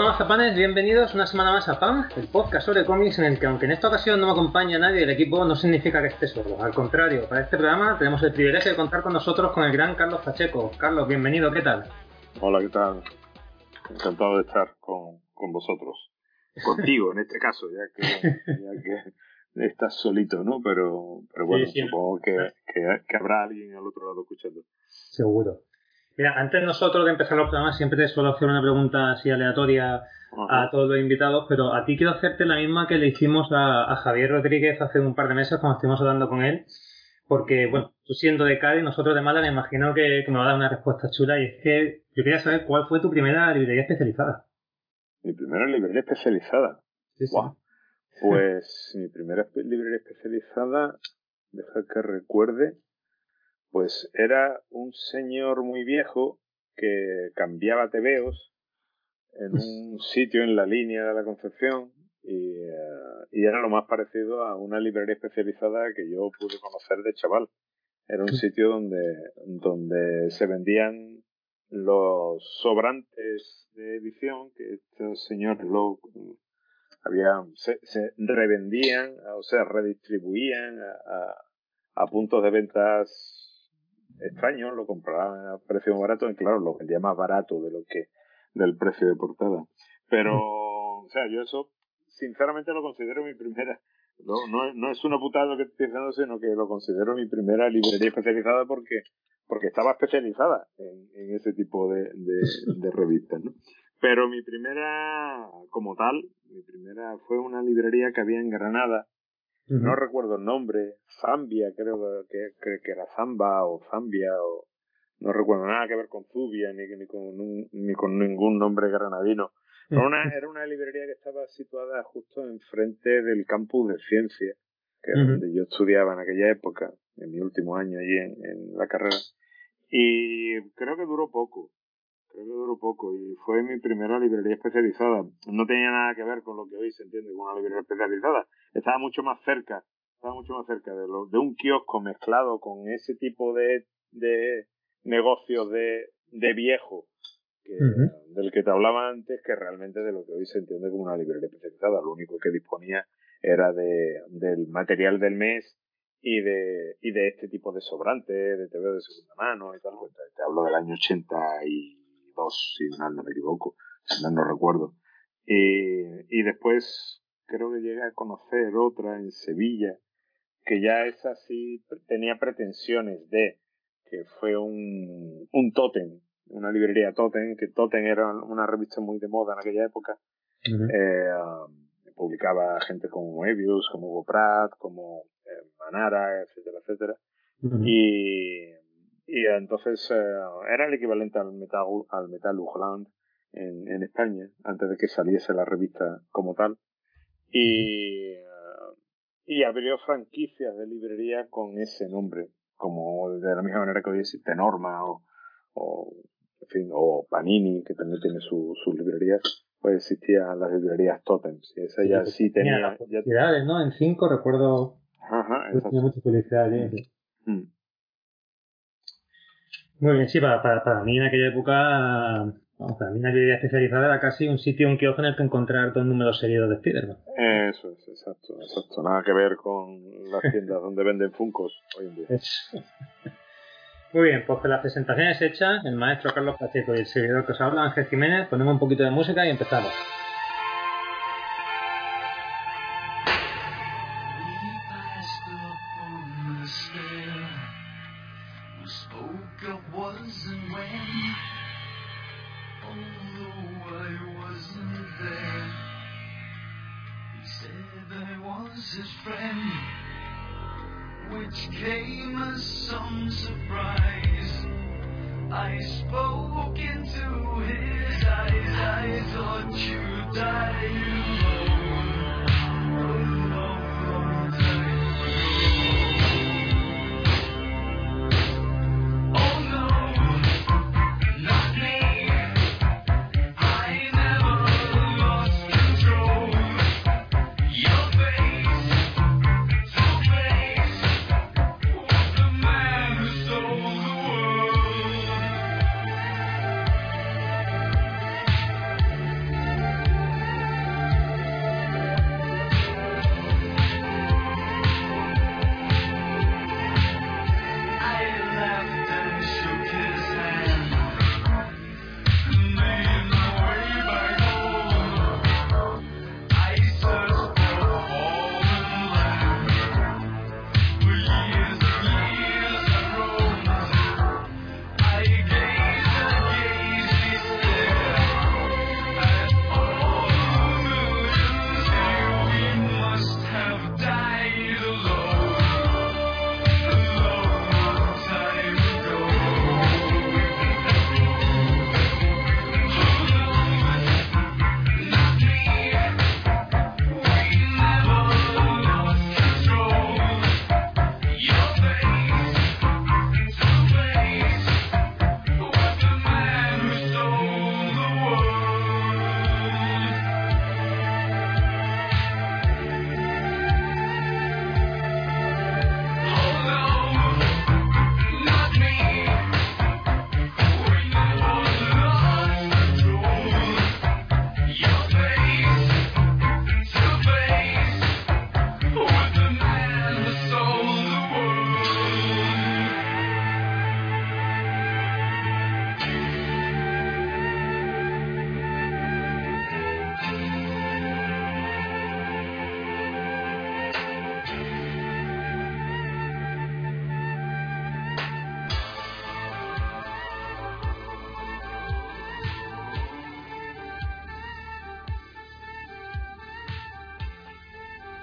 Hola mazapanes, bienvenidos una semana más a PAM, el podcast sobre cómics en el que aunque en esta ocasión no me acompaña nadie del equipo, no significa que esté solo. Al contrario, para este programa tenemos el privilegio de contar con nosotros con el gran Carlos Pacheco. Carlos, bienvenido, ¿qué tal? Hola, ¿qué tal? Encantado de estar con, con vosotros. Contigo, en este caso, ya que, ya que estás solito, ¿no? Pero, pero bueno, supongo que, que, que habrá alguien al otro lado escuchando. Seguro. Mira, antes nosotros de empezar los programas siempre te suelo hacer una pregunta así aleatoria a todos los invitados, pero a ti quiero hacerte la misma que le hicimos a, Javier Rodríguez hace un par de meses cuando estuvimos hablando con él, porque, bueno, tú siendo de Cádiz, nosotros de Mala, me imagino que, me va a dar una respuesta chula y es que yo quería saber cuál fue tu primera librería especializada. Mi primera librería especializada. Sí, sí. Pues mi primera librería especializada, deja que recuerde, pues era un señor muy viejo que cambiaba tebeos en un sitio en la línea de la Concepción y, eh, y, era lo más parecido a una librería especializada que yo pude conocer de chaval. Era un sitio donde, donde se vendían los sobrantes de edición que estos señores lo había, se, se revendían, o sea, redistribuían a, a puntos de ventas extraño, lo compraba a precio barato y claro, lo vendía más barato de lo que del precio de portada. Pero, o sea, yo eso sinceramente lo considero mi primera, no, no, no es una putada lo que estoy diciendo, sino que lo considero mi primera librería especializada porque porque estaba especializada en, en ese tipo de, de, de revistas, ¿no? Pero mi primera, como tal, mi primera fue una librería que había en Granada, no recuerdo el nombre, Zambia, creo que, que, era Zamba o Zambia, o no recuerdo nada que ver con Zubia ni, ni, con, ni con ningún nombre granadino. Pero una, era una librería que estaba situada justo enfrente del campus de ciencia, que era donde yo estudiaba en aquella época, en mi último año allí en, en la carrera. Y creo que duró poco, creo que duró poco y fue mi primera librería especializada. No tenía nada que ver con lo que hoy se entiende como una librería especializada. Estaba mucho más cerca, estaba mucho más cerca de, lo, de un kiosco mezclado con ese tipo de, de negocios de, de viejo que, del que te hablaba antes que realmente de lo que hoy se entiende como una librería especializada. Lo único que disponía era de, del material del mes y de, y de este tipo de sobrante, de TV de segunda mano y tal. Pues te, hablo del año 80 y si no me equivoco, si no recuerdo. Y, después creo que llegué a conocer otra en Sevilla, que ya esa sí tenía pretensiones de que fue un, un Totem, una librería Totem, que Totem era una revista muy de moda en aquella época. Eh, um, publicaba gente como Moebius, como Hugo Pratt, como eh, Manara, etcétera, etcétera. Y y entonces eh, era el equivalente al Metal, al Metal en, en España, antes de que saliese la revista como tal. Y, eh, y abrió franquicias de librería con ese nombre, como de la misma manera que hoy existe Norma o, o, en fin, o Panini, que también tiene sus su librerías, pues existían las librerías Totems. Y esa ya sí, tenía. Ya... ¿no? En cinco recuerdo. Ajá, tenía mucha felicidad mm. Muy bien, sí, para, para, para mí en aquella época, vamos, para mí una librería especializada era casi un sitio, un kiosco en el que encontrar dos números seguidos de Spider-Man. Eso es, exacto, exacto. Nada que ver con las tiendas donde venden Funcos hoy en día. Muy bien, pues con las presentaciones hechas, el maestro Carlos Pacheco y el servidor que os habla, Ángel Jiménez, ponemos un poquito de música y empezamos.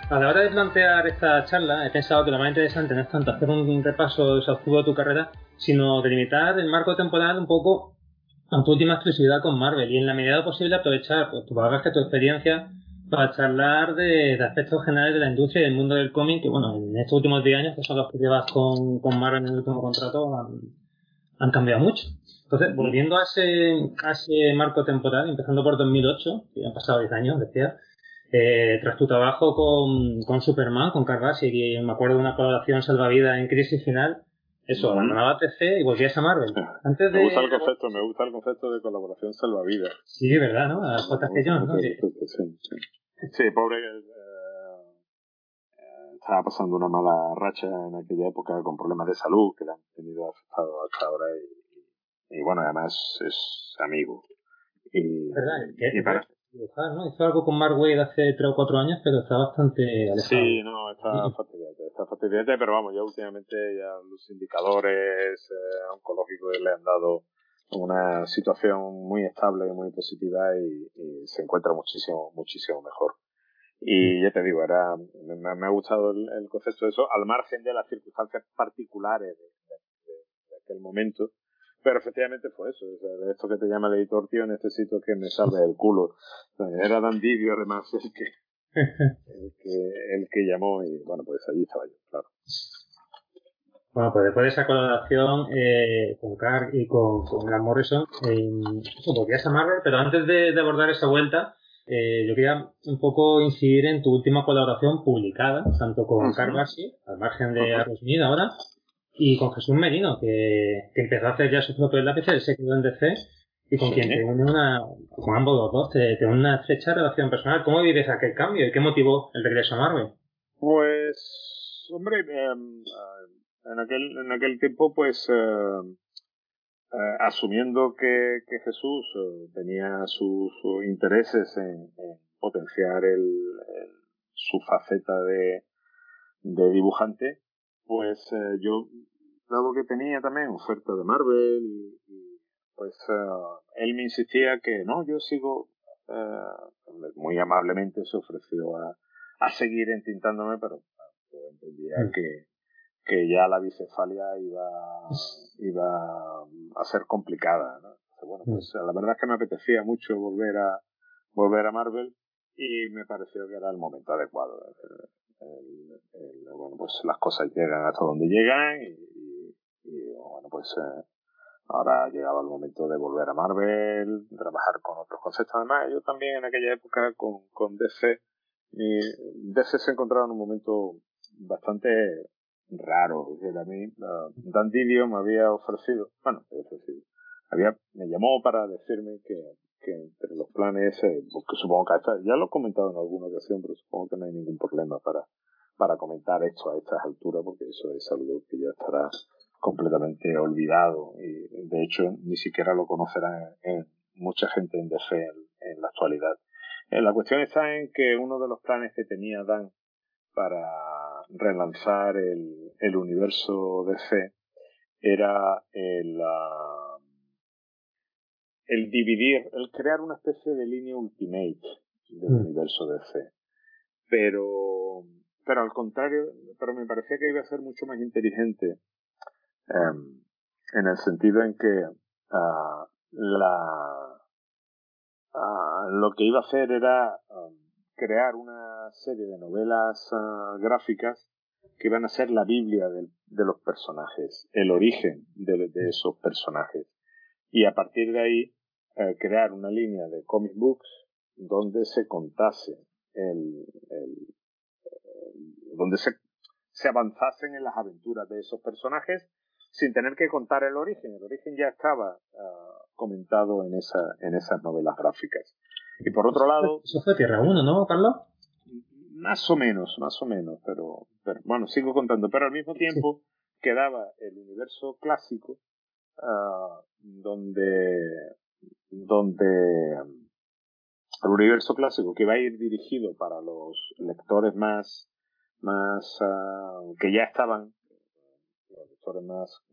A la hora de plantear esta charla, he pensado que lo más interesante no es tanto hacer un repaso exhaustivo de tu carrera, sino delimitar el marco temporal un poco a tu última exclusividad con Marvel y en la medida posible aprovechar pues, tu bagaje, tu experiencia para charlar de, aspectos generales de la industria y del mundo del cómic, que bueno, en estos últimos 10 años, que son los que llevas con, con Marvel en el último contrato, han, cambiado mucho. Entonces, volviendo a ese, a ese marco temporal, empezando por 2008, que han pasado 10 años, decía, eh, tras tu trabajo con, con Superman, con Carvasi, que me acuerdo de una colaboración salvavidas en Crisis Final, eso, abandonaba TC y volvías a Marvel. Antes de... Me gusta el concepto, me gusta el concepto de colaboración salvavidas. Sí, verdad, ¿no? A JC Jones, ¿no? Sí, pobre eh, eh, estaba pasando una mala racha en aquella época con problemas de salud que le han tenido afectado hasta ahora y, y bueno, además es amigo. Y, ¿Verdad? y para, ¿no? Hizo algo con Mark Wade hace 3 o 4 años, pero está bastante alejado. Sí, no, está fastidiante, está fastidiante, pero vamos, ya últimamente ya los indicadores eh, oncológicos le han dado una situación muy estable y muy positiva y, se encuentra muchísimo, muchísimo mejor. Y mm. ya te digo, era, me, ha gustado el, concepto de eso, al margen de las circunstancias particulares de aquel momento, pero efectivamente fue eso. de esto que te llama el editor, tío, necesito que me salve el culo. Era Dan Didio, además, el que, el que, el que llamó y bueno, pues allí estaba yo, claro. Bueno, pues después de esa colaboración eh, con Carl y con, con Grant Morrison, eh, eso, volvías a Marvel, pero antes de, de abordar esa vuelta, eh, yo quería un poco incidir en tu última colaboración publicada, tanto con Carl Garcia, al margen de Aerosmith ahora, y con Jesús Merino, que, que empezó a hacer ya sus propios lápices, él se quedó en DC, y con quien te une una, con ambos los dos, te, te une una estrecha relación personal. ¿Cómo vives aquel cambio y qué motivó el regreso a Marvel? Pues, hombre, em, en, aquel, en aquel tiempo, pues, eh, eh, asumiendo que, que Jesús eh, tenía sus intereses en, potenciar el, su faceta de, de dibujante, pues eh, yo, dado que tenía también oferta de Marvel, y, pues eh, él me insistía que no, yo sigo, eh, muy amablemente se ofreció a, a seguir entintándome, pero yo entendía mm. que, que ya la bicefalia iba, iba a ser complicada. ¿no? bueno, mm. pues la verdad es que me apetecía mucho volver a, volver a Marvel y me pareció que era el momento adecuado bueno, pues las cosas llegan hasta donde llegan y, bueno, pues eh, ahora llegaba el momento de volver a Marvel, trabajar con otros conceptos. Además, yo también en aquella época con, con DC, mi, DC se encontraba en un momento bastante raro. a mí, uh, Dan Didio me había ofrecido, bueno, me ofrecido, había, me llamó para decirme que, que entre los planes, eh, porque supongo que ya lo he comentado en alguna ocasión, pero supongo que no hay ningún problema para, para comentar esto a estas alturas, porque eso es algo que ya estará completamente olvidado y de hecho ni siquiera lo conocerá mucha gente en DC en, la actualidad. Eh, la cuestión está en que uno de los planes que tenía Dan para relanzar el, el universo DC era el, uh, el dividir, el crear una especie de línea ultimate del mm. universo DC. Pero, pero al contrario, pero me parecía que iba a ser mucho más inteligente em, en el sentido en que uh, la, uh, lo que iba a hacer era um, crear una serie de novelas uh, gráficas que iban a ser la Biblia de, de los personajes, el origen de, de, esos personajes. Y a partir de ahí crear una línea de comic books donde se contase el, el, donde se, se avanzasen en las aventuras de esos personajes sin tener que contar el origen. El origen ya estaba uh, comentado en, esa, en esas novelas gráficas. Y por otro lado... Eso fue Tierra 1, ¿no, Carlos? Más o menos, más o menos, pero, pero bueno, sigo contando. Pero al mismo tiempo quedaba el universo clásico uh, donde donde el universo clásico que va a ir dirigido para los lectores más más uh, que ya estaban los lectores más,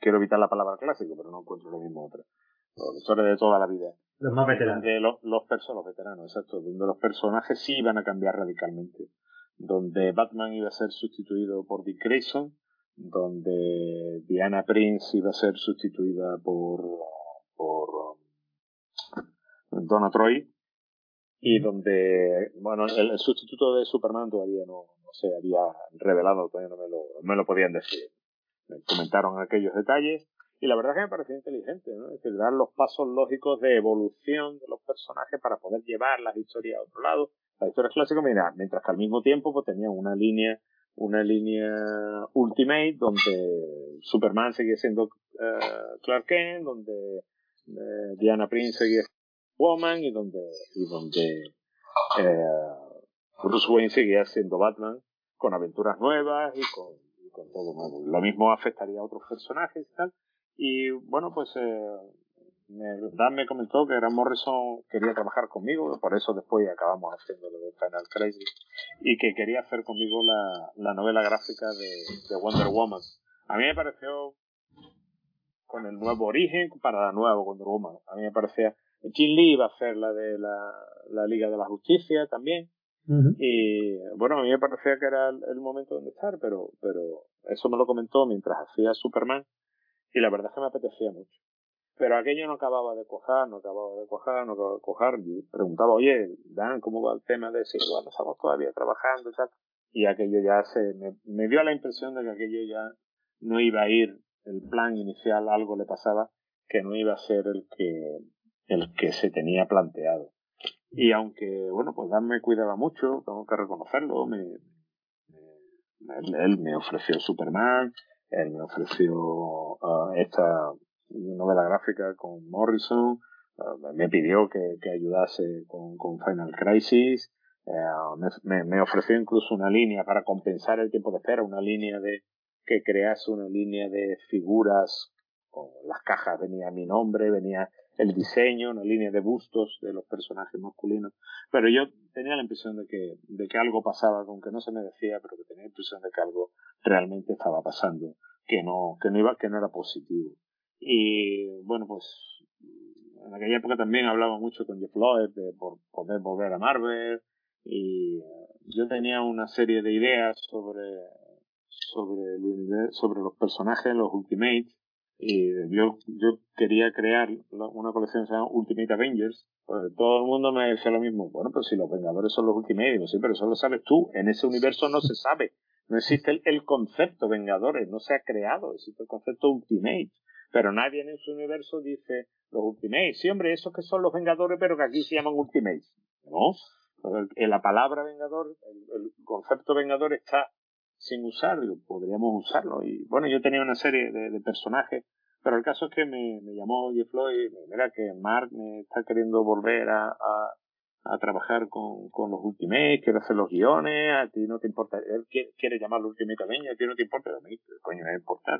quiero evitar la palabra clásico pero no encuentro lo mismo otra los lectores de toda la vida. Los más veteranos. Los, los, los veteranos exacto donde los personajes sí iban a cambiar radicalmente. Donde Batman iba a ser sustituido por Dick Grayson, donde Diana Prince iba a ser sustituida por, Donna Troy, y donde, bueno, el, sustituto de Superman todavía no, no, se había revelado, todavía no me lo, me lo podían decir. Me comentaron aquellos detalles y la verdad es que me pareció inteligente, ¿no? Es decir, dar los pasos lógicos de evolución de los personajes para poder llevar las historias a otro lado. Las historias clásicas, mira, mientras que al mismo tiempo pues tenía una línea, una línea Ultimate donde Superman seguía siendo eh, Clark Kent, donde eh, Diana Prince seguía siendo Woman y donde, y donde eh, Bruce Wayne seguía siendo Batman con aventuras nuevas y con, con todo nuevo. Lo mismo afectaría a otros personajes y tal y bueno, pues eh, Dan me comentó que Grant Morrison quería trabajar conmigo, por eso después acabamos haciendo lo de Final Crisis, y que quería hacer conmigo la, la novela gráfica de, de, Wonder Woman. A mí me pareció, con el nuevo origen para la nueva Wonder Woman, a mí me parecía, Jim Lee iba a hacer la de la, la Liga de la Justicia también, y bueno, a mí me parecía que era el, el momento de estar, pero, pero eso me lo comentó mientras hacía Superman, y la verdad es que me apetecía mucho. Pero aquello no acababa de cojar, no acababa de cojar, no acababa de cojar. Y preguntaba, oye, Dan, ¿cómo va el tema de si bueno, estamos todavía trabajando y tal? Y aquello ya se, me, me dio la impresión de que aquello ya no iba a ir, el plan inicial, algo le pasaba, que no iba a ser el que, el que se tenía planteado. Y aunque, bueno, pues Dan me cuidaba mucho, tengo que reconocerlo, me, él me ofreció Superman, él me ofreció uh, esta novela gráfica con Morrison, uh, me pidió que, que ayudase con, con, Final Crisis, uh, me, me, ofreció incluso una línea para compensar el tiempo de espera, una línea de que crease una línea de figuras, con las cajas venía mi nombre, venía el diseño, una línea de bustos de los personajes masculinos. Pero yo tenía la impresión de que, de que algo pasaba, con que no se me decía, pero que tenía la impresión de que algo realmente estaba pasando, que no, que no iba, que no era positivo. Y bueno, pues en aquella época también hablaba mucho con Jeff Lloyd de por poder volver a Marvel y yo tenía una serie de ideas sobre sobre el sobre los personajes, los Ultimates y yo, yo quería crear una colección que se llama Ultimate Avengers. Pues todo el mundo me decía lo mismo. Bueno, pero si los Vengadores son los Ultimate, digo, sí, pero eso lo sabes tú. En ese universo no se sabe. No existe el, el concepto Vengadores, no se ha creado. Existe el concepto Ultimate. Pero nadie en ese universo dice los Ultimate. Sí, hombre, esos que son los Vengadores, pero que aquí se llaman Ultimates. No. En la palabra Vengador, el, el concepto Vengador está sin usar, digo, podríamos usarlo. Y bueno, yo tenía una serie de, de personajes, pero el caso es que me, llamó Jeff Floyd, mira que Mark me está queriendo volver a, a, a trabajar con, con, los Ultimates, quiere hacer los guiones, a ti no te importa, él quiere, quiere llamarlo Ultimate también, a ti no te importa, a mí, coño, me importar.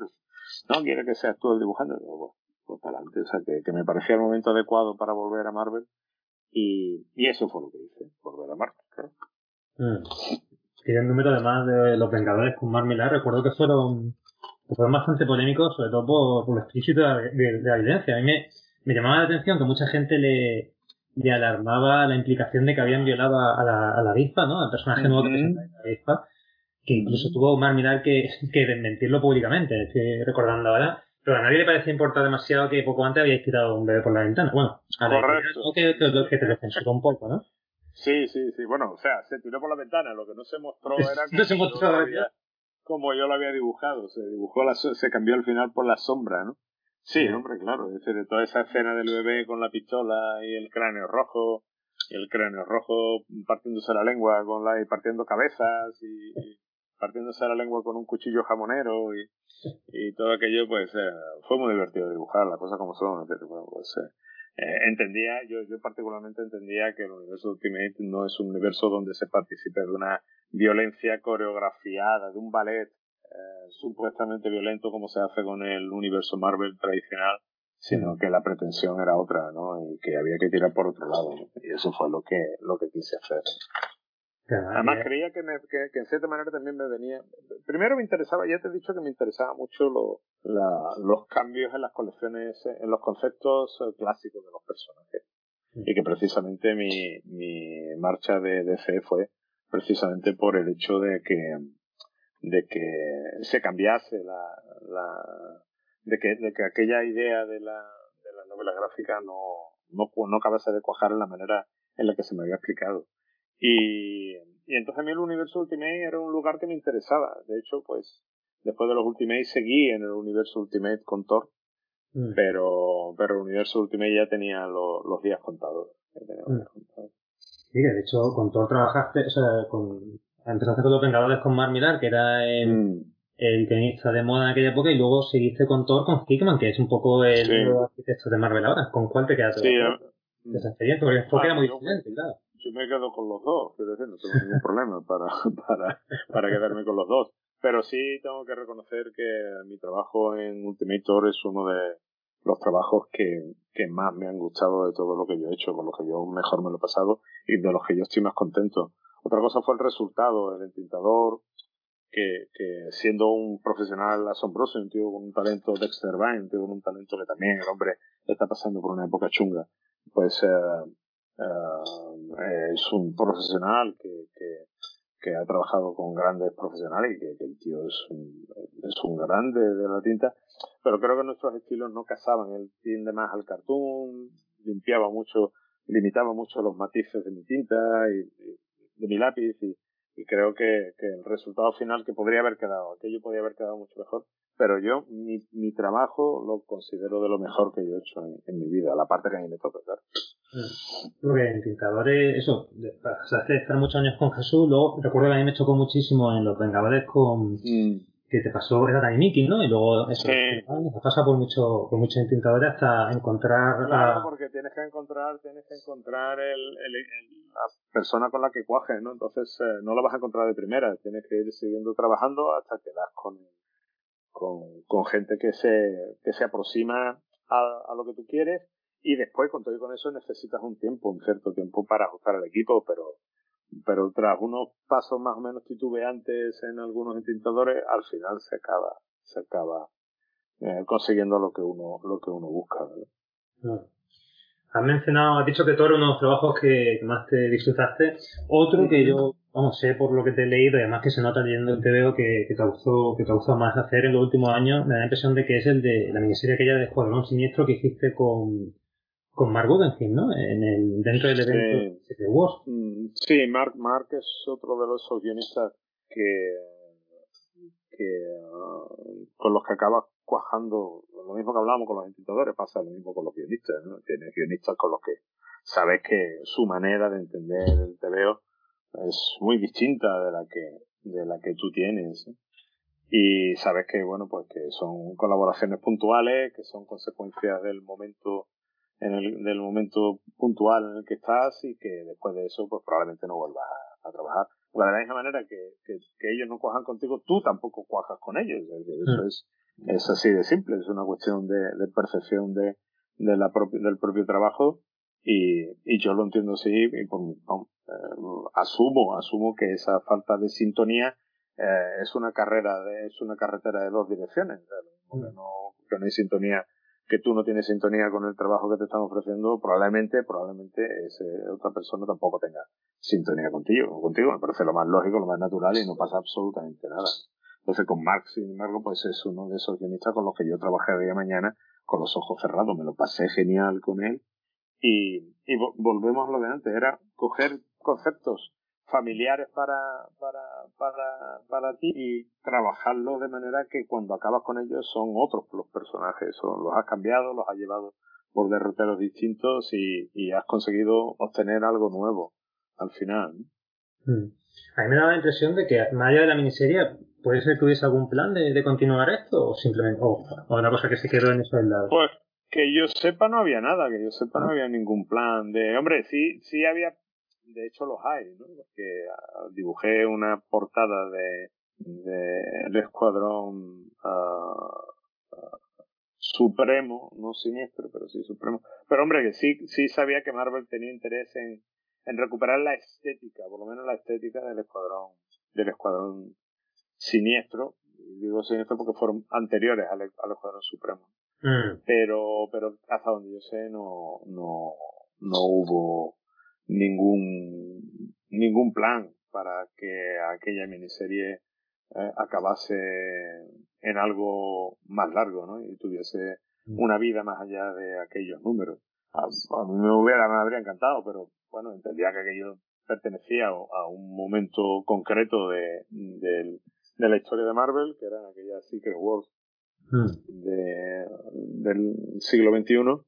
No, quiere que seas tú el dibujante, digo, pues para adelante, o sea, que, que, me parecía el momento adecuado para volver a Marvel. Y, y eso fue lo que hice, volver a Marvel, el número además de los Vengadores con Mark Millar, recuerdo que fueron, fueron bastante polémicos, sobre todo por, por lo explícito de, de, la evidencia. A mí me, me, llamaba la atención que mucha gente le, le alarmaba la implicación de que habían violado a, la, a la avispa, ¿no? Al personaje nuevo que presenta la avispa, que incluso tuvo Mark Millar que, que desmentirlo públicamente, estoy recordando ahora. Pero a nadie le parece importar demasiado que poco antes habíais tirado un bebé por la ventana. Bueno, a ver, que, que, que te descensuró un poco, ¿no? Sí, sí, sí. Bueno, o sea, se tiró por la ventana. Lo que no se mostró era como, se mostró yo, lo había, como yo lo había dibujado. Se dibujó, la, se cambió al final por la sombra, ¿no? Sí, hombre, claro. Es decir, toda esa escena del bebé con la pistola y el cráneo rojo, y el cráneo rojo partiéndose la lengua con la, y partiendo cabezas y, y partiéndose la lengua con un cuchillo jamonero y, y todo aquello, pues eh, fue muy divertido dibujar, la cosa como son. Pues, eh, eh, entendía, yo, yo particularmente entendía que el universo Ultimate no es un universo donde se participe de una violencia coreografiada, de un ballet eh, supuestamente violento como se hace con el universo Marvel tradicional, sino que la pretensión era otra, ¿no? Y que había que tirar por otro lado. Y eso fue lo que, lo que quise hacer. Además creía que, me, que, que, en cierta manera también me venía... Primero me interesaba, ya te he dicho que me interesaba mucho lo, la, los cambios en las colecciones, en los conceptos eh, clásicos de los personajes. Y que precisamente mi, mi marcha de DC fue precisamente por el hecho de que de que se cambiase la, la de que, de que aquella idea de la, de la novela gráfica no, no, no acabase de cuajar en la manera en la que se me había explicado. Y, y entonces a mí el universo Ultimate era un lugar que me interesaba. De hecho, pues después de los Ultimate seguí en el universo Ultimate con Thor, mm. pero, pero el universo Ultimate ya tenía los días contados. Mm. Sí, de hecho con Thor trabajaste, o sea, con, empezaste con los Vengadores con Mark Millar, que era el, mm. el guionista de moda en aquella época, y luego seguiste con Thor con Hickman, que es un poco el arquitecto de Marvel ahora. ¿Con cuál te quedaste? Sí, de esa experiencia, porque era muy diferente, claro yo me quedo con los dos, quiero decir, no tengo ningún problema para, para, para quedarme con los dos. Pero sí tengo que reconocer que mi trabajo en Ultimator es uno de los trabajos que, que más me han gustado de todo lo que yo he hecho, con los que yo mejor me lo he pasado y de los que yo estoy más contento. Otra cosa fue el resultado, el entintador, que, que siendo un profesional asombroso, un tío con un talento Dexter Vine, un tío con un talento que también el hombre está pasando por una época chunga, pues eh, eh, es un profesional que, que, ha trabajado con grandes profesionales y que, el tío es un, es un grande de la tinta, pero creo que nuestros estilos no casaban. Él tiende más al cartoon, limpiaba mucho, limitaba mucho los matices de mi tinta y, de mi lápiz y, y creo que, que, el resultado final que podría haber quedado, aquello podría haber quedado mucho mejor, pero yo mi, mi trabajo lo considero de lo mejor que yo he hecho en, en mi vida, la parte que a mí me toca, claro. Porque en Tintadores, eso, pasaste estar muchos años con Jesús, luego recuerdo que a mí me chocó muchísimo en Los Vengadores con... Mm. que te pasó, era Mickey, ¿no? Y luego eso, sí. pasa por mucho, por muchos intentadores hasta encontrar... Claro, porque tienes que encontrar, tienes que encontrar el, el, la persona con la que cuajes, ¿no? Entonces eh, no lo vas a encontrar de primera, tienes que ir siguiendo trabajando hasta que das con, con, con gente que se, que se aproxima a, lo que tú quieres y después, con todo y con eso, necesitas un tiempo, un cierto tiempo para ajustar el equipo, pero, pero tras unos pasos más o menos titubeantes en algunos intentadores, al final se acaba, se acaba eh, consiguiendo lo que uno, lo que uno busca. Has mencionado, has dicho que todo era uno de los trabajos que, más te disfrutaste. Otro que yo, vamos, sé por lo que te he leído y además que se nota leyendo el TVO que, que, te gustó, que te gustó más hacer en los últimos años, me da la impresión de que es el de la miniserie aquella de Escuadrón Siniestro que hiciste con, con Mark Guggenheim, ¿no? En el, dentro del evento sí. Wars. Mm, sí, Mark, Mark es otro de los guionistas que, que uh, con los que acaba cuajando, lo mismo que hablábamos con los intentadores, pasa lo mismo con los guionistas, ¿no? Tienes guionistas con los que sabes que su manera de entender el TVO es muy distinta de la que, de la que tú tienes. Y sabes que, bueno, pues que son colaboraciones puntuales, que son consecuencias del momento en el del momento puntual en el que estás y que después de eso pues probablemente no vuelvas a, trabajar. de la misma manera que, que, que, ellos no cuajan contigo, tú tampoco cuajas con ellos. Eso mm. es, es así de simple, es una cuestión de, de percepción de, de la del propio trabajo y, y yo lo entiendo así y por, no, eh, asumo, asumo que esa falta de sintonía eh, es una carrera, de, es una carretera de dos direcciones. Mm. no, que no hay sintonía que tú no tienes sintonía con el trabajo que te están ofreciendo, probablemente, probablemente esa otra persona tampoco tenga sintonía contigo. Contigo me parece lo más lógico, lo más natural y no pasa absolutamente nada. Entonces con Marx, sin embargo, pues es uno de esos guionistas con los que yo trabajé día mañana con los ojos cerrados. Me lo pasé genial con él. Y, y volvemos a lo de antes, era coger conceptos familiares para, para, para, para ti y trabajarlo de manera que cuando acabas con ellos son otros los personajes, son, los has cambiado, los has llevado por derroteros distintos y, y has conseguido obtener algo nuevo al final. Hmm. A mí me da la impresión de que más allá de la miniserie, ¿puede ser que hubiese algún plan de, de continuar esto o simplemente o, o, una cosa que se quedó en eso del lado? Pues que yo sepa no había nada, que yo sepa no había ningún plan de... Hombre, sí, sí había de hecho los hay, ¿no? Porque ah, dibujé una portada de, de el escuadrón uh, supremo, no siniestro, pero sí supremo. Pero hombre, que sí, sí sabía que Marvel tenía interés en, en recuperar la estética, por lo menos la estética del escuadrón, del escuadrón siniestro. Digo siniestro porque fueron anteriores al, al escuadrón supremo. Mm. Pero, pero hasta donde yo sé no, no, no hubo ningún, ningún plan para que aquella miniserie eh, acabase en algo más largo, ¿no? Y tuviese mm. una vida más allá de aquellos números. A, mí me hubiera, me habría encantado, pero bueno, entendía que aquello pertenecía a un momento concreto de, de, de la historia de Marvel, que eran aquellas Secret Wars mm. de, del siglo XXI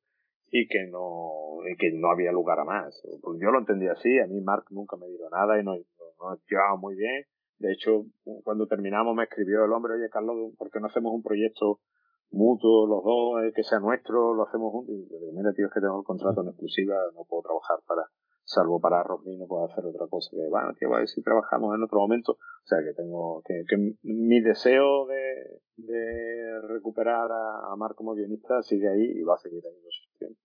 y que no y que no había lugar a más. Pues yo lo entendía así, a mí Mark nunca me dijo nada y nos, nos llevamos muy bien. De hecho, cuando terminamos me escribió el hombre, oye Carlos, ¿por qué no hacemos un proyecto mutuo los dos, eh, que sea nuestro, lo hacemos juntos? Y yo mira tío, es que tengo el contrato en exclusiva, no puedo trabajar para, salvo para Rocky no puedo hacer otra cosa que, bueno, tío, a ver si trabajamos en otro momento. O sea, que tengo, que, que mi deseo de, de recuperar a, a Mark como guionista sigue ahí y va a seguir ahí tiempo.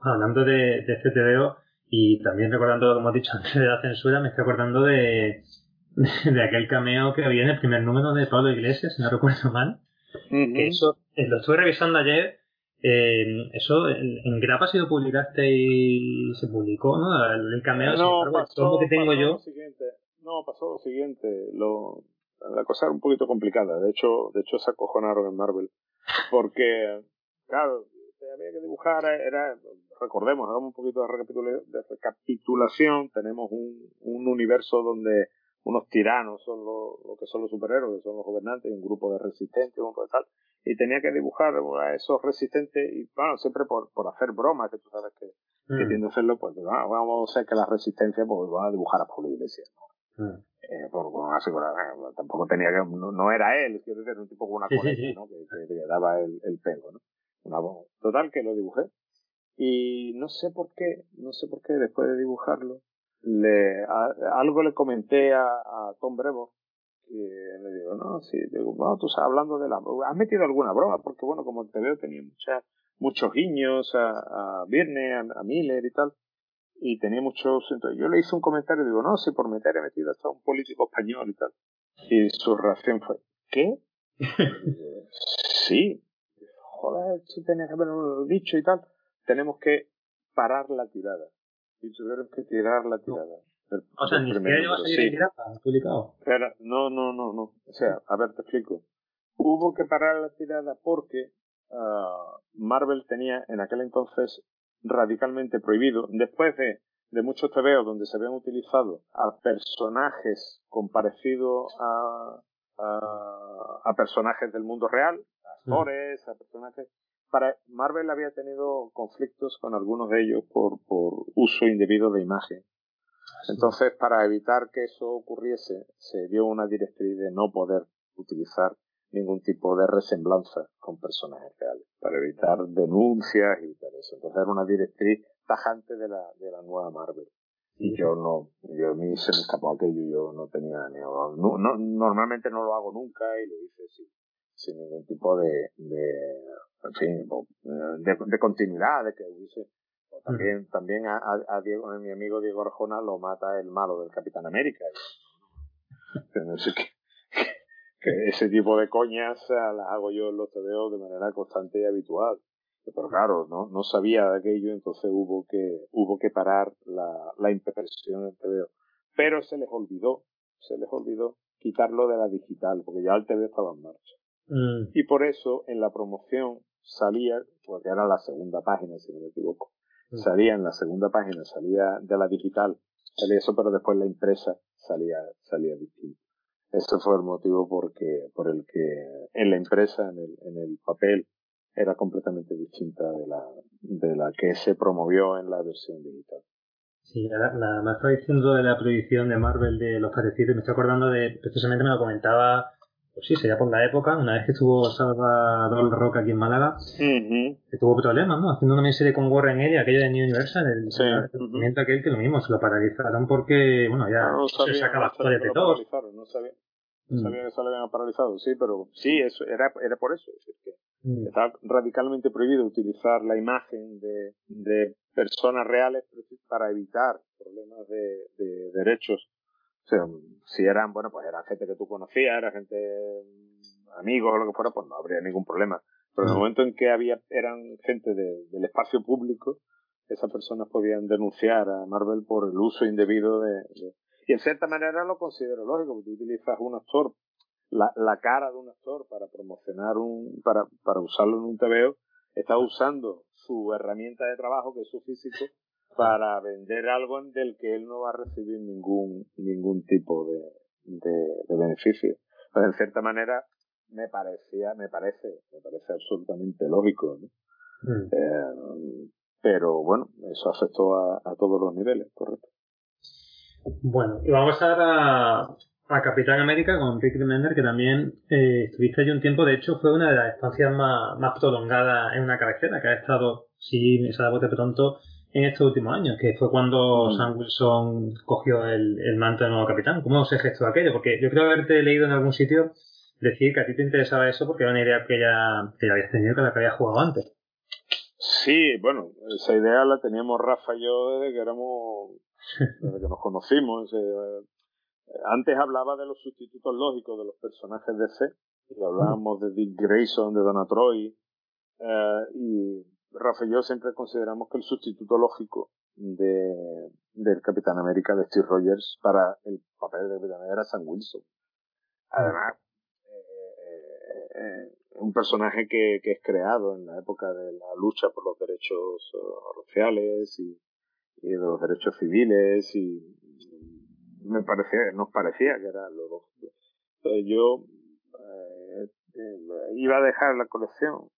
Hablando de, de CTVO y también recordando, como has dicho antes de la censura, me estoy acordando de, de, aquel cameo que había en el primer número de Pablo Iglesias, si no recuerdo mal. que eso, eh, lo estuve revisando ayer eh, eso en Grapa si lo publicaste y se publicó, ¿no? El, cameo, no, pasó, que tengo yo. Lo siguiente. No, pasó lo siguiente. Lo, la cosa era un poquito complicada. De hecho, de hecho se acojonaron en Marvel. Porque, claro, había que dibujar, era, recordemos, hagamos un poquito de recapitulación. Tenemos un, un universo donde unos tiranos son los, que son los superhéroes, que son los gobernantes, un grupo de resistentes, un grupo de tal, y tenía que dibujar a esos resistentes, y bueno, siempre por, por hacer bromas, que tú sabes que, que mm. tiende a hacerlo, pues vamos a hacer que la resistencia pues van a dibujar a Pablo Iglesias, ¿no? Mm. Eh, por, asegurar, eh, tampoco tenía que, no, era él, quiero decir, un tipo con una sí, ¿no? Que, que, daba el, el pelo, ¿no? Una, total, que lo dibujé. Y no sé por qué, no sé por qué después de dibujarlo, le, algo le comenté a, a Tom Brevo y le digo, no, sí, digo, bueno, tú estás hablando de la, has metido alguna broma, porque bueno, como te veo tenía mucha, muchos guiños a, a Virne, a, Miller y tal, y tenía muchos, entonces yo le hice un comentario y digo, no, si por meter he metido hasta un político español y tal, y su reacción fue, ¿qué? sí, joder, tú tenías que haberlo dicho y tal, tenemos que parar la tirada y tuvieron que tirar la tirada. o sea, ni siquiera a salir publicado. Pero, no, no, no, no. O sea, a ver, te explico. Hubo que parar la tirada porque uh, Marvel tenía en aquel entonces radicalmente prohibido, después de, de muchos TVOs donde se habían utilizado a personajes con parecido a, a, a personajes del mundo real, a actores, a personajes para Marvel había tenido conflictos con algunos de ellos por, por uso indebido de imagen. Entonces, para evitar que eso ocurriese, se dio una directriz de no poder utilizar ningún tipo de resemblanza con personajes reales, para evitar denuncias y evitar eso. Entonces era una directriz tajante de la, de la nueva Marvel. Y yo no, yo a mí se me escapó aquello, yo no tenía ni, no, no, normalmente no lo hago nunca y lo hice sin, sin ningún tipo de, de en fin, de, de continuidad, de que hubiese también, también a, a, Diego, a mi amigo Diego Arjona lo mata el malo del Capitán América. que, ese tipo de coñas las hago yo en los TVO de manera constante y habitual. Pero claro, no, no sabía de aquello, entonces hubo que, hubo que parar la, la impresión del TVO. Pero se les olvidó, se les olvidó quitarlo de la digital, porque ya el TV estaba en marcha. Mm. Y por eso en la promoción salía, porque era la segunda página, si no me equivoco, mm. salía en la segunda página, salía de la digital, salía eso, pero después la impresa salía, salía distinto. Ese fue el motivo porque, por el que en la impresa, en el, en el papel, era completamente distinta de la, de la que se promovió en la versión digital. Sí, nada, más estaba diciendo de la prohibición de Marvel de los parecidos, me estoy acordando de, precisamente me lo comentaba pues sí, sería por la época, una vez que estuvo Salvador Roca aquí en Málaga, que tuvo problemas, ¿no? Haciendo una miniserie con Warren Ellie, aquello de New Universal, el sí. aquel que lo mismo, se lo paralizaron porque, bueno, ya no, se sacaba no de todos. No sabía, no mm. sabía que se lo habían paralizado, sí, pero sí, eso era, era por eso, es decir, que mm. está radicalmente prohibido utilizar la imagen de, de personas reales para evitar problemas de, de derechos o sea, si eran, bueno, pues eran gente que tú conocías, era gente, amigos o lo que fuera, pues no habría ningún problema. Pero en el momento en que había, eran gente de, del espacio público, esas personas podían denunciar a Marvel por el uso indebido de, y en cierta manera lo considero lógico, porque tú utilizas un actor, la, la cara de un actor para promocionar un, para, para usarlo en un TVO, está usando su herramienta de trabajo, que es su físico, para vender algo del que él no va a recibir ningún, ningún tipo de, de, beneficio. Pues en cierta manera me parecía, me parece, me parece absolutamente lógico, ¿no? Mm. Eh, pero bueno, eso afectó a, a todos los niveles, correcto. Bueno, y vamos a a, a Capitán América con Rick Remender, que también eh, estuviste allí un tiempo. De hecho, fue una de las estancias más, más prolongadas en una cabecera, que ha estado, si me sale bote pronto, en estos últimos años, que fue cuando mm. Sam Wilson cogió el, el, manto de nuevo capitán. ¿Cómo se gestó aquello? Porque yo creo haberte leído en algún sitio decir que a ti te interesaba eso porque era una idea que ya, que ya habías tenido, que la que habías jugado antes. Sí, bueno, esa idea la teníamos Rafa y yo desde que éramos, desde que nos conocimos. Eh, antes hablaba de los sustitutos lógicos de los personajes de C, y hablábamos de Dick Grayson, de Donna Troy, eh, y Rafa y yo siempre consideramos que el sustituto lógico de, del Capitán América de Steve Rogers para el papel de Capitán América era Sam Wilson. Además, eh, eh, un personaje que, que, es creado en la época de la lucha por los derechos raciales y, y los derechos civiles y me parecía, nos parecía que era lo lógico. yo eh, iba a dejar la colección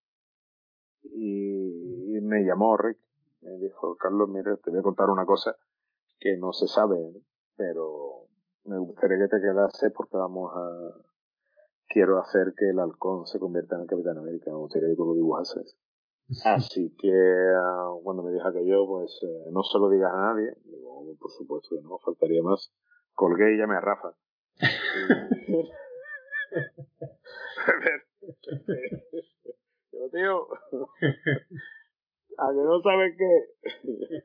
y, me llamó Rick. Me dijo, Carlos, mira, te voy a contar una cosa que no se sabe, pero me gustaría que te quedase porque vamos a... Quiero hacer que el halcón se convierta en el Capitán América. Me gustaría que tú lo dibujases. Así que ah, cuando me dijo aquello, pues eh, no se lo digas a nadie. Digo, por supuesto que no, faltaría más colgué y llamé a Rafa. Pero, tío, a que no sabes qué.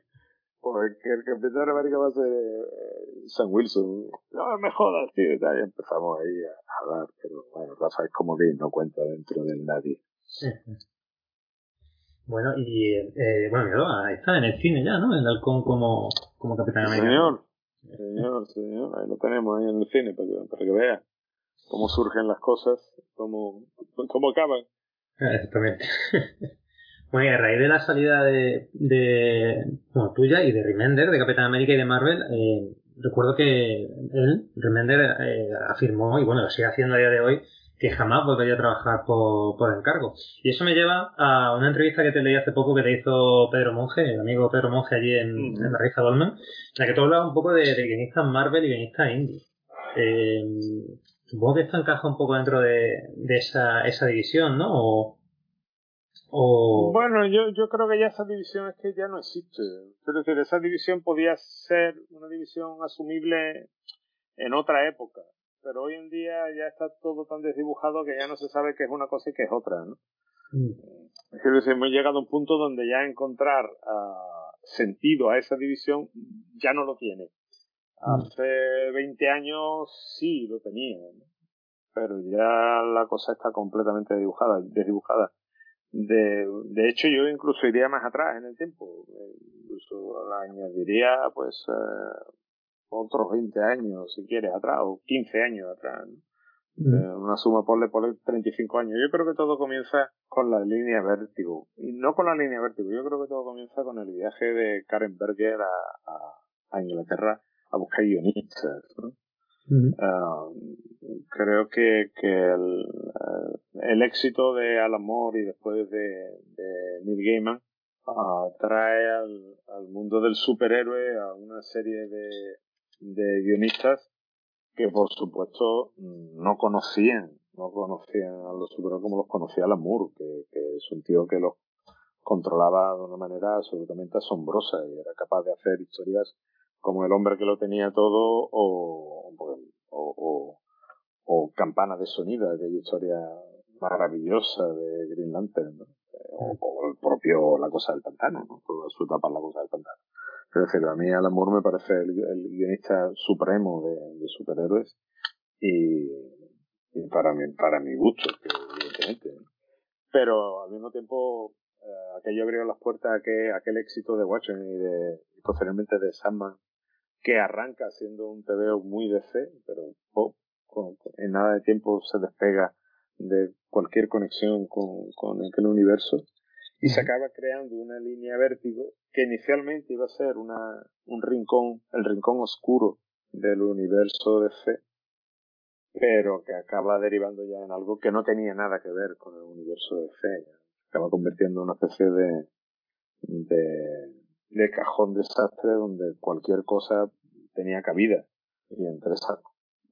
Porque el capitán de América va a ser eh, Sam Wilson. No me jodas, tío. Ya empezamos ahí a hablar. Pero bueno, Rafa es como de no cuenta dentro del nadie. Bueno, y eh, bueno, ahí está en el cine ya, ¿no? El halcón como, como Capitán América. Señor, Señor, señor, ahí lo tenemos ahí en el cine para que, para que vea cómo surgen las cosas, cómo, cómo acaban. Exactamente. bueno, y a raíz de la salida de, de bueno, tuya y de Remender, de Capitán América y de Marvel, eh, recuerdo que él, Remender, eh, afirmó, y bueno, lo sigue haciendo a día de hoy, que jamás volvería a trabajar por, por encargo. Y eso me lleva a una entrevista que te leí hace poco que te hizo Pedro Monge, el amigo Pedro Monge allí en, la revista Dolman, en la que tú hablabas un poco de, de guionistas Marvel y guionistas indie. Eh, supongo que esto encaja un poco dentro de, de esa, esa división, ¿no? O, o... Bueno, yo, yo creo que ya esa división es que ya no existe. Es decir, esa división podía ser una división asumible en otra época pero hoy en día ya está todo tan desdibujado que ya no se sabe qué es una cosa y qué es otra, ¿no? Mm. Es decir, hemos llegado a un punto donde ya encontrar uh, sentido a esa división ya no lo tiene. Hace 20 años sí lo tenía, ¿no? pero ya la cosa está completamente desdibujada. desdibujada. De, de hecho, yo incluso iría más atrás en el tiempo. Incluso la añadiría, pues, eh, otros 20 años, si quieres, atrás, o 15 años atrás. Mm. Eh, una suma, por ponle 35 años. Yo creo que todo comienza con la línea vértigo. Y no con la línea vértigo, yo creo que todo comienza con el viaje de Karen Berger a, a, Inglaterra a buscar guionistas. Ah, creo que, que el, el, éxito de Alan Moore y después de, de Neil Gaiman uh, trae al, al, mundo del superhéroe a una serie de, de guionistas que por supuesto no conocían, no conocían a los superhéroes como los conocía Alan Moore, que, que es un tío que los controlaba de una manera absolutamente asombrosa y era capaz de hacer historias como el hombre que lo tenía todo o, o, o, campana de sonido, aquella historia maravillosa de Green Lantern, o, el propio La Cosa del Pantano, ¿no? toda su etapa La Cosa del Pantano. Es decir, a mí Alan Moore me parece el, guionista supremo de, superhéroes y, para, mi, para mi gusto, evidentemente. Pero al mismo tiempo, eh, aquello abrió las puertas a aquel, aquel éxito de Watchmen y, de, posteriormente de Sandman, que arranca siendo un TVO muy DC, pero en nada de tiempo se despega de cualquier conexión con, con aquel universo y se acaba creando una línea vértigo que inicialmente iba a ser una, un rincón, el rincón oscuro del universo DC, pero que acaba derivando ya en algo que no tenía nada que ver con el universo DC. Acaba convirtiendo en una especie de, de, de cajón desastre donde cualquier cosa tenía cabida. Y entre esas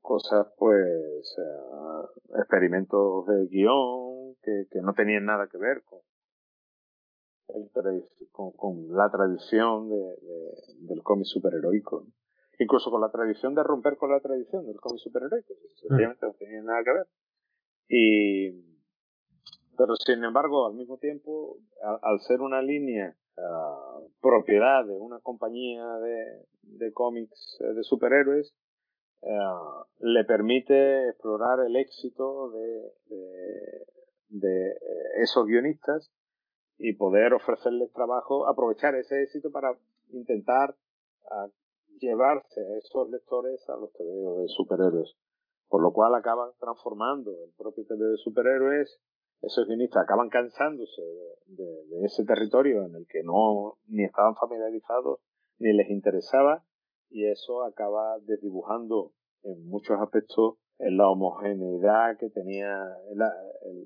cosas, pues, eh, experimentos de guion que, que no tenían nada que ver con, con, con, la tradición de, del cómic superheroico. Incluso con la tradición de romper con la tradición del cómic superheroico. Sencillamente no tenía nada que ver. Y, pero sin embargo, al mismo tiempo, al, ser una línea ah, propiedad de una compañía de, de cómics eh, de superhéroes, uh, le permite explorar el éxito de, de, de esos guionistas y poder ofrecerles trabajo, aprovechar ese éxito para intentar uh, llevarse a esos lectores a los TV de superhéroes. Por lo cual acaban transformando el propio TV de superhéroes, esos guionistas acaban cansándose de, de, de, ese territorio en el que no ni estaban familiarizados ni les interesaba y eso acaba desdibujando en muchos aspectos en la homogeneidad que tenía, la,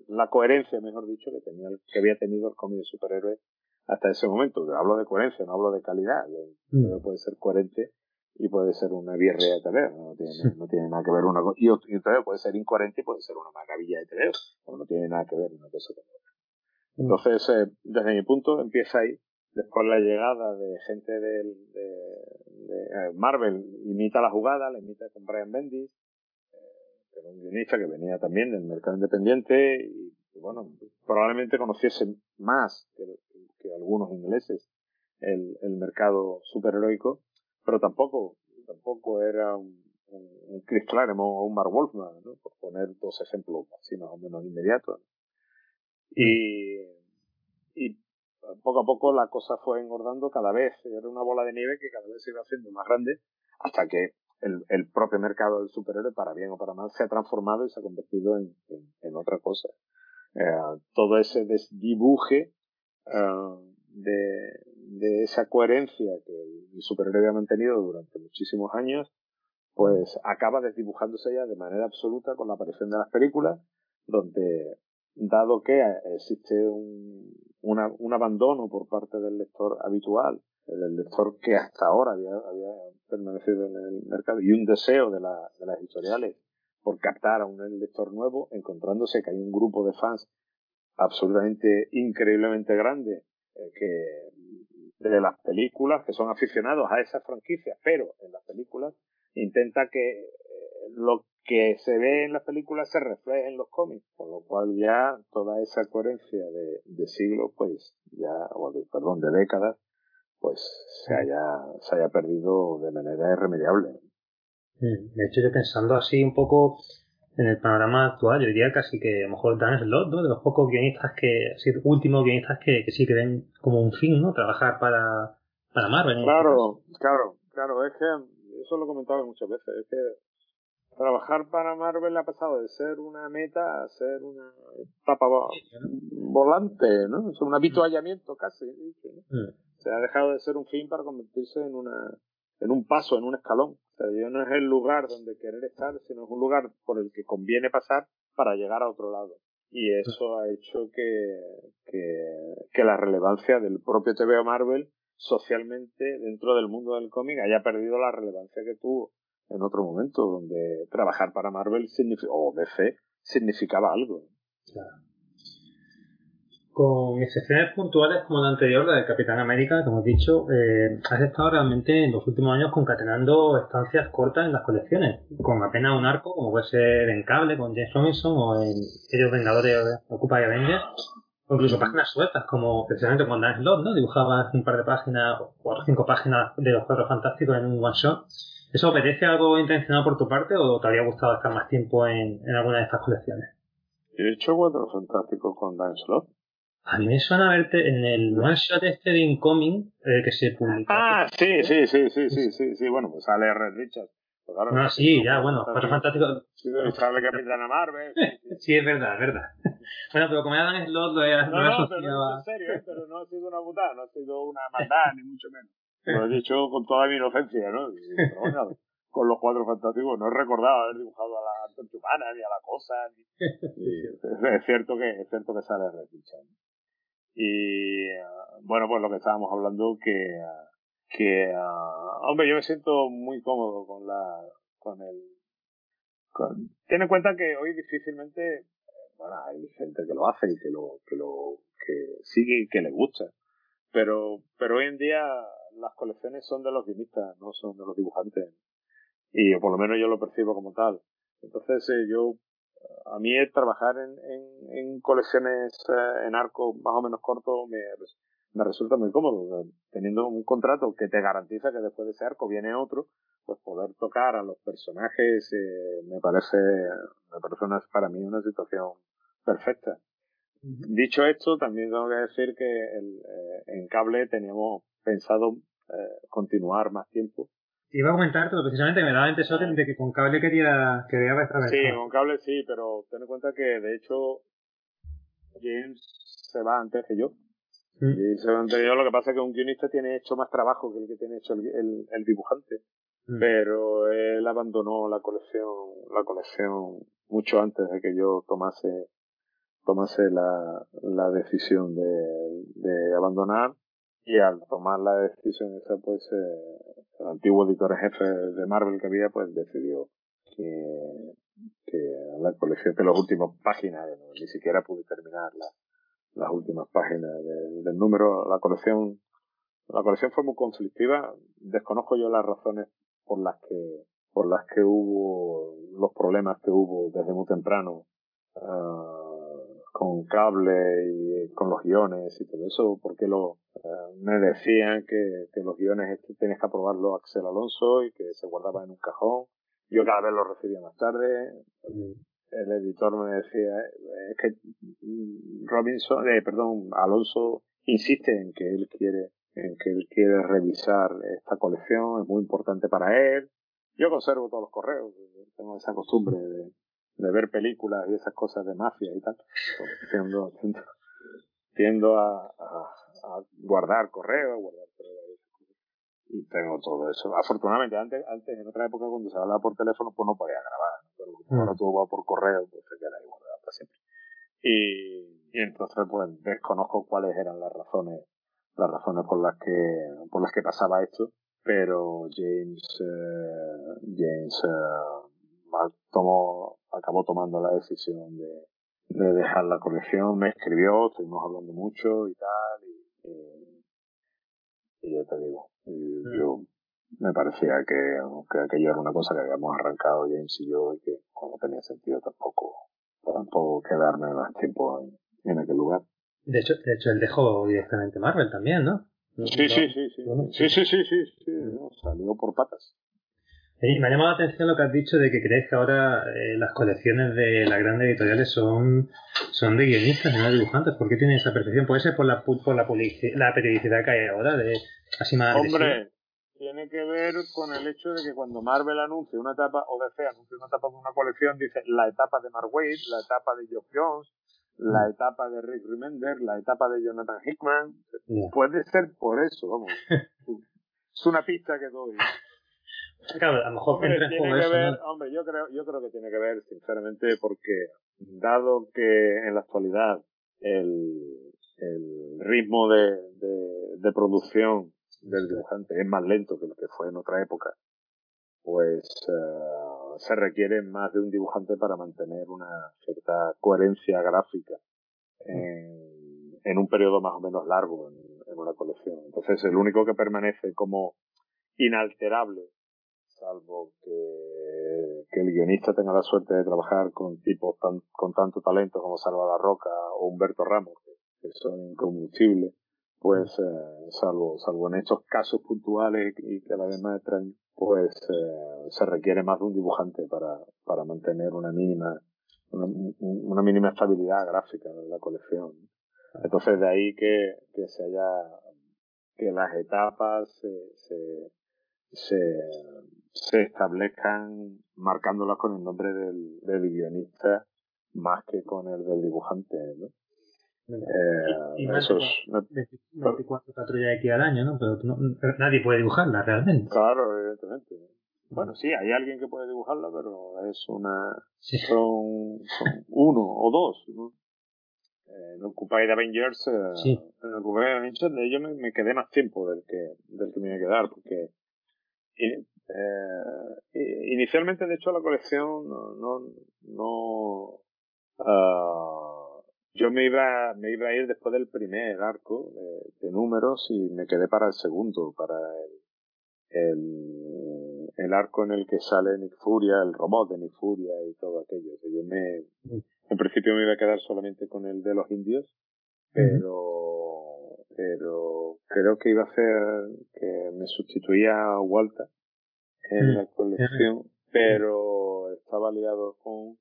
la, coherencia, mejor dicho, que tenía, que había tenido el cómic de superhéroes hasta ese momento. Hablo de coherencia, no hablo de calidad. Mm. Puede ser coherente y puede ser una birria de TV, no tiene, no tiene nada que ver una cosa. Y, y puede ser incoherente y puede ser una maravilla de TV, no tiene nada que ver una cosa con otra. Mm. Entonces, eh, desde mi punto, empieza ahí Después la llegada de gente del, de, de, eh, Marvel imita la jugada, la imita con Brian Bendis, eh, que era un guionista que venía también del mercado independiente y, y bueno, probablemente conociese más que, que algunos ingleses el, el mercado superheroico, pero tampoco, tampoco era un, un, Chris Claremont o un Mark Wolfman, ¿no? por poner dos ejemplos así más o menos inmediatos. Y, y poco a poco la cosa fue engordando cada vez, era una bola de nieve que cada vez se iba haciendo más grande hasta que el, el propio mercado del superhéroe, para bien o para mal, se ha transformado y se ha convertido en, en, otra cosa. Eh, todo ese desdibuje uh, de, de esa coherencia que el superhéroe había mantenido durante muchísimos años, pues acaba desdibujándose ya de manera absoluta con la aparición de las películas, donde dado que existe un, un abandono por parte del lector habitual, del lector que hasta ahora había, había permanecido en el mercado, y un deseo de, la, de las editoriales por captar a un lector nuevo, encontrándose que hay un grupo de fans absolutamente increíblemente grande eh, que de las películas que son aficionados a esas franquicias, pero en las películas intenta que eh, lo que se ve en las películas se refleja en los cómics, por lo cual ya toda esa coherencia de, de siglos, pues ya, o de, perdón, de décadas, pues se haya, se haya perdido de manera irremediable. De hecho, yo pensando así un poco en el panorama actual, yo diría casi que a lo mejor Dan Slott, ¿no? De los pocos guionistas que, así, últimos guionistas que, que sí que ven como un fin, ¿no? Trabajar para, para Marvel. Claro, claro, claro, es que eso lo he comentado muchas veces, es que trabajar para Marvel ha pasado de ser una meta a ser una etapa volante, ¿no? Es un habituallamiento casi. Mm. Se ha dejado de ser un fin para convertirse en una en un paso, en un escalón. O sea, ya no es el lugar donde querer estar, sino es un lugar por el que conviene pasar para llegar a otro lado. Y eso ha hecho que, que, la relevancia del propio TV Marvel socialmente dentro del mundo del cómic haya perdido la relevancia que tuvo en otro momento, donde trabajar para Marvel o DC significaba algo. Con excepciones puntuales como la anterior, la de Capitán América, como hemos dicho, eh, has estado realmente en los últimos años concatenando estancias cortas en las colecciones, con apenas un arco, como puede ser en Cable con James Robinson o en Ellos Vengadores Occupy Avengers, o incluso páginas sueltas, como precisamente con Dan Slott, ¿no? Dibujabas un par de páginas, cuatro o cinco páginas de los cuatro fantásticos en un one shot. ¿Eso obedece algo intencionado por tu parte o te habría gustado estar más tiempo en, alguna de estas colecciones? He hecho cuatro fantásticos con Dan Slott. A mí me suena verte en el one shot este de Incoming eh, que se publicó. Ah, sí, sí, sí, sí, sí, sí, sí, bueno, pues sale Red Richards. Pues no, sí, ya, bueno, Cuatro Fantásticos. Sí, sale Capitana Marvel. sí, es verdad, es verdad. bueno, pero como Adam Slot lo he No, no, pero no, en serio, ¿eh? pero no ha sido una putada, no ha sido una maldad, ni mucho menos. Lo he dicho con toda mi inocencia, ¿no? Pero bueno, con los cuatro fantásticos no he recordado haber dibujado a la antorcha humana, ni a la cosa, ni... es, cierto que, es cierto que sale Red Richards. Y bueno, pues lo que estábamos hablando que, que hombre, yo me siento muy cómodo con la, con el, con, ten en cuenta que hoy difícilmente, bueno, hay gente que lo hace y que lo, que lo, que sigue y que le gusta. Pero, pero hoy en día las colecciones son de los guionistas, no son de los dibujantes. Y por lo menos yo lo percibo como tal. Entonces eh, yo a mí trabajar en, en, en colecciones eh, en arco más o menos corto me, me resulta muy cómodo. Teniendo un contrato que te garantiza que después de ese arco viene otro, pues poder tocar a los personajes eh, me parece, me parece una, para mí una situación perfecta. Dicho esto, también tengo que decir que el, eh, en cable teníamos pensado continuar más tiempo iba a comentar, pero precisamente me daba impresión de que con cable quería, quería ver. Sí, con cable sí, pero ten en cuenta que de hecho James se va antes que yo. Mm. Y se va antes que yo, lo que pasa es que un guionista tiene hecho más trabajo que el que tiene hecho el, el, dibujante. Mm. Pero él abandonó la colección, la colección mucho antes de que yo tomase, tomase la, la decisión de, de abandonar y al tomar la decisión esa pues eh, el antiguo editor jefe de Marvel que había, pues decidió que, que la colección de las últimas páginas, ni siquiera pude terminar las últimas páginas del número, la colección, la colección fue muy conflictiva, desconozco yo las razones por las que, por las que hubo, los problemas que hubo desde muy temprano, uh, con cable y con los guiones y todo eso, porque lo, eh, me decían que, que los guiones este tenías que aprobarlo Axel Alonso y que se guardaba en un cajón. Yo cada vez lo recibía más tarde. El editor me decía, es que Robinson, eh, perdón, Alonso insiste en que él quiere, en que él quiere revisar esta colección, es muy importante para él. Yo conservo todos los correos, tengo esa costumbre de, de ver películas y esas cosas de mafia y tal. Tiendo, tiendo, a, a, guardar correo, guardar correo y tengo todo eso. Afortunadamente, antes, antes en otra época cuando se hablaba por teléfono, pues no podía grabar, pero como ahora mm. todo va por correo, pues se queda ahí guardado para siempre. Y, y entonces pues desconozco cuáles eran las razones, las razones por las que, por las que pasaba esto, pero James, eh, James eh, tomó acabó tomando la decisión de, de dejar la colección, me escribió, estuvimos hablando mucho y tal, y, y, ya te digo, mm. yo me parecía que, que aquello era una cosa que habíamos arrancado James y yo y que no tenía sentido tampoco, tampoco quedarme más tiempo en, en aquel lugar. De hecho, de hecho, él dejó directamente Marvel también, ¿no? Sí, sí, sí, sí. Sí, sí, sí, sí, sí, salió por patas. Me ha llamado la atención lo que has dicho de que crees que ahora eh, las colecciones de las grandes editoriales son, son de guionistas y no de dibujantes. ¿Por qué tiene esa percepción? ¿Puede ser por la, por la, la periodicidad que hay ahora? De, así más Hombre, tiene que ver con el hecho de que cuando Marvel anuncia una etapa, o DC anuncia una etapa de una colección, dice la etapa de Mark Waid, la etapa de Geoff Jones, la mm. etapa de Rick Remender, la etapa de Jonathan Hickman. Puede ser por eso, vamos. es una pista que doy a lo mejor hombre, tiene que ver, hombre, yo creo, yo creo que tiene que ver, sinceramente, porque dado que en la actualidad el, el ritmo de, de, de producción del dibujante es más lento que lo que fue en otra época, pues uh, se requiere más de un dibujante para mantener una cierta coherencia gráfica en, en un periodo más o menos largo en, en, una colección. Entonces, el único que permanece como inalterable salvo que, que, el guionista tenga la suerte de trabajar con tipos tan, con tanto talento como Salva La Roca o Humberto Ramos, que, son incombustibles, pues eh, salvo, salvo en estos casos puntuales y que a la vez extraños, pues eh, se requiere más de un dibujante para, para mantener una mínima una, una mínima estabilidad gráfica en la colección. Entonces de ahí que, que se haya, que las etapas se, se, se establezcan marcándolas con el nombre del, del guionista más que con el del dibujante, ¿no? Eh, y, más esos, 24 patrullas X al año, ¿no? Pero nadie puede dibujarla realmente. Claro, evidentemente. Bueno, sí, hay alguien que puede dibujarla, pero es una. Son, son, uno o dos, ¿no? Eh, en Occupy Avengers, eh, sí. en Occupy Avengers, yo me, me, quedé más tiempo del que, del que me iba a quedar, porque eh, inicialmente, de hecho, la colección no, no, no uh, yo me iba, me iba a ir después del primer arco de, de, números y me quedé para el segundo, para el, el, el, arco en el que sale Nick Furia, el robot de Nick Furia y todo aquello. Yo me, en principio me iba a quedar solamente con el de los indios, pero, pero creo que iba a ser que me sustituía a Walter en la colección, pero estaba liado con,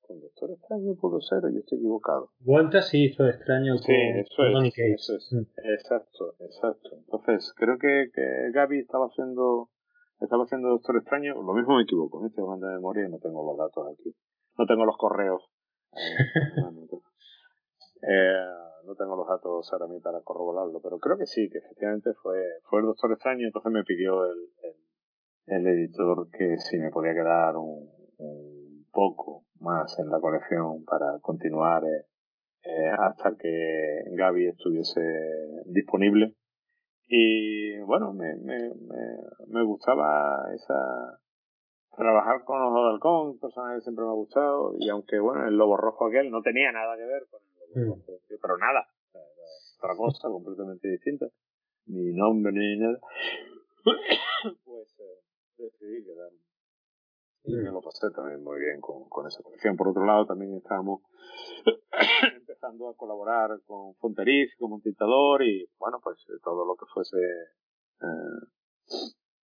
con Doctor Extraño pudo ser, yo estoy equivocado. Vuelta sí hizo extraño sí, con eso es, eso es. Mm. Exacto, exacto. Entonces, creo que, que Gaby estaba haciendo estaba haciendo Doctor Extraño, lo mismo me equivoco, estoy hablando de memoria y no tengo los datos aquí. No tengo los correos. eh, no tengo los datos ahora mismo para corroborarlo, pero creo que sí, que efectivamente fue, fue el Doctor Extraño, entonces me pidió el, el, editor que si me podía quedar un, un, poco más en la colección para continuar eh, eh, hasta que Gaby estuviese disponible. Y bueno, me, me, me, me gustaba esa, trabajar con los Halcón, personaje que siempre me ha gustado, y aunque bueno, el lobo rojo aquel no tenía nada que ver con pero nada, otra cosa completamente distinta, ni nombre ni nada, pues eh, decidí quedarme. Y me lo pasé también muy bien con, con esa colección. Por otro lado, también estábamos empezando a colaborar con Fonteriz como un dictador y bueno, pues eh, todo lo que fuese eh,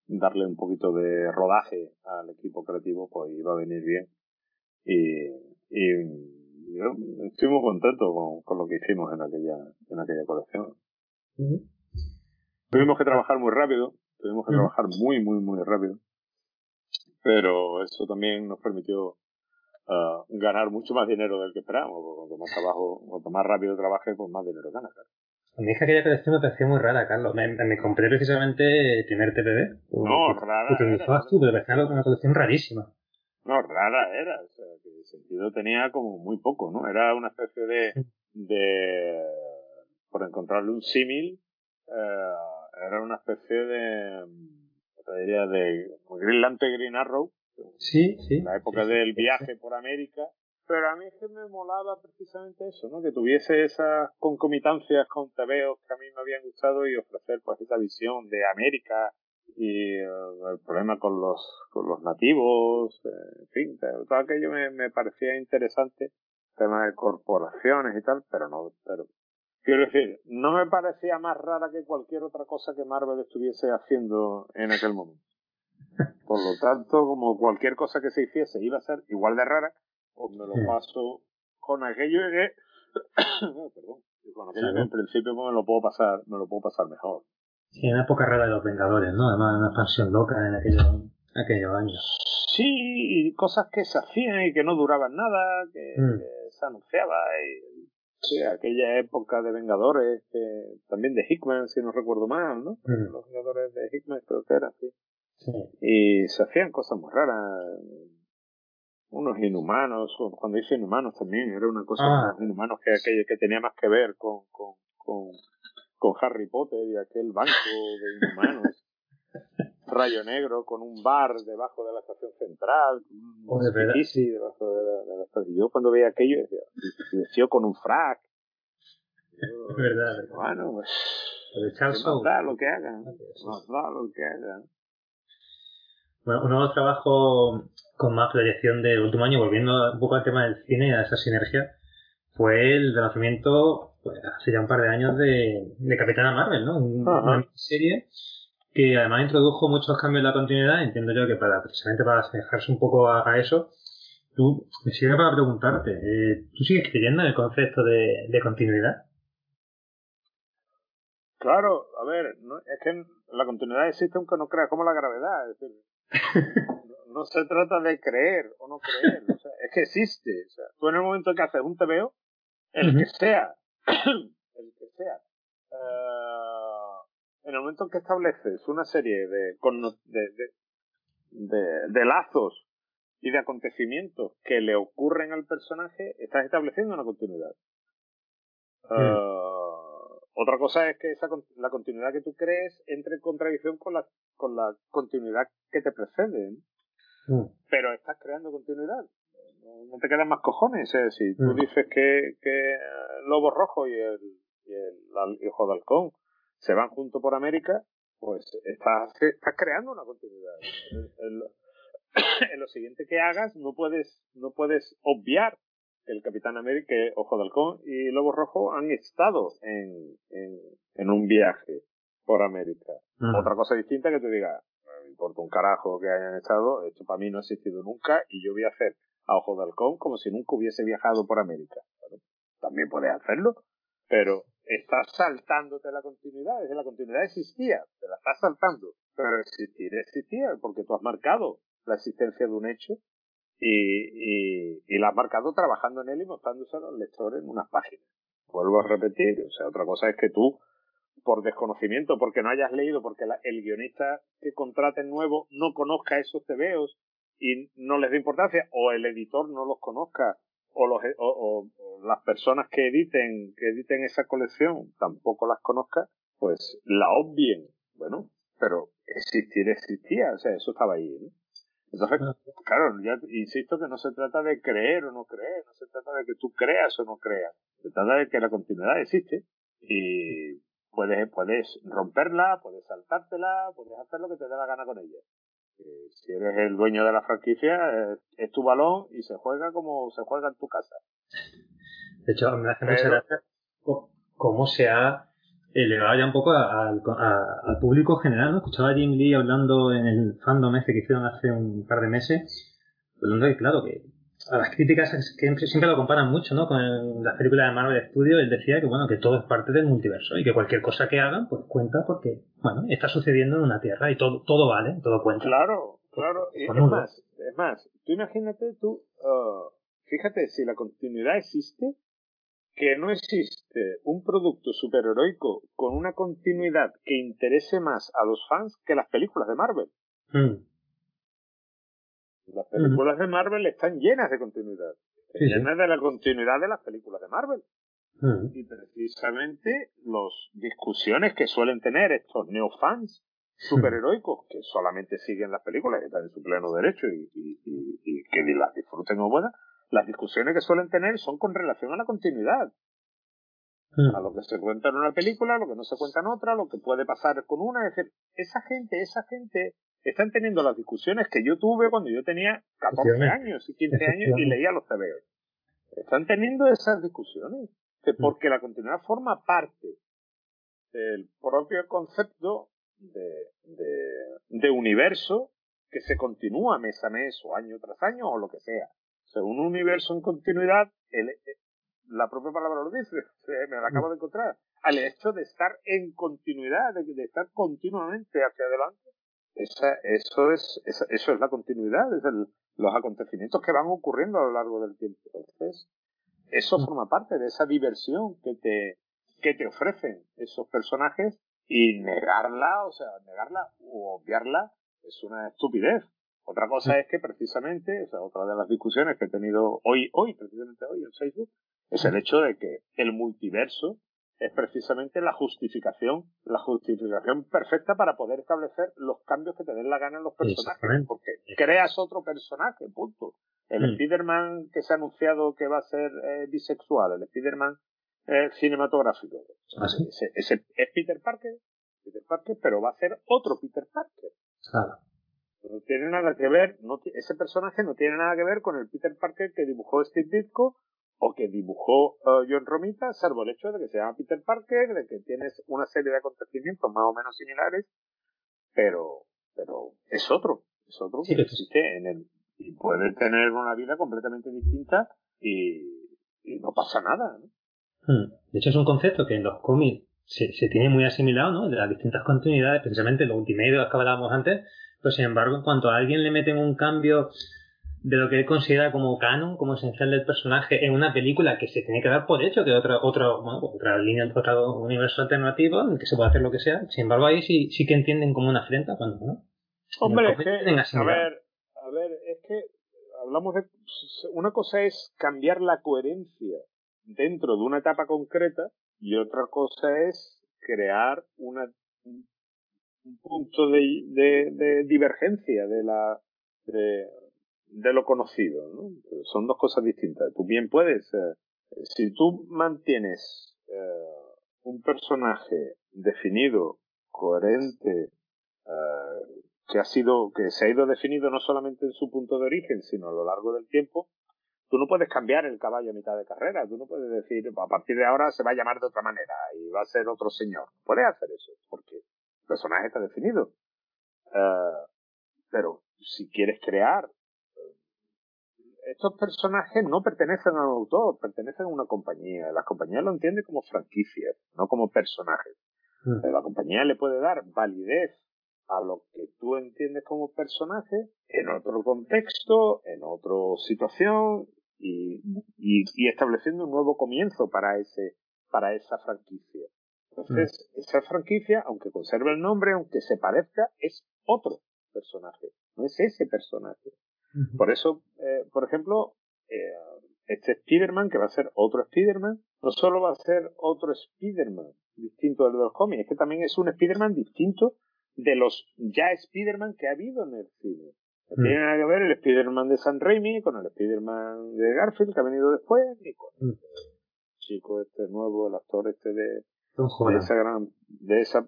darle un poquito de rodaje al equipo creativo, pues iba a venir bien. Y, y yo estoy muy contento con, con, lo que hicimos en aquella, en aquella colección. Tuvimos que trabajar muy rápido, tuvimos que trabajar muy, muy, muy rápido, pero eso también nos permitió uh, ganar mucho más dinero del que esperábamos, cuanto más trabajo, cuanto más rápido trabaje, pues más dinero ganas. Claro. A mí es que aquella colección me parecía muy rara, Carlos. Me, me compré precisamente el primer TPB. No, rara. Utilizabas tú, pero me parecía una colección rarísima. No, rara era, o sea, que sentido tenía como muy poco, ¿no? Era una especie de, de por encontrarle un símil, eh, era una especie de, te diría, de Green Lantern Green Arrow. Sí, sí. La época del viaje por América. Pero a mí es que me molaba precisamente eso, ¿no? Que tuviese esas concomitancias con tebeos que a mí me habían gustado y ofrecer pues esa visión de América y eh, el problema con los, con los nativos, eh, en fin, todo aquello me, me parecía interesante, tema de corporaciones y tal, pero no, pero quiero decir, no me parecía más rara que cualquier otra cosa que Marvel estuviese haciendo en aquel momento. Por lo tanto, como cualquier cosa que se hiciese iba a ser igual de rara, pues me lo paso con aquello que, perdón, con aquello que en principio me lo puedo pasar, me lo puedo pasar mejor. Sí, una época rara de los Vengadores, ¿no? Además, una expansión loca en aquellos, aquellos años. Sí, y cosas que se hacían y que no duraban nada, que, mm. se anunciaba. Y, aquella época de Vengadores, también de Hickman, si no recuerdo mal, ¿no? Mm. Los Vengadores de Hickman creo que eran, sí. sí. Y se hacían cosas muy raras. Unos inhumanos, cuando dice inhumanos también, era una cosa ah. inhumanos que, que, que tenía más que ver con, con, con con Harry Potter y aquel banco de inhumanos. Rayo Negro con un bar debajo de la estación central, oh, de verdad. debajo de la, de la, Y yo cuando veía aquello decía, decía con un frac. Es verdad, Bueno, pues. Nos da lo que hagan. Nos da lo que hagan. Bueno, un nuevo trabajo con más proyección del último año, volviendo un poco al tema del cine y a esa sinergia, fue el renacimiento pues, hace ya un par de años de, de Capitana Marvel, ¿no? una serie que además introdujo muchos cambios en la continuidad, entiendo yo que para precisamente para asemejarse un poco a, eso, tú, me sirve para preguntarte, eh, ¿tú sigues creyendo en el concepto de, de continuidad? Claro, a ver, es que la continuidad existe aunque no crea como la gravedad. Es decir, no, se trata de creer o no creer, es que existe. O sea, tú en el momento que haces un TVO, el que sea, el que sea, eh, en el momento en que estableces una serie de, de, de, de, lazos y de acontecimientos que le ocurren al personaje, estás estableciendo una continuidad. Uh, otra cosa es que esa, la continuidad que tú crees entre en contradicción con la, con la continuidad que te precede. Mm. Pero estás creando continuidad. No, te quedan más cojones. ¿eh? Si tú mm. dices que, que Lobo Rojo y el, y el, Hijo de Halcón se van juntos por América, pues estás, estás creando una continuidad. En, lo siguiente que hagas no puedes, no puedes obviar que el Capitán América, Ojo de Halcón y Lobo Rojo han estado en, en, un viaje por América. Otra cosa distinta que te diga, me importa un carajo que hayan estado, esto para mí no ha existido nunca y yo voy a hacer a Ojo de Halcón como si nunca hubiese viajado por América. también puedes hacerlo, pero estás saltándote la continuidad. La continuidad existía, te la estás saltando. Pero existir existía porque tú has marcado la existencia de un hecho y, y, y la has marcado trabajando en él y mostrándose a los lectores en unas páginas. Vuelvo a repetir, o sea, otra cosa es que tú, por desconocimiento, porque no hayas leído, porque el guionista que contrate nuevo no conozca esos tebeos y no les dé importancia, o el editor no los conozca o, los, o, las personas que editen, que editen esa colección tampoco las conozca, pues la obvien. Bueno, pero existir existía, o sea, eso estaba ahí, ¿no? Entonces, claro, ya insisto que no se trata de creer o no creer, no se trata de que tú creas o no creas, se trata de que la continuidad existe y puedes, puedes romperla, puedes saltártela, puedes hacer lo que te dé la gana con ella si eres el dueño de la franquicia, es, tu balón y se juega como se juega en tu casa. De hecho, me hace mucha gracia cómo se ha elevado ya un poco al público general. ¿no? Escuchaba a Jim Lee hablando en el fandom ese que hicieron hace un par de meses, hablando de, claro, que a las críticas que siempre lo comparan mucho, ¿no? Con las películas de Marvel Studios, él decía que, bueno, que todo es parte del multiverso y que cualquier cosa que hagan, pues cuenta porque, bueno, está sucediendo en una Tierra y todo, todo vale, todo cuenta. Claro, claro. es más, es más, tú imagínate, tú, uh, fíjate, si la continuidad existe, que no existe un producto superheroico con una continuidad que interese más a los fans que las películas de Marvel. Hmm. Las películas de Marvel están llenas de continuidad. llenas de la continuidad de las películas de Marvel. Y precisamente las discusiones que suelen tener estos neofans superheroicos que solamente siguen las películas y están en su pleno derecho y, que las disfruten o buenas, las discusiones que suelen tener son con relación a la continuidad. A lo que se cuenta en una película, lo que no se cuenta en otra, lo que puede pasar con una. Es decir, esa gente, esa gente están teniendo las discusiones que yo tuve cuando yo tenía 14 años y 15 años y leía los TVO. Están teniendo esas discusiones mm. porque la continuidad forma parte del propio concepto de, de, universo que se continúa mes a mes o año tras año o lo que sea. Según un universo en continuidad, el, eh, la propia palabra lo dice, me la acabo de encontrar, al hecho de estar en continuidad, de estar continuamente hacia adelante, esa, eso, es, eso es la continuidad, es el, los acontecimientos que van ocurriendo a lo largo del tiempo. Entonces, eso mm. forma parte de esa diversión que te, que te ofrecen esos personajes y negarla, o sea, negarla o obviarla es una estupidez. Otra cosa mm. es que precisamente, o sea, otra de las discusiones que he tenido hoy, hoy, precisamente hoy en Facebook, es el hecho de que el multiverso es precisamente la justificación, la justificación perfecta para poder establecer los cambios que te den la gana en los personajes. Porque creas otro personaje, punto. El mm. Spider-Man que se ha anunciado que va a ser eh, bisexual, el Spider-Man eh, cinematográfico. ¿Ah, ese, es Peter Parker, Peter Parker, pero va a ser otro Peter Parker. No tiene nada que ver, no ese personaje no tiene nada que ver con el Peter Parker que dibujó Steve Ditko o que dibujó uh, John Romita, salvo el hecho de que se llama Peter Parker, de que tienes una serie de acontecimientos más o menos similares, pero, pero es otro, es otro que existe en el, y puede tener una vida completamente distinta y, no pasa nada. ¿no? Hmm. De hecho, es un concepto que en los cómics se, se tiene muy asimilado, ¿no? De las distintas continuidades, precisamente los los que hablábamos antes, pero sin embargo, en cuanto a alguien le meten un cambio de lo que él considera como canon, como esencial del personaje en una película que se tiene que dar por hecho, que otra, otra, bueno, otra línea, otro universo alternativo en el que se puede hacer lo que sea. Sin embargo, ahí sí, sí que entienden como una afrenta cuando no. Hombre, es que, a ver, a ver, es que hablamos de, una cosa es cambiar la coherencia dentro de una etapa concreta y otra cosa es crear una, un punto de, de, divergencia de la, de, de lo conocido, ¿no? Son dos cosas distintas. Tú bien puedes, eh, si tú mantienes eh, un personaje definido, coherente, eh, que ha sido, que se ha ido definido no solamente en su punto de origen, sino a lo largo del tiempo, tú no puedes cambiar el caballo a mitad de carrera. Tú no puedes decir, a partir de ahora se va a llamar de otra manera y va a ser otro señor. Puedes hacer eso, porque el personaje está definido. pero si quieres crear estos personajes no pertenecen al autor, pertenecen a una compañía. La compañía lo entiende como franquicias, no como personajes. Mm. La compañía le puede dar validez a lo que tú entiendes como personaje en otro contexto, en otra situación y, y, estableciendo un nuevo comienzo para ese para esa franquicia. Entonces, mm. esa franquicia, aunque conserve el nombre, aunque se parezca, es otro personaje, no es ese personaje. Por eso, eh, por ejemplo, eh, este Spider-Man, que va a ser otro Spider-Man, no solo va a ser otro Spider-Man distinto del de los cómics, es que también es un Spider-Man distinto de los ya Spider-Man que ha habido en el cine. No mm. tiene nada que ver el Spider-Man de San Raimi con el Spider-Man de Garfield que ha venido después, ni con mm. el chico este nuevo, el actor este de, de esa gran, de esa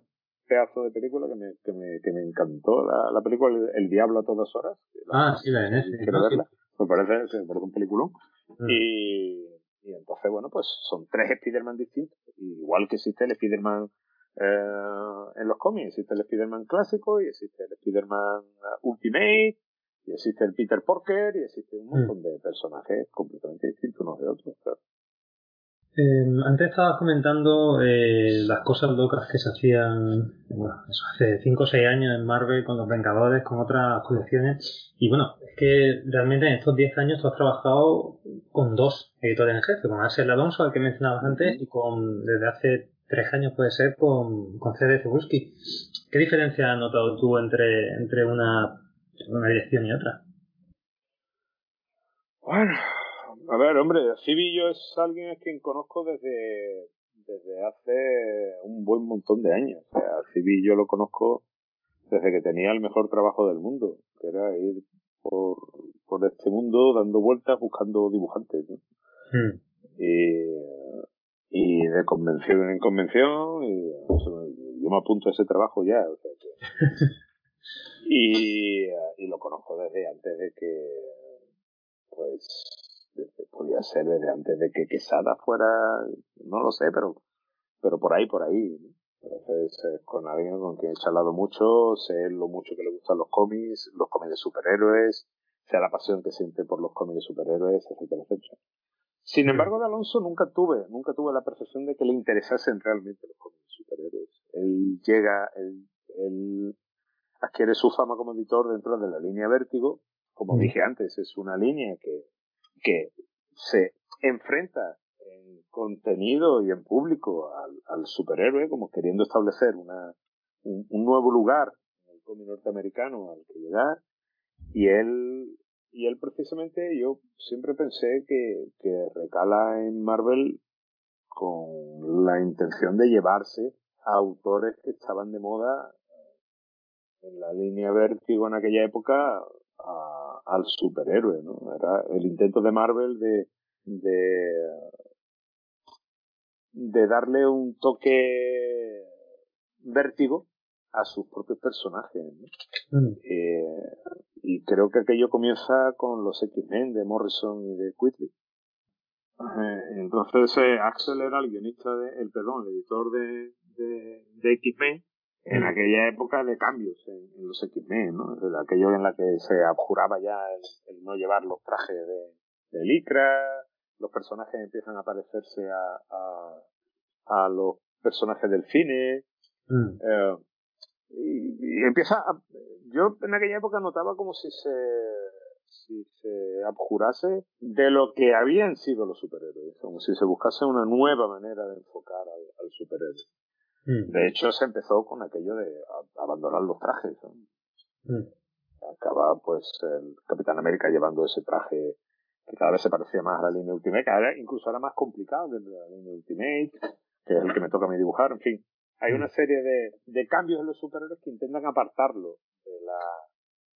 pedazo de película que me, que me, que me encantó. La, la película el, Diablo a todas horas. ah, sí, la de Quiero verla. Me parece, me parece un peliculón. Mm. Y, y entonces, bueno, pues son tres Spider-Man distintos. Igual que existe el Spider-Man eh, en los cómics. Existe el Spider-Man clásico y existe el Spider-Man Ultimate y existe el Peter Porker y existe un montón mm. de personajes completamente distintos unos de otros. Claro. Em, antes estabas comentando eh, las cosas locas que se hacían bueno, eso hace 5 o 6 años en Marvel con los Vengadores, con otras colecciones. Y bueno, es que realmente en estos 10 años tú has trabajado con dos editores en jefe, con Axel Alonso, al que mencionabas antes, y con desde hace 3 años puede ser con, con CD Cebulski. ¿Qué diferencia has notado tú entre, entre una, una dirección y otra? Bueno, a ver, hombre, Civillo es alguien a quien conozco desde, desde hace un buen montón de años. O sea, Civillo lo conozco desde que tenía el mejor trabajo del mundo, que era ir por, por este mundo dando vueltas buscando dibujantes. ¿no? Hmm. Y, y de convención en convención, y, yo me apunto a ese trabajo ya. O sea que, y, y lo conozco desde antes de que, pues, podía ser desde antes de que Quesada fuera, no lo sé, pero, pero por ahí, por ahí. Entonces, es con alguien con quien he charlado mucho, sé lo mucho que le gustan los cómics, los cómics de superhéroes, sea la pasión que siente por los cómics de superhéroes, etcétera, etcétera. Sin embargo, de Alonso nunca tuve, nunca tuve la percepción de que le interesasen realmente los cómics de superhéroes. Él llega, él, él adquiere su fama como editor dentro de la línea Vértigo. Como dije antes, es una línea que que se enfrenta en contenido y en público al, superhéroe como queriendo establecer una, un, nuevo lugar en el cómic norteamericano al que llegar. Y él y él precisamente yo siempre pensé que, que recala en Marvel con la intención de llevarse a autores que estaban de moda en la línea Vértigo en aquella época al superhéroe, ¿no? Era el intento de Marvel de, de, de darle un toque vértigo a sus propios personajes. ¿no? Mm. Eh, y creo que aquello comienza con los X-Men de Morrison y de Quigley. Eh, entonces eh, Axel era el guionista, de, el perdón, el editor de, de, de X-Men en aquella época de cambios en, los X-Men, ¿no? Aquello en la que se abjuraba ya el, no llevar los trajes de, de, licra, los personajes empiezan a parecerse a, a, los personajes del cine, mm. eh, y, empieza a, yo en aquella época notaba como si se si se abjurase de lo que habían sido los superhéroes, como si se buscase una nueva manera de enfocar al superhéroe. Mm. De hecho, se empezó con aquello de abandonar los trajes. Mm. Acaba, pues, el Capitán América llevando ese traje que cada vez se parecía más a la línea Ultimate, que incluso era más complicado que la línea Ultimate, que es el que me toca a mí dibujar, en fin. Hay una mm. serie de, de cambios en los superhéroes que intentan apartarlo de la,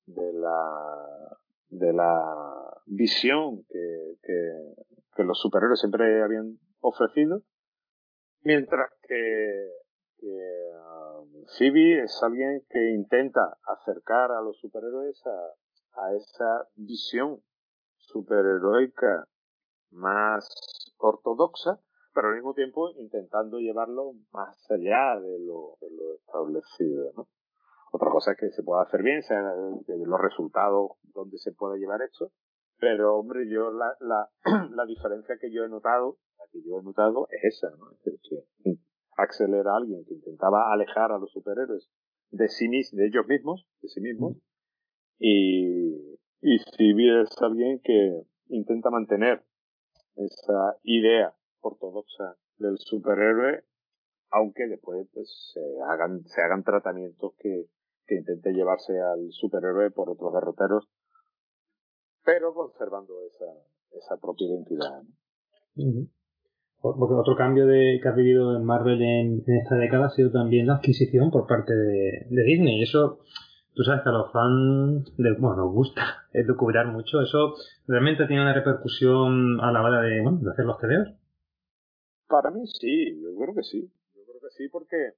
de la, de la visión que, que, que los superhéroes siempre habían ofrecido, mientras que que um, Phoebe es alguien que intenta acercar a los superhéroes a, esa visión superheroica más ortodoxa, pero al mismo tiempo intentando llevarlo más allá de lo, establecido. Otra cosa es que se pueda hacer bien, sea los resultados donde se puede llevar esto, pero hombre, yo la, diferencia que yo he notado, que yo he notado es esa, ¿no? Axel era alguien que intentaba alejar a los superhéroes de sí mismos, de ellos mismos, de sí mismos, y, y es alguien que intenta mantener esa idea ortodoxa del superhéroe, aunque después pues, se hagan, se hagan tratamientos que, que intenten llevarse al superhéroe por otros derroteros, pero conservando esa, esa propia identidad. Porque otro cambio de, que ha vivido en Marvel en, esta década ha sido también la adquisición por parte de, Disney. Y eso, tú sabes que a los fans, bueno, nos gusta es descubrir mucho. Eso realmente tiene una repercusión a la hora de, bueno, de hacer los TVOs. Para mí sí, yo creo que sí. Yo creo que sí porque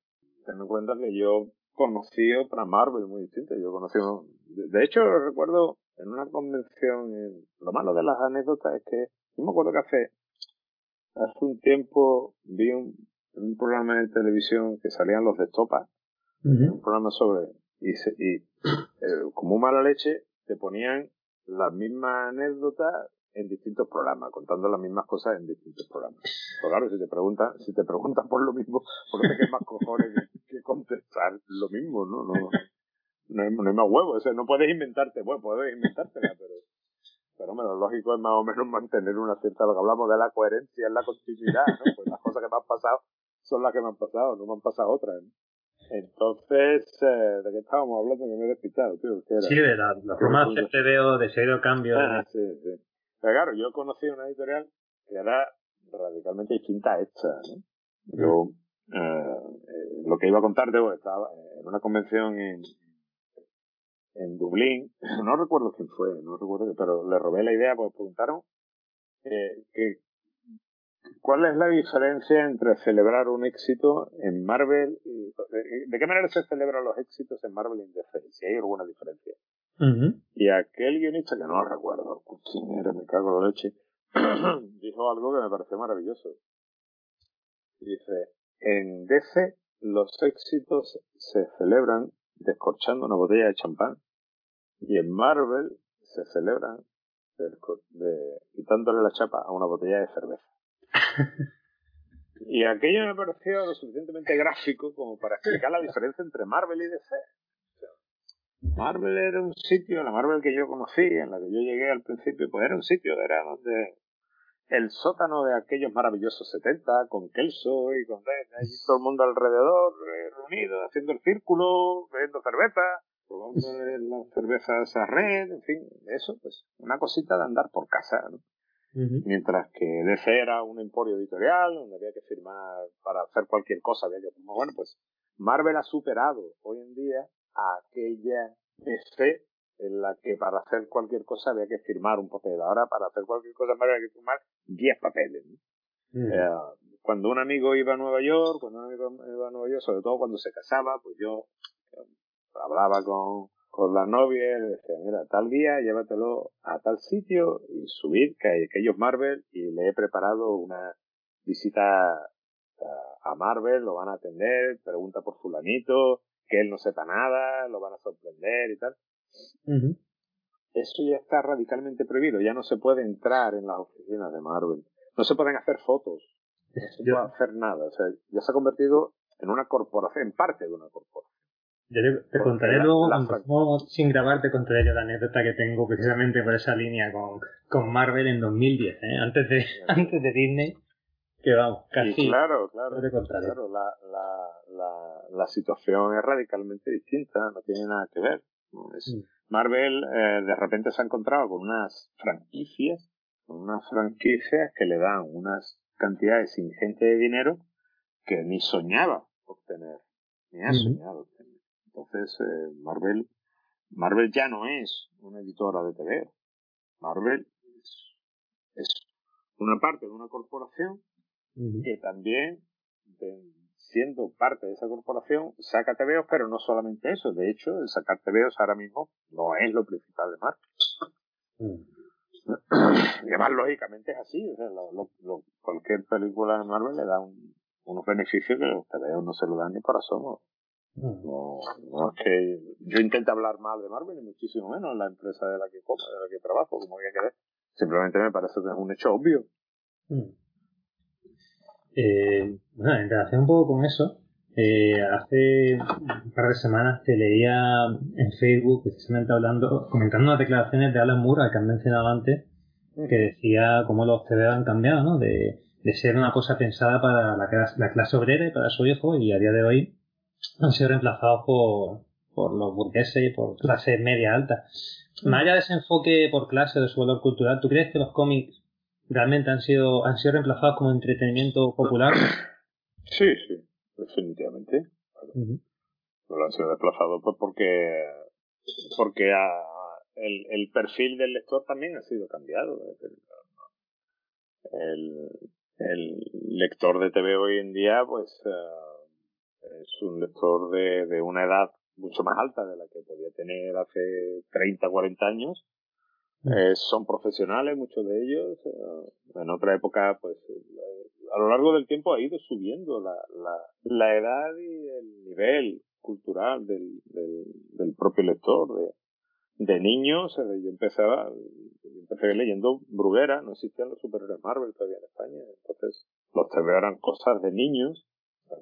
ten en cuenta que yo conocí otra Marvel muy distinta. Yo conocí, de hecho recuerdo en una convención, lo malo de las anécdotas es que yo me acuerdo que hace hace un tiempo vi un, un programa de televisión que salían los de Topa, un programa sobre, y, y eh, como mala leche, te ponían las mismas anécdotas en distintos programas, contando las mismas cosas en distintos programas. Pero claro, si te preguntan, si te preguntan por lo mismo, porque que más cojones que, contestar lo mismo, ¿no? No, no, hay, no hay más huevos, o sea, no puedes inventarte, bueno, puedes inventártela, pero pero lo lógico es más o menos mantener una cierta, lo que hablamos de la coherencia en la continuidad, ¿no? Pues las cosas que me han pasado son las que me han pasado, no me han pasado otras, Entonces, eh, ¿de qué estábamos hablando? Que me he despistado, tío. Sí, de la, la forma de veo de serio cambio. Ah, sí, sí. Pero claro, yo conocí una editorial que era radicalmente distinta a esta, ¿no? Yo, eh, eh, lo que iba a contarte, pues, estaba en una convención en, en Dublín, no recuerdo quién fue, no recuerdo, pero le robé la idea porque preguntaron eh, que cuál es la diferencia entre celebrar un éxito en Marvel y de, qué manera se celebran los éxitos en Marvel y en DC, si hay alguna diferencia. Y aquel guionista que no recuerdo, quién era, me cago la leche, dijo algo que me pareció maravilloso. Dice, en DC los éxitos se celebran descorchando una botella de champán y en Marvel se celebran de, quitándole la chapa a una botella de cerveza. y aquello me pareció lo suficientemente gráfico como para explicar la diferencia entre Marvel y DC. Marvel era un sitio, la Marvel que yo conocí, en la que yo llegué al principio, pues era un sitio, era donde el sótano de aquellos maravillosos 70, con Kelso y con todo el mundo alrededor, eh, reunido, haciendo el círculo, bebiendo cerveza, probando las cervezas a red, en fin, eso, pues, una cosita de andar por casa, ¿no? Mientras que DC era un emporio editorial donde había que firmar para hacer cualquier cosa, había que Bueno, pues Marvel ha superado hoy en día a aquella DC en la que para hacer cualquier cosa había que firmar un papel. Ahora para hacer cualquier cosa había que firmar 10 papeles. Eh, cuando un amigo iba a Nueva York, cuando un amigo iba a Nueva York, sobre todo cuando se casaba, pues yo hablaba con, con la novia y le decía, mira, tal día llévatelo a tal sitio y subir que, que ellos Marvel y le he preparado una visita a, Marvel, lo van a atender, pregunta por fulanito, que él no sepa nada, lo van a sorprender y tal. Eso ya está radicalmente prohibido, ya no se puede entrar en las oficinas de Marvel, no se pueden hacer fotos, no se puede hacer nada, o sea, ya se ha convertido en una corporación, en parte de una corporación. Yo te, contaré luego, sin grabar, te contaré yo la anécdota que tengo precisamente por esa línea con, con Marvel en 2010, ¿eh? antes, de, antes de Disney, que vamos, casi. claro, claro, claro la, la, la, la, situación es radicalmente distinta, no tiene nada que ver. Mm. Marvel eh, de repente se ha encontrado con unas franquicias, con unas franquicias que le dan unas cantidades ingentes de dinero que ni soñaba obtener, ni ha soñado obtener. Entonces, eh, Marvel, Marvel ya no es una editora de TV. Marvel es, una parte de una corporación que también, siendo parte de esa corporación, saca TVOs, pero no solamente eso. De hecho, el sacar TVOs ahora mismo no es lo principal de Marvel. Y además, lógicamente es así. O sea, cualquier película de Marvel le da unos beneficios que los TVOs no se lo dan ni para asomo. No, no es que yo intento hablar mal de Marvel, ni muchísimo menos en la empresa de la que como, de la que trabajo, como que querer. Simplemente me parece que es un hecho obvio. Mm. Eh, bueno, en relación un poco con eso, eh, hace un par de semanas te leía en Facebook, precisamente hablando, comentando unas declaraciones de Alan Moore, que han mencionado antes, que decía cómo los TV han cambiado, ¿no? De, de ser una cosa pensada para la, la clase obrera y para su hijo, y a día de hoy han sido reemplazados por, por los burgueses y por clase media alta. Más allá de ese enfoque por clase de su valor cultural, ¿tú crees que los cómics realmente han sido, han sido reemplazados como entretenimiento popular? Sí, sí, definitivamente. No lo han sido reemplazados pues porque, porque el, el perfil del lector también ha sido cambiado. El, el lector de TV hoy en día, pues, uh, es un lector de, de una edad mucho más alta de la que podía tener hace 30, 40 años. Mm. Eh, son profesionales, muchos de ellos. Eh, en otra época, pues, eh, a lo largo del tiempo ha ido subiendo la, la, la edad y el nivel cultural del, del, del propio lector. De, de niños, yo empezaba, yo empecé leyendo Bruguera, no existían los superhéroes Marvel todavía en España, entonces los TV eran cosas de niños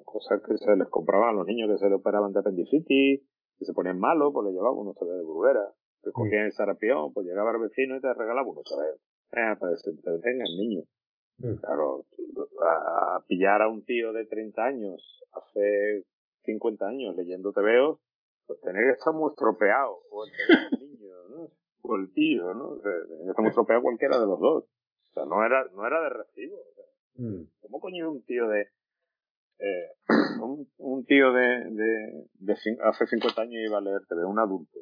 cosas que se les compraban a los niños que se le operaban de apendicitis, que se ponían malos, pues le llevaban unos TV de burguera. Que cogían el sarapión, pues llegaba el vecino y te regalaba unos TV. Eh, para que se entretenga el niño. Claro, a, pillar a un tío de 30 años hace 50 años leyendo TVO, pues tener que estar muy estropeado, o el, niño, ¿no? O el tío, ¿no? Tener que estar muy estropeado cualquiera de los dos. O sea, no era, no era de recibo. O ¿Cómo coño un tío de eh, un, un, tío de, de, de, hace 50 años iba a leer TV, un adulto.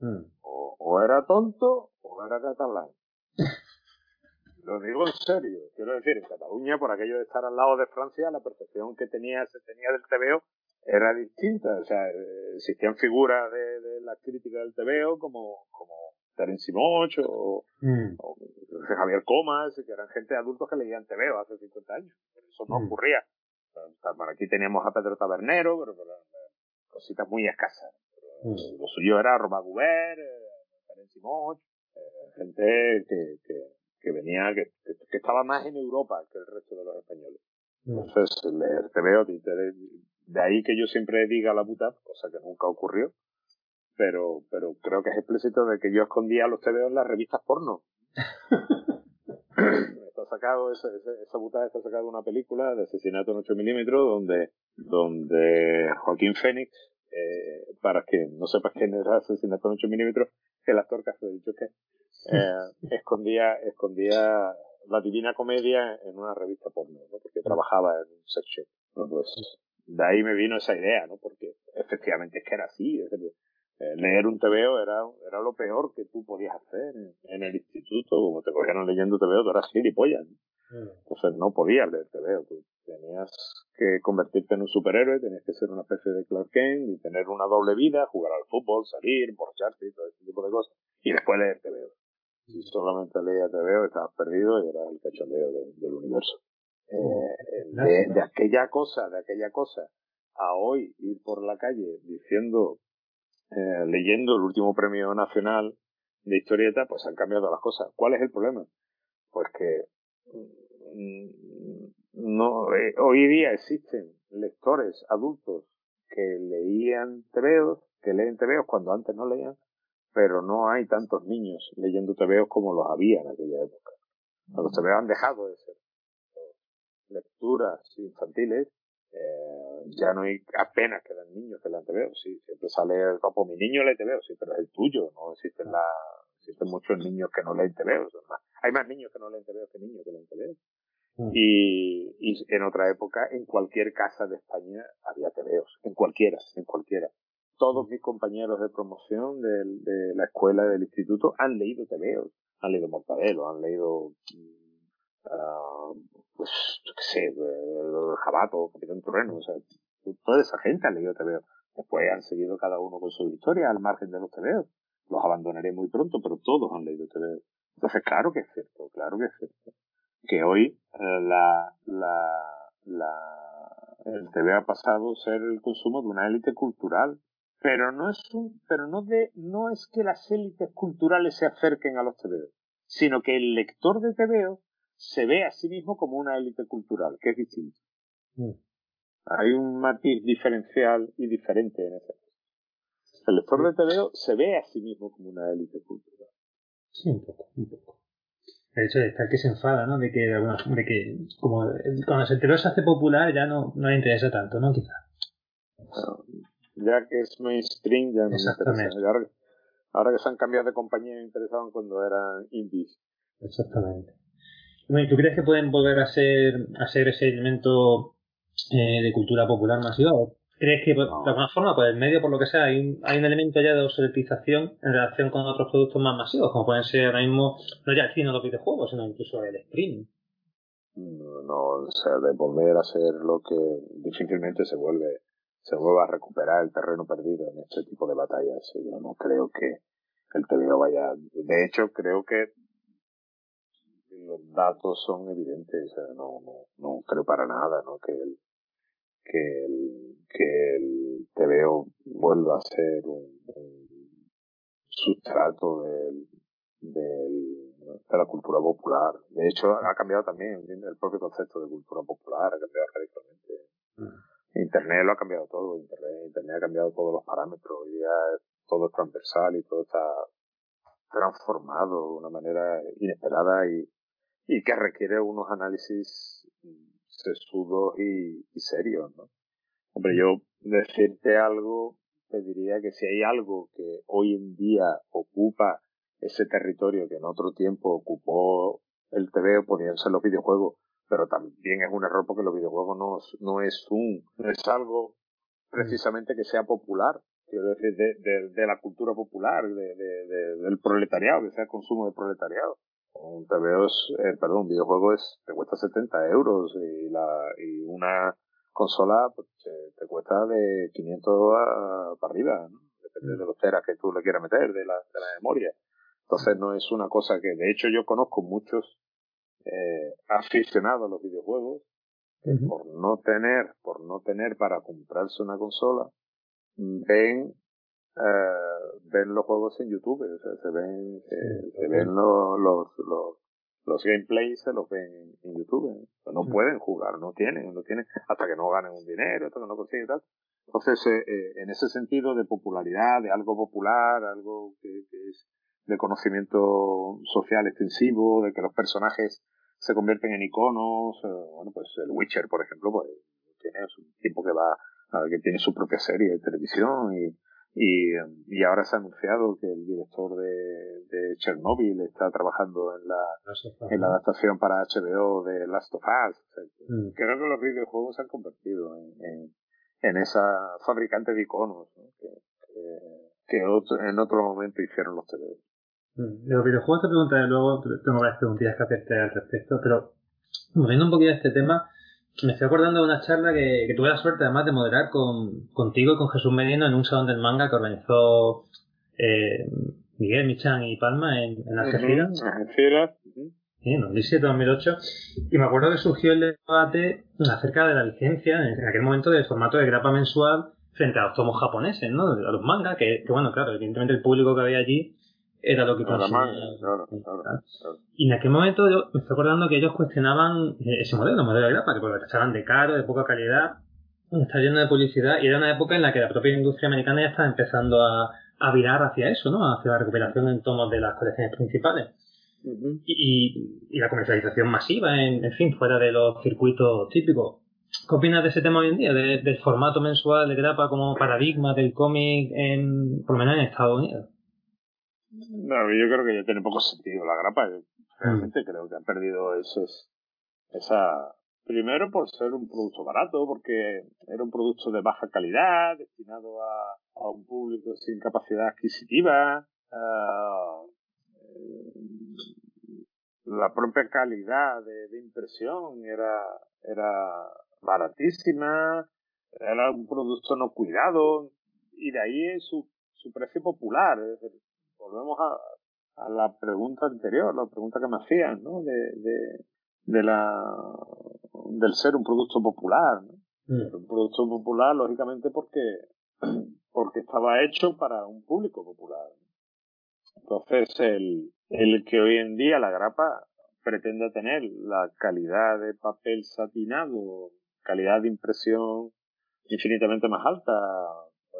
Mm. O, o, era tonto o era catalán. Lo digo en serio. Quiero decir, en Cataluña, por aquello de estar al lado de Francia, la percepción que tenía, se tenía del TVO era distinta. O sea, existían figuras de, de la crítica del TVO como, como Terence Simoch o, mm. o, Javier Comas, que eran gente adultos que leían TVO hace 50 años. Eso no mm. ocurría por aquí teníamos a Pedro Tabernero, pero, cositas muy escasas. Mm. Lo suyo era Roma Guber, eh, eh, gente que, que, que venía, que, que, estaba más en Europa que el resto de los españoles. Mm. Entonces, leer veo de ahí que yo siempre diga la puta, cosa que nunca ocurrió, pero, pero creo que es explícito de que yo escondía los TVO en las revistas porno. está sacado, esa, esa, butada está sacada de una película de asesinato en 8 milímetros donde, donde Joaquín Fénix, eh, para que no sepas quién era asesinato en 8 milímetros, el actor que hace dicho que eh, escondía, escondía la divina comedia en una revista porno, ¿no? porque trabajaba en un sex shop. ¿no? Pues, de ahí me vino esa idea, ¿no? Porque efectivamente es que era así. Es decir, leer un TVO era, era lo peor que tú podías hacer en, el instituto, como te cogieron leyendo TVO, tú eras gilipollas. Mm. Entonces no podías leer TVO, tú tenías que convertirte en un superhéroe, tenías que ser una especie de Clark Kent y tener una doble vida, jugar al fútbol, salir, borracharte y todo ese tipo de cosas, y después leer TVO. Si solamente leías TVO estabas perdido y eras el cachondeo del universo. Eh, de, de aquella cosa, de aquella cosa a hoy ir por la calle diciendo, eh, leyendo el último premio nacional de historieta, pues han cambiado las cosas. ¿Cuál es el problema? Pues que mm, no, eh, hoy día existen lectores adultos que leían tebeos, que leen tebeos cuando antes no leían, pero no hay tantos niños leyendo tebeos como los había en aquella época. Los tebeos han dejado de ser lecturas infantiles, eh, ya no hay apenas quedan niños que lean tebeos, sí, siempre sale, como mi niño lee tebeos, sí, pero es el tuyo, no existen la, existen muchos niños que no leen tebeos, hay más niños que no leen tebeos que niños que leen tebeos. Mm. Y, y en otra época, en cualquier casa de España había tebeos, en cualquiera, en cualquiera. Todos mis compañeros de promoción de, de la escuela, del instituto, han leído tebeos, han leído Mortadelo, han leído, uh, pues, yo qué sé, uh, Jabato, Capitán Torreno, o sea, toda esa gente ha leído tebeos. Después han seguido cada uno con su historia al margen de los tebeos. Los abandonaré muy pronto, pero todos han leído tebeos. Entonces, claro que es cierto, claro que es cierto que hoy eh, la, la, la, el TV ha pasado a ser el consumo de una élite cultural. Pero no es un, pero no de, no es que las élites culturales se acerquen a los TVO, sino que el lector de TVO se ve a sí mismo como una élite cultural, que es distinto. Mm. Hay un matiz diferencial y diferente en ese caso. El lector de TVO se ve a sí mismo como una élite cultural. Sí, un poco, un poco el hecho de estar que se enfada, ¿no? De que, de que como cuando se enteró se hace popular ya no, no le interesa tanto, ¿no? Quizá. ya que es mainstream ya no me interesa. ahora, que se han cambiado de compañía me interesaban cuando eran indies. Exactamente. Bueno, ¿Tú crees que pueden volver a ser, a ser ese elemento eh, de cultura popular masiva? ¿Crees que de alguna forma, pues el medio, por lo que sea, hay un, hay un elemento ya de obsoletización en relación con otros productos más masivos, como pueden ser ahora mismo, no ya el cine o los videojuegos, sino incluso el streaming? No, o sea, de volver a ser lo que difícilmente se vuelve, se vuelve a recuperar el terreno perdido en este tipo de batallas. Yo no creo que el TVO vaya, de hecho, creo que los datos son evidentes, o sea, no, no, no creo para nada, ¿no? Que el, que el, que el TVO vuelva a ser un, sustrato del, del, de la cultura popular. De hecho, ha cambiado también el propio concepto de cultura popular, ha cambiado radicalmente. Mm. Internet lo ha cambiado todo, Internet, Internet ha cambiado todos los parámetros, hoy día todo es transversal y todo está transformado de una manera inesperada y, y que requiere unos análisis sesudos y, y serios, ¿no? Hombre, yo decirte algo, te diría que si hay algo que hoy en día ocupa ese territorio que en otro tiempo ocupó el TV, ser los videojuegos, pero también es un error porque los videojuegos no, no es un, no es algo precisamente que sea popular, quiero decir, de, de, la cultura popular, de, del proletariado, que sea consumo de proletariado. Un TV es, eh, perdón, un videojuego es, te cuesta 70 euros y la, y una consola pues, te, cuesta de 500 para arriba, ¿no? Depende de los teras que tú le quieras meter, de la, de la memoria. Entonces no es una cosa que, de hecho yo conozco muchos eh, aficionados a los videojuegos que por no tener, por no tener para comprarse una consola, ven eh, ven los juegos en YouTube, o sea, se ven, se, ven los, los, los, los gameplays, se los ven en, YouTube. no pueden jugar, no tienen, no tienen, hasta que no ganen un dinero, hasta que no consiguen tal. Entonces, eh, eh, en ese sentido de popularidad, de algo popular, algo que, es de conocimiento social extensivo, de que los personajes se convierten en iconos, bueno, pues el Witcher, por ejemplo, pues tiene un tiempo que va, que tiene su propia serie de televisión y, y, y ahora se ha anunciado que el director de, de Chernobyl está trabajando en la, en la adaptación para HBO de Last of Us. Mm. Creo que los videojuegos se han convertido en, en, esa fabricante de iconos que, que, en otro momento hicieron los TV. Mm. De los videojuegos te preguntaré luego, tengo varias preguntillas que hacerte al respecto, pero volviendo un poquito a este tema, me estoy acordando de una charla que, tuve la suerte además de moderar con, contigo y con Jesús Medino en un salón del manga que organizó eh, Miguel, Michan y Palma en, en Algeciras. en 2007-2008, y me acuerdo que surgió el debate acerca de la licencia, en aquel momento, del formato de grapa mensual frente a los tomos japoneses, ¿no? A los mangas, que, bueno, claro, evidentemente el público que había allí era lo que consumía. Y en aquel momento yo me estoy acordando que ellos cuestionaban eh, ese modelo, el modelo de grapa, que porque estaban de caro, de poca calidad, está lleno de publicidad, y era una época en la que la propia industria americana ya estaba empezando a, a virar hacia eso, ¿no? Hacia la recuperación en tomos de las colecciones principales y, y, la comercialización masiva, en, en, fin, fuera de los circuitos típicos. ¿Qué opinas de ese tema hoy en día, del formato mensual de grapa como paradigma del cómic, en, por lo menos en Estados Unidos? No, yo creo que ya tiene poco sentido la grapa. realmente mm. creo que ha perdido ese, esa. Primero por ser un producto barato, porque era un producto de baja calidad, destinado a, a un público sin capacidad adquisitiva. Uh, la propia calidad de, impresión era, era baratísima, era un producto no cuidado, y de ahí su, su precio popular. Volvemos a, a, la pregunta anterior, la pregunta que me hacían, ¿no? De, de, de la, del ser un producto popular, mm. Un producto popular, lógicamente, porque, porque estaba hecho para un público popular. Entonces, el, el que hoy en día la grapa pretende tener la calidad de papel satinado, calidad de impresión infinitamente más alta,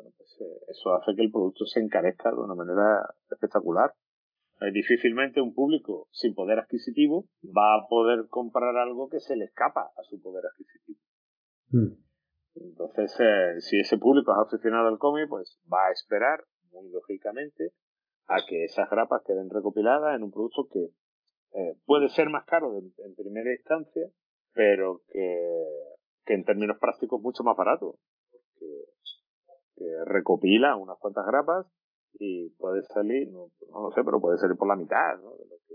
bueno, pues eh, eso hace que el producto se encarezca de una manera espectacular. Eh, difícilmente un público sin poder adquisitivo va a poder comprar algo que se le escapa a su poder adquisitivo. Hmm. Entonces, eh, si ese público es aficionado al cómic, pues va a esperar, muy lógicamente, a que esas grapas queden recopiladas en un producto que eh, puede ser más caro en primera instancia, pero que, que en términos prácticos mucho más barato. Que recopila unas cuantas grapas y puede salir, no, no lo sé, pero puede salir por la mitad, ¿no? De lo que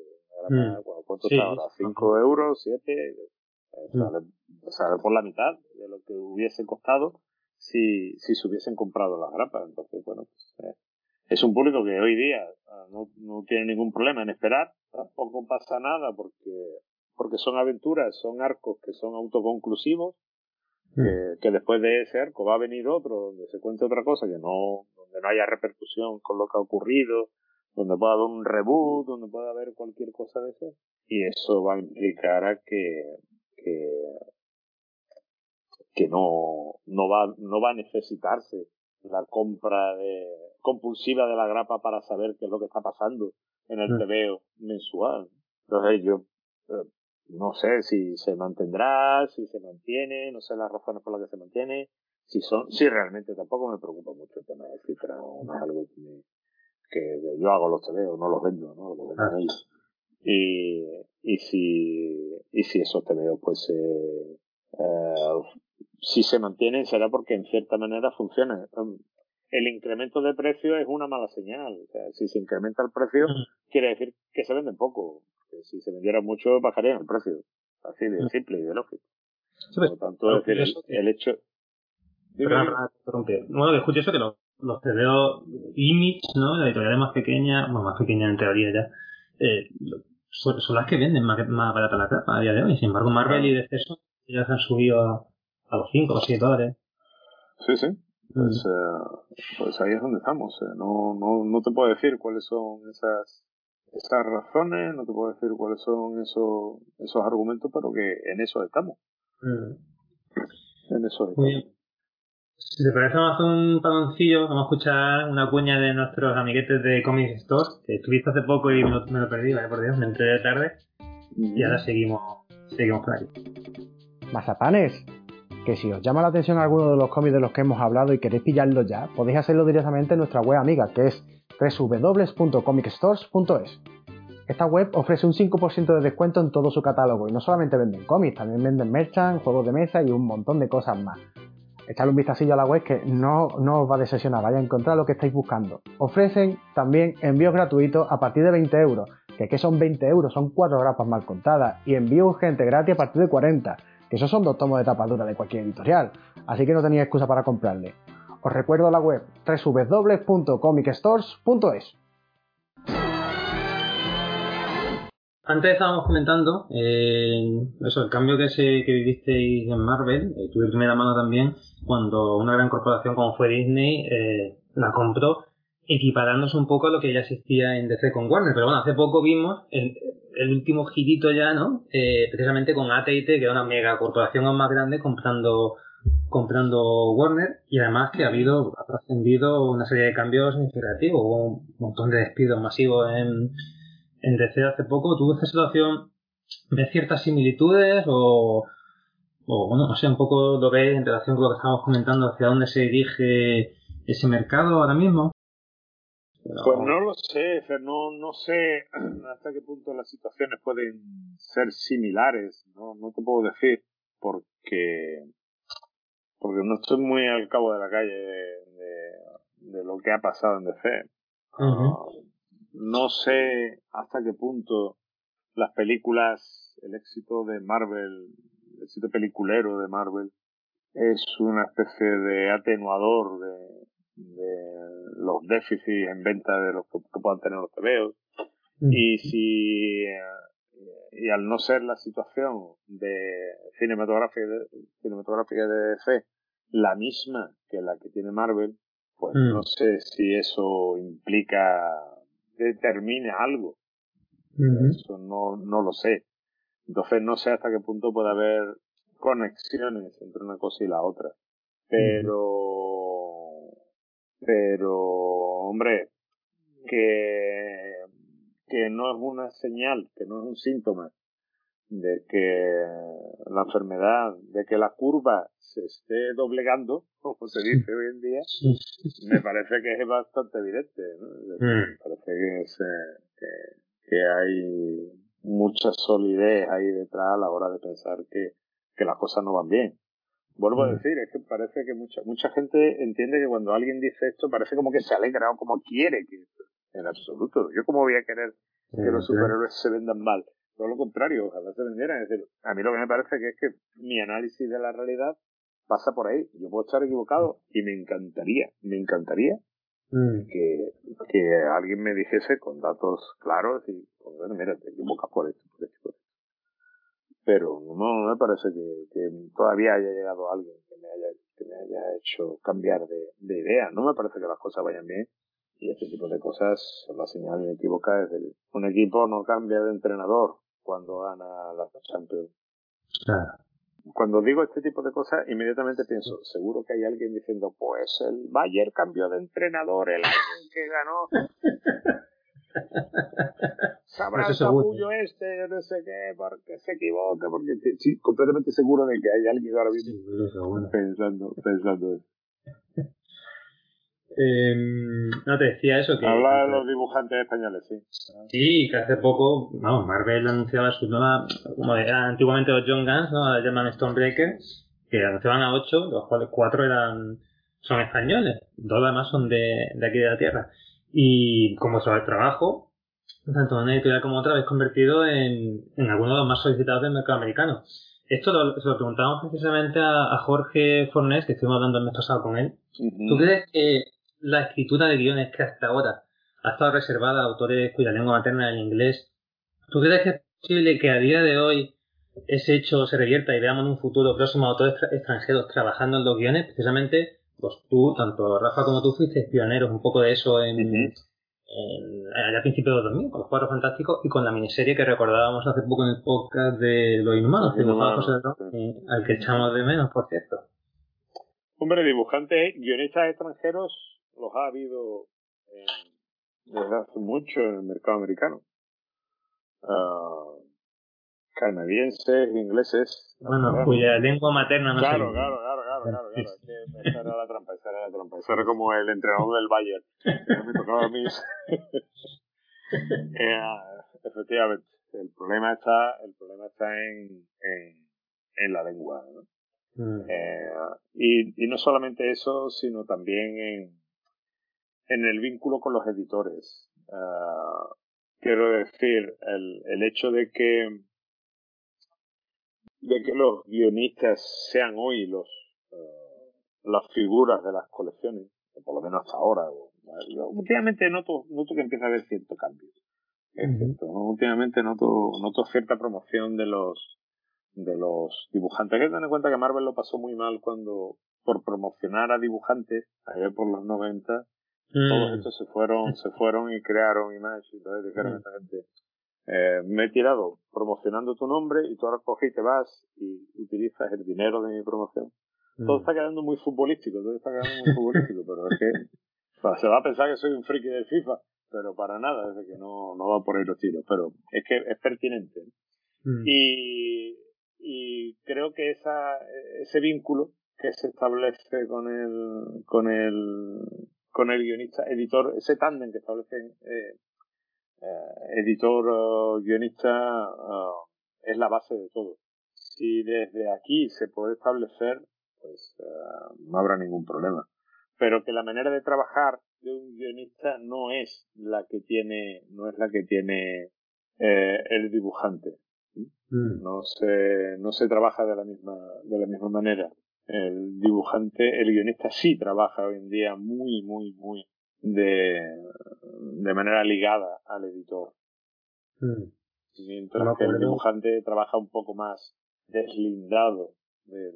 mm. ¿Cuánto está ahora? ¿5 euros? ¿7? Mm. Sale, sale, por la mitad de lo que hubiese costado si, si se hubiesen comprado las grapas. Entonces, bueno, pues, eh, es un público que hoy día ah, no, no tiene ningún problema en esperar, tampoco pasa nada porque, porque son aventuras, son arcos que son autoconclusivos, mm. que, que, después de ese arco va a venir otro donde se cuente otra cosa que no, donde no haya repercusión con lo que ha ocurrido, donde pueda haber un reboot, donde pueda haber cualquier cosa de eso, y eso va a implicar a que, que, que no, no va, no va a necesitarse la compra de, compulsiva de la grapa para saber qué es lo que está pasando en el TVO mm. mensual. Entonces yo eh, no sé si se mantendrá, si se mantiene, no sé las razones por las que se mantiene, si son, si realmente tampoco me preocupa mucho el tema de cifra, no, es algo que, que, yo hago los TVO, no los vendo, no los vendo ah. ellos. Y, y si, y si esos TVO pues eh, eh, si se mantienen será porque en cierta manera funcionan el incremento de precio es una mala señal. O sea, si se incrementa el precio, quiere decir que se venden poco. Si se vendiera mucho, bajarían el precio. Así de simple y de lógico. Por lo tanto, es decir, el, hecho. Bueno, que escuché eso que los, los veo Image, ¿no? La editorial más pequeña, bueno, más pequeña en teoría ya, eh, son, las que venden más, más barata la capa a día de hoy. Sin embargo, Marvel y DC ya se han subido a, a los 5 o 7 dólares. Sí, sí. Pues, eh, pues ahí es donde estamos. Eh. No, no, no te puedo decir cuáles son esas, esas razones, no te puedo decir cuáles son esos, esos argumentos, pero que en eso estamos. Mm. En eso estamos. Si te parece, vamos a hacer un paloncillo, vamos a escuchar una cuña de nuestros amiguetes de Comic Store, que estuviste hace poco y me lo, me lo perdí, ¿vale? por Dios, me entré de tarde. Y ahora seguimos, seguimos por aquí. Mazapanes, que si os llama la atención alguno de los cómics de los que hemos hablado y queréis pillarlo ya, podéis hacerlo directamente en nuestra web amiga, que es www.comicstores.es. Esta web ofrece un 5% de descuento en todo su catálogo y no solamente venden cómics, también venden merchant, juegos de mesa y un montón de cosas más. Echadle un vistacillo a la web que no, no os va a decepcionar, vaya a encontrar lo que estáis buscando. Ofrecen también envíos gratuitos a partir de 20 euros, que que son 20 euros, son 4 grapas mal contadas, y envío urgente gratis a partir de 40 que esos son dos tomos de tapadura de cualquier editorial, así que no tenía excusa para comprarle. Os recuerdo la web www.comicstores.es. antes estábamos comentando eh, eso, el cambio que, se, que vivisteis en Marvel, eh, tuve primera mano también, cuando una gran corporación como fue Disney eh, la compró, equiparándose un poco a lo que ya existía en DC con Warner. Pero bueno, hace poco vimos el, el último girito ya, ¿no? Precisamente con AT&T, que es una mega corporación aún más grande, comprando comprando Warner y además que ha habido, ha trascendido una serie de cambios significativos, hubo un montón de despidos masivos en, en DC hace poco. ¿Tuvo esta situación de ciertas similitudes o, o bueno, no sé, un poco lo ves en relación con lo que estábamos comentando hacia dónde se dirige ese mercado ahora mismo? Pues no lo sé, no, no sé hasta qué punto las situaciones pueden ser similares, no, no te puedo decir, porque porque no estoy muy al cabo de la calle de, de, lo que ha pasado en DC. Ah, no sé hasta qué punto las películas, el éxito de Marvel, el éxito peliculero de Marvel, es una especie de atenuador de, de los déficits en venta de los que, puedan tener los TVOs. Y si eh, y al no ser la situación de cinematográfica de, cinematográfica de DC la misma que la que tiene Marvel, pues mm. no sé si eso implica, determine algo. Eso no, no lo sé. Entonces no sé hasta qué punto puede haber conexiones entre una cosa y la otra. Pero, pero, hombre, que que no es una señal, que no es un síntoma de que la enfermedad, de que la curva se esté doblegando, como se dice hoy en día, me parece que es bastante evidente. ¿no? Me parece que, es, que, hay mucha solidez ahí detrás a la hora de pensar que, que las cosas no van bien. Vuelvo a decir, es que parece que mucha, mucha gente entiende que cuando alguien dice esto parece como que se alegra o como quiere que en absoluto. Yo como voy a querer que los superhéroes se vendan mal. Todo lo contrario, ojalá se vendieran. Es decir, a mí lo que me parece que es que mi análisis de la realidad pasa por ahí. Yo puedo estar equivocado y me encantaría, me encantaría mm. que, que alguien me dijese con datos claros y, pues, bueno, mira, te equivocas por esto, por esto, por esto. Pero no, me parece que, que, todavía haya llegado alguien que me haya, que me haya hecho cambiar de, de idea. No me parece que las cosas vayan bien y este tipo de cosas son la señal inequívoca. Es un equipo no cambia de entrenador cuando gana la Champions. Cuando digo este tipo de cosas, inmediatamente pienso, seguro que hay alguien diciendo, pues el Bayern cambió de entrenador el año que ganó. Sabrá el capullo este, no sé qué, porque se equivoca, porque sí, completamente seguro de que hay alguien ahora mismo pensando, pensando eso. Eh, no te decía eso. que Habla de los dibujantes españoles, sí. Sí, que hace poco, vamos, Marvel anunciaba su nueva, como era antiguamente los John Guns, ¿no? Ahora llaman Stonebreaker, que anunciaban a ocho, los cuales cuatro eran, son españoles, dos además son de, de aquí de la tierra. Y como sobre el trabajo, tanto una editorial como otra, habéis convertido en, en algunos de los más solicitados del mercado americano. Esto lo, se lo preguntamos precisamente a, Jorge Fornés, que estuvimos hablando el mes pasado con él. ¿Tú crees que la escritura de guiones que hasta ahora ha estado reservada a autores cuya lengua materna es el inglés, ¿tú crees que es posible que a día de hoy ese hecho se revierta y veamos en un futuro próximo a autores extranjeros trabajando en los guiones? Precisamente, pues tú, tanto Rafa como tú, fuiste pioneros un poco de eso en, allá a principios de 2000, con los Cuatro Fantásticos y con la miniserie que recordábamos hace poco en el podcast de Los Inhumanos, eh, al que echamos de menos, por cierto. Hombre, dibujantes, guionistas extranjeros los ha habido desde hace mucho en el mercado americano. Uh, canadienses, ingleses. Bueno, cuya lengua materna no claro, claro, claro, claro, claro, claro. Es que esa era la trampa, esa era la trampa. Esa era como el entrenador del Bayern. me tocaba a mí. eh, efectivamente, el problema está, el problema está en, en, en la lengua. ¿no? Mm. Eh, y, y no solamente eso, sino también en, en el vínculo con los editores. Uh, quiero decir, el, el hecho de que de que los guionistas sean hoy los uh, las figuras de las colecciones, o por lo menos hasta ahora. últimamente noto, noto que empieza a haber cierto cambio. Últimamente noto, noto cierta promoción de los de los dibujantes. Hay que tener en cuenta que Marvel lo pasó muy mal cuando, por promocionar a dibujantes, allá por los 90, todos mm. estos se fueron, se fueron y crearon Image y entonces dijeron a esta gente, eh, me he tirado promocionando tu nombre y tú ahora coges y te vas y utilizas el dinero de mi promoción. Todo mm. está quedando muy futbolístico, todo está quedando muy futbolístico, pero es que se va a pensar que soy un friki del FIFA, pero para nada, es que no, no va por ahí los tiros, pero es que es pertinente. Mm. Y, y creo que esa, ese vínculo que se establece con el, con el, con el guionista, editor, ese tándem que establecen eh, eh, editor guionista es la base de todo. Si desde aquí se puede establecer, pues eh, no habrá ningún problema. Pero que la manera de trabajar de un guionista no es la que tiene, no es la que tiene el dibujante. Mm. No se, no se trabaja de la misma, de la misma manera. El dibujante, el guionista sí trabaja hoy en día muy, muy, muy de, de manera ligada al editor. Mm. Mientras que el dibujante trabaja un poco más deslindado de,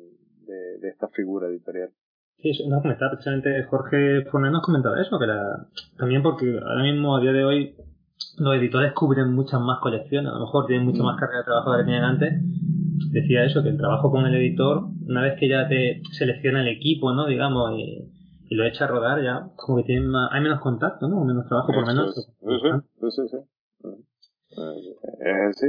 de, esta figura editorial. Sí, eso nos comentaba precisamente Jorge Fornés nos comentaba eso, que era también porque ahora mismo a día de hoy los editores cubren muchas más colecciones, a lo mejor tienen mucha más carga de trabajo de la que tenían antes. Decía eso, que el trabajo con el editor, una vez que ya te selecciona el equipo, ¿no? Digamos, y, lo echa a rodar, ya como que tienen hay menos contacto, ¿no? Menos trabajo, por menos. Sí, sí, sí. Eh, sí.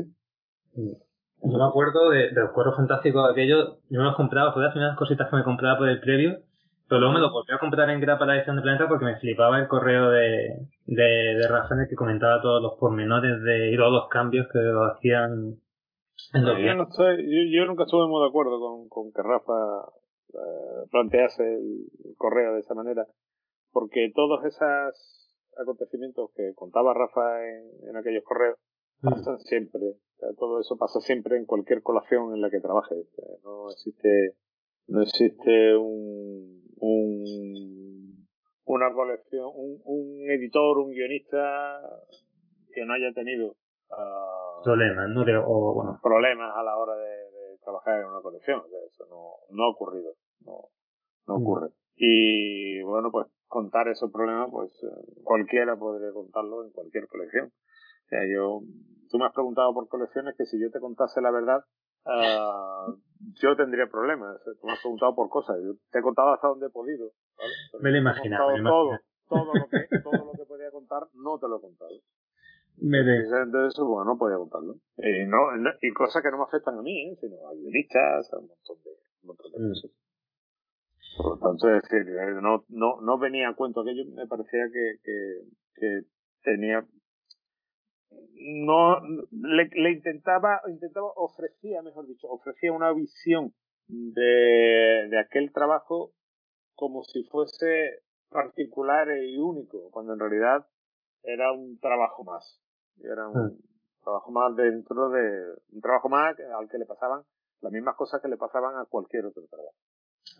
Yo me acuerdo de, de los cuadros fantásticos aquellos, yo me los compraba, fue las primeras cositas que me compraba por el previo, pero luego me lo volví a comprar en grapa la edición de Planeta porque me flipaba el correo de, de, de que comentaba todos los pormenores de, y todos los cambios que hacían yo, no estoy, yo, nunca estuve muy de acuerdo con, con que Rafa eh, plantease el correo de esa manera, porque todos esos acontecimientos que contaba Rafa en, en aquellos correos mm. pasan siempre. todo eso pasa siempre en cualquier colación en la que trabajes. No existe, no existe un un, una colección, un, un editor, un guionista que no haya tenido uh, problemas, ¿no? o, bueno. problemas a la hora de, trabajar en una colección. eso no, no ha ocurrido. No, no mm. ocurre. Y bueno, pues contar esos problemas, pues eh, cualquiera podría contarlo en cualquier colección. O sea, yo, tú me has preguntado por colecciones que si yo te contase la verdad, uh, yo tendría problemas. Tú me has preguntado por cosas. Yo te he contado hasta donde he podido. Me lo imaginaba. Todo, todo, lo que, todo lo que podía contar, no te lo he contado. Me Entonces, bueno, no podía contarlo. Y, no, y cosas que no me afectan a mí, ¿eh? sino a guionistas, a un montón de, un montón de mm. cosas. Por lo tanto, es decir, eh, no, no, no venía a cuento aquello, me parecía que, que, que tenía no le, le, intentaba intentaba ofrecía mejor dicho ofrecía una visión de, de aquel trabajo como si fuese particular y único cuando en realidad era un trabajo más era un hmm. trabajo más dentro de un trabajo más al que le pasaban las mismas cosas que le pasaban a cualquier otro trabajo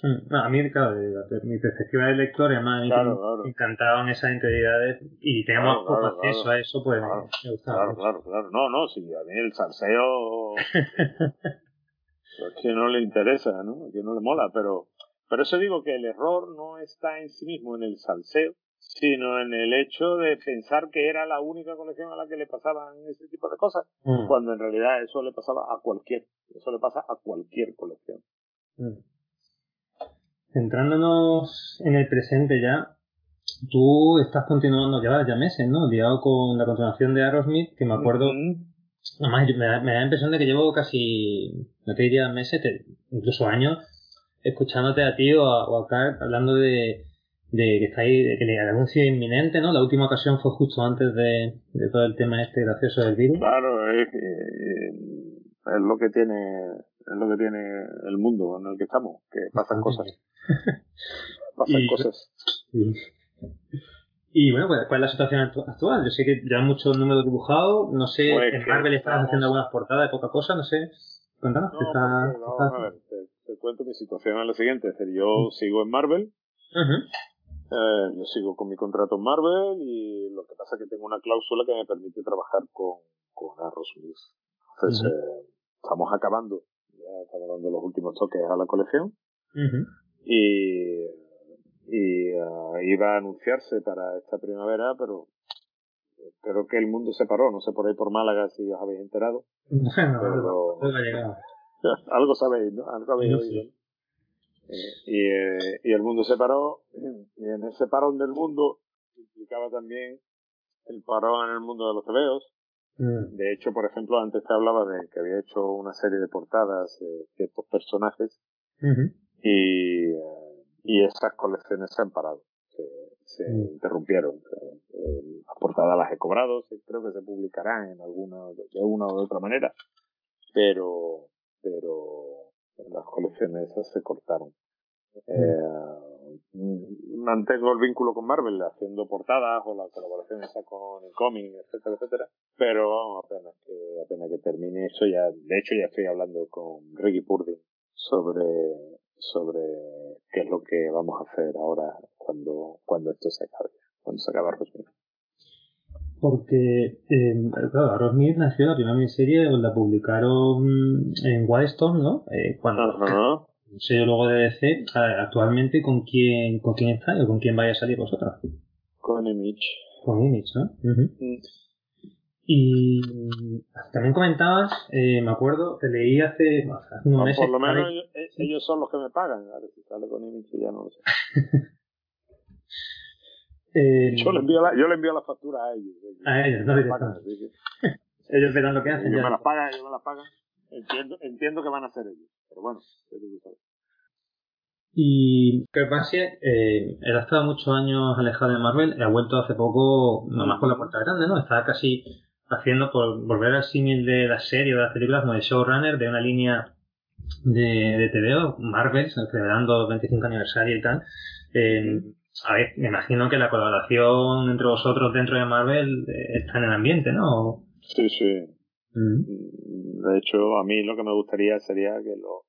Mm, a mí, claro, mi perspectiva de lector, además, me encantaban esas entidades y teníamos poco acceso a eso, pues me gustaba. Claro, claro, claro. No, no, si a mí el salseo. es que no le interesa, ¿no? Que no le mola, pero. Pero eso digo que el error no está en sí mismo en el salseo, sino en el hecho de pensar que era la única colección a la que le pasaban ese tipo de cosas, mm. cuando en realidad eso le pasaba a cualquier, eso le pasa a cualquier colección. Mm. Centrándonos en el presente ya, tú estás continuando, llevas ya meses, ¿no? Liado con la continuación de Aerosmith, que me acuerdo, además me da, la impresión de que llevo casi, no te diría meses, incluso años, escuchándote a ti o a, Carl hablando de, de que estáis, de que el anuncio inminente, ¿no? La última ocasión fue justo antes de, de todo el tema este gracioso del virus. Claro, es, es lo que tiene es lo que tiene el mundo en el que estamos, que pasan cosas. pasan cosas. Y bueno, pues, ¿cuál es la situación actual? Yo sé que ya muchos números dibujados, no sé, pues en Marvel estás haciendo algunas portadas de poca cosa, no sé. Cuéntanos. No, está, a ver, te, cuento mi situación es la siguiente, es decir, yo sigo en Marvel, Eh, yo sigo con mi contrato en Marvel y lo que pasa es que tengo una cláusula que me permite trabajar con, con Aerosmith. Entonces, eh, estamos acabando, ya estamos dando los últimos toques a la colección. Y, y uh, iba a anunciarse para esta primavera, pero creo que el mundo se paró, no sé por ahí por Málaga si os habéis enterado. Pero... algo sabéis, ¿no? Algo habéis oído. Y, eh, y el mundo se paró, y en ese parón del mundo implicaba también el parón en el mundo de los tebeos. Mm. De hecho, por ejemplo, antes te hablaba de que había hecho una serie de portadas de ciertos personajes y, y esas colecciones se han parado, se, se mm. interrumpieron. Las portadas las he cobrado, creo que se publicarán en alguna, de una u otra manera, pero, pero las colecciones esas se cortaron. Eh, mantengo el vínculo con Marvel haciendo portadas o la colaboración esa con el cómic, etcétera, etcétera. Pero apenas que, apenas que termine eso ya, de hecho ya estoy hablando con Ricky Purdy sobre, sobre qué es lo que vamos a hacer ahora cuando, cuando esto se acabe, cuando se acabe Rosmith. Porque, eh, claro, Rosmith nació la primera miniserie, la publicaron en Wildstorm, ¿no? Eh, cuando, sello luego de DC, actualmente con quién, con quién está o con quién vaya a salir vosotros. Con Image. Con Image, ¿no? Mm. Y también comentabas, eh, me acuerdo, te leí hace, hace unos meses. Por lo menos ellos, son los que me pagan. A ver si sale con Image ya no lo sé. eh, yo, le envío la, yo le envío la factura a ellos. a ellos, no pagan, Ellos verán lo que hacen. Ellos me las pagan, ellos me las pagan. Entiendo, entiendo que van a ser ellos. Pero bueno, y Kerbasia, eh, él ha estado muchos años alejado de Marvel, ha vuelto hace poco, nomás con la puerta grande, ¿no? Estaba casi haciendo por volver al símil de la serie o de las películas como de showrunner de una línea de, de TVO, Marvel, celebrando el 25 aniversario y tal. Eh, a ver, me imagino que la colaboración entre vosotros dentro de Marvel eh, está en el ambiente, ¿no? Sí, sí. Mm. De hecho, a mí lo que me gustaría sería que lo,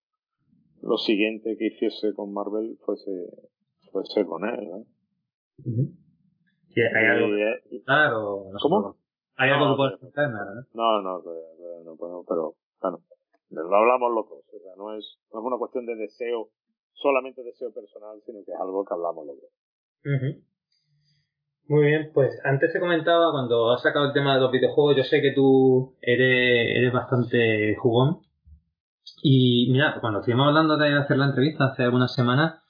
lo siguiente que hiciese con Marvel fuese, fuese con él. ¿no? ¿Hay algo que claro, no ¿Cómo? ¿Hay algo que puedas contar? No, no, no, no, pero bueno, lo hablamos los dos. O sea, no es, no es una cuestión de deseo, solamente deseo personal, sino que es algo que hablamos los dos. Muy bien, pues antes te comentaba cuando has sacado el tema de los videojuegos, yo sé que tú eres, eres bastante jugón y mira, cuando estuvimos hablando de hacer la entrevista hace algunas semanas,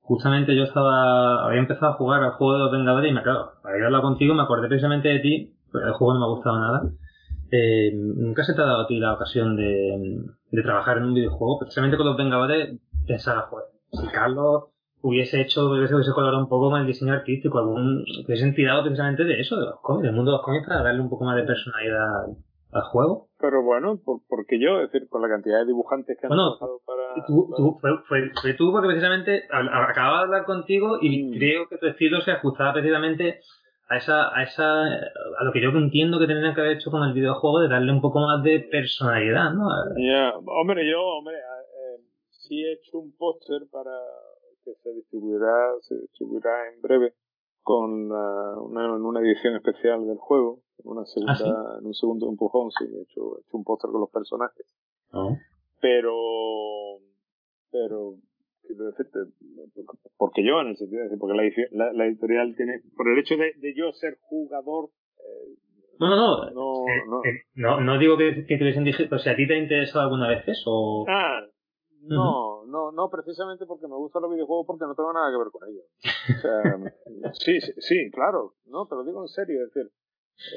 justamente yo estaba, había empezado a jugar al juego de los Vengadores y me claro, para ir a hablar contigo me acordé precisamente de ti, pero el juego no me ha gustado nada. Eh, nunca se te ha dado a ti la ocasión de, de trabajar en un videojuego, precisamente con los Vengadores, pensaba, joder, si Carlos hubiese hecho, hubiese, hubiese colaborado un poco con el diseño artístico, algún, hubiese tirado precisamente de eso, de los cómics, del mundo de los cómics para darle un poco más de personalidad al juego. Pero bueno, por, porque yo, es decir, con la cantidad de dibujantes que han trabajado para. Tú, tú, fue, fue, tú porque precisamente acababa de hablar contigo y mm. creo que tu estilo se ajustaba precisamente a esa, a esa, a lo que yo entiendo que tendrían que haber hecho con el videojuego de darle un poco más de personalidad, ¿no? Ya, hombre, yo, hombre, eh, sí he hecho un póster para que se distribuirá, se distribuirá en breve con una, una edición especial del juego una segunda, ¿Ah, en un segundo empujón, sí, he hecho, he hecho un póster con los personajes. Ah. Pero, pero, quiero decirte, porque yo, en el sentido de decir, porque la, la, editorial tiene, por el hecho de, de yo ser jugador, eh, no, no, no. Eh, no, eh, no. no, digo que, que te hubiesen dicho, o sea, ¿a ti te ha interesado alguna vez eso? Ah, no, no, no, precisamente porque me gustan los videojuegos porque no tengo nada que ver con ellos. O sea, sí, sí, sí, claro, no, te lo digo en serio, es decir,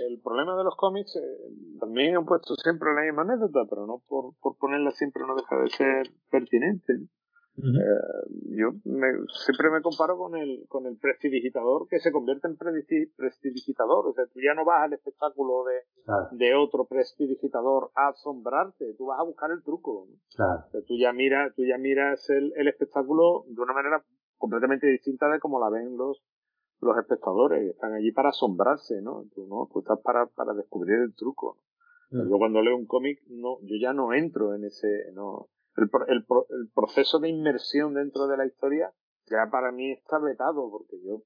el problema de los cómics, eh, también han puesto siempre la misma anécdota, pero no por, por ponerla siempre no deja de ser pertinente. Eh, yo me, siempre me comparo con el, con el prestidigitador que se convierte en prestidigitador. O sea, tú ya no vas al espectáculo de, de otro prestidigitador a asombrarte, tú vas a buscar el truco. Claro. O sea, tú ya miras, tú ya miras el, el espectáculo de una manera completamente distinta de como la ven los, los espectadores, están allí para asombrarse, ¿no? Tú, ¿no? Tú estás para, para descubrir el truco. Yo cuando leo un cómic, no, yo ya no entro en ese, no. El, el, el proceso de inmersión dentro de la historia ya para mí está vetado, porque yo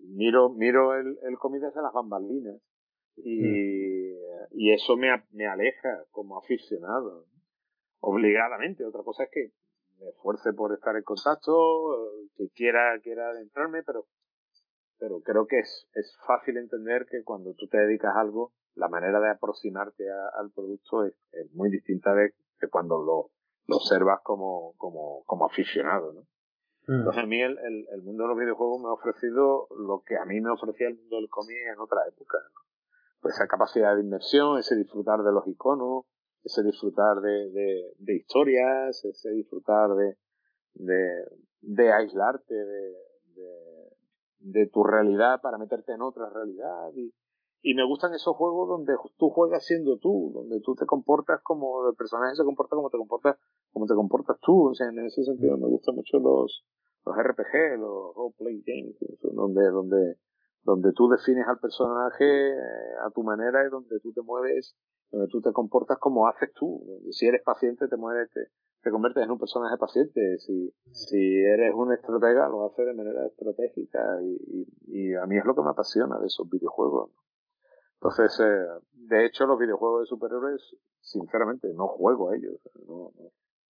miro, miro el, el cómic desde las bambalinas y, mm. y eso me, me aleja como aficionado, obligadamente. Otra cosa es que me esfuerce por estar en contacto, que quiera, quiera adentrarme, pero, pero creo que es, es fácil entender que cuando tú te dedicas a algo, la manera de aproximarte al producto es, es, muy distinta de, de cuando lo, lo observas como, como, como aficionado, ¿no? Mm. Entonces a mí el, el, el, mundo de los videojuegos me ha ofrecido lo que a mí me ofrecía el mundo del cómic en otra época, ¿no? Pues esa capacidad de inmersión, ese disfrutar de los iconos, ese disfrutar de, de, de historias, ese disfrutar de, de, de aislarte de, de, de, tu realidad para meterte en otra realidad. Y, y me gustan esos juegos donde tú juegas siendo tú, donde tú te comportas como el personaje se comporta como te comportas, como te comportas tú. O sea, en ese sentido me gustan mucho los, los RPG, los role play games, donde, donde, donde tú defines al personaje eh, a tu manera y donde tú te mueves donde tú te comportas como haces tú. Si eres paciente, te mueves, te, te conviertes en un personaje paciente. Si, si eres un estratega, lo haces de manera estratégica. Y, y, y, a mí es lo que me apasiona de esos videojuegos. Entonces, eh, de hecho, los videojuegos de superhéroes, sinceramente, no juego a ellos. No,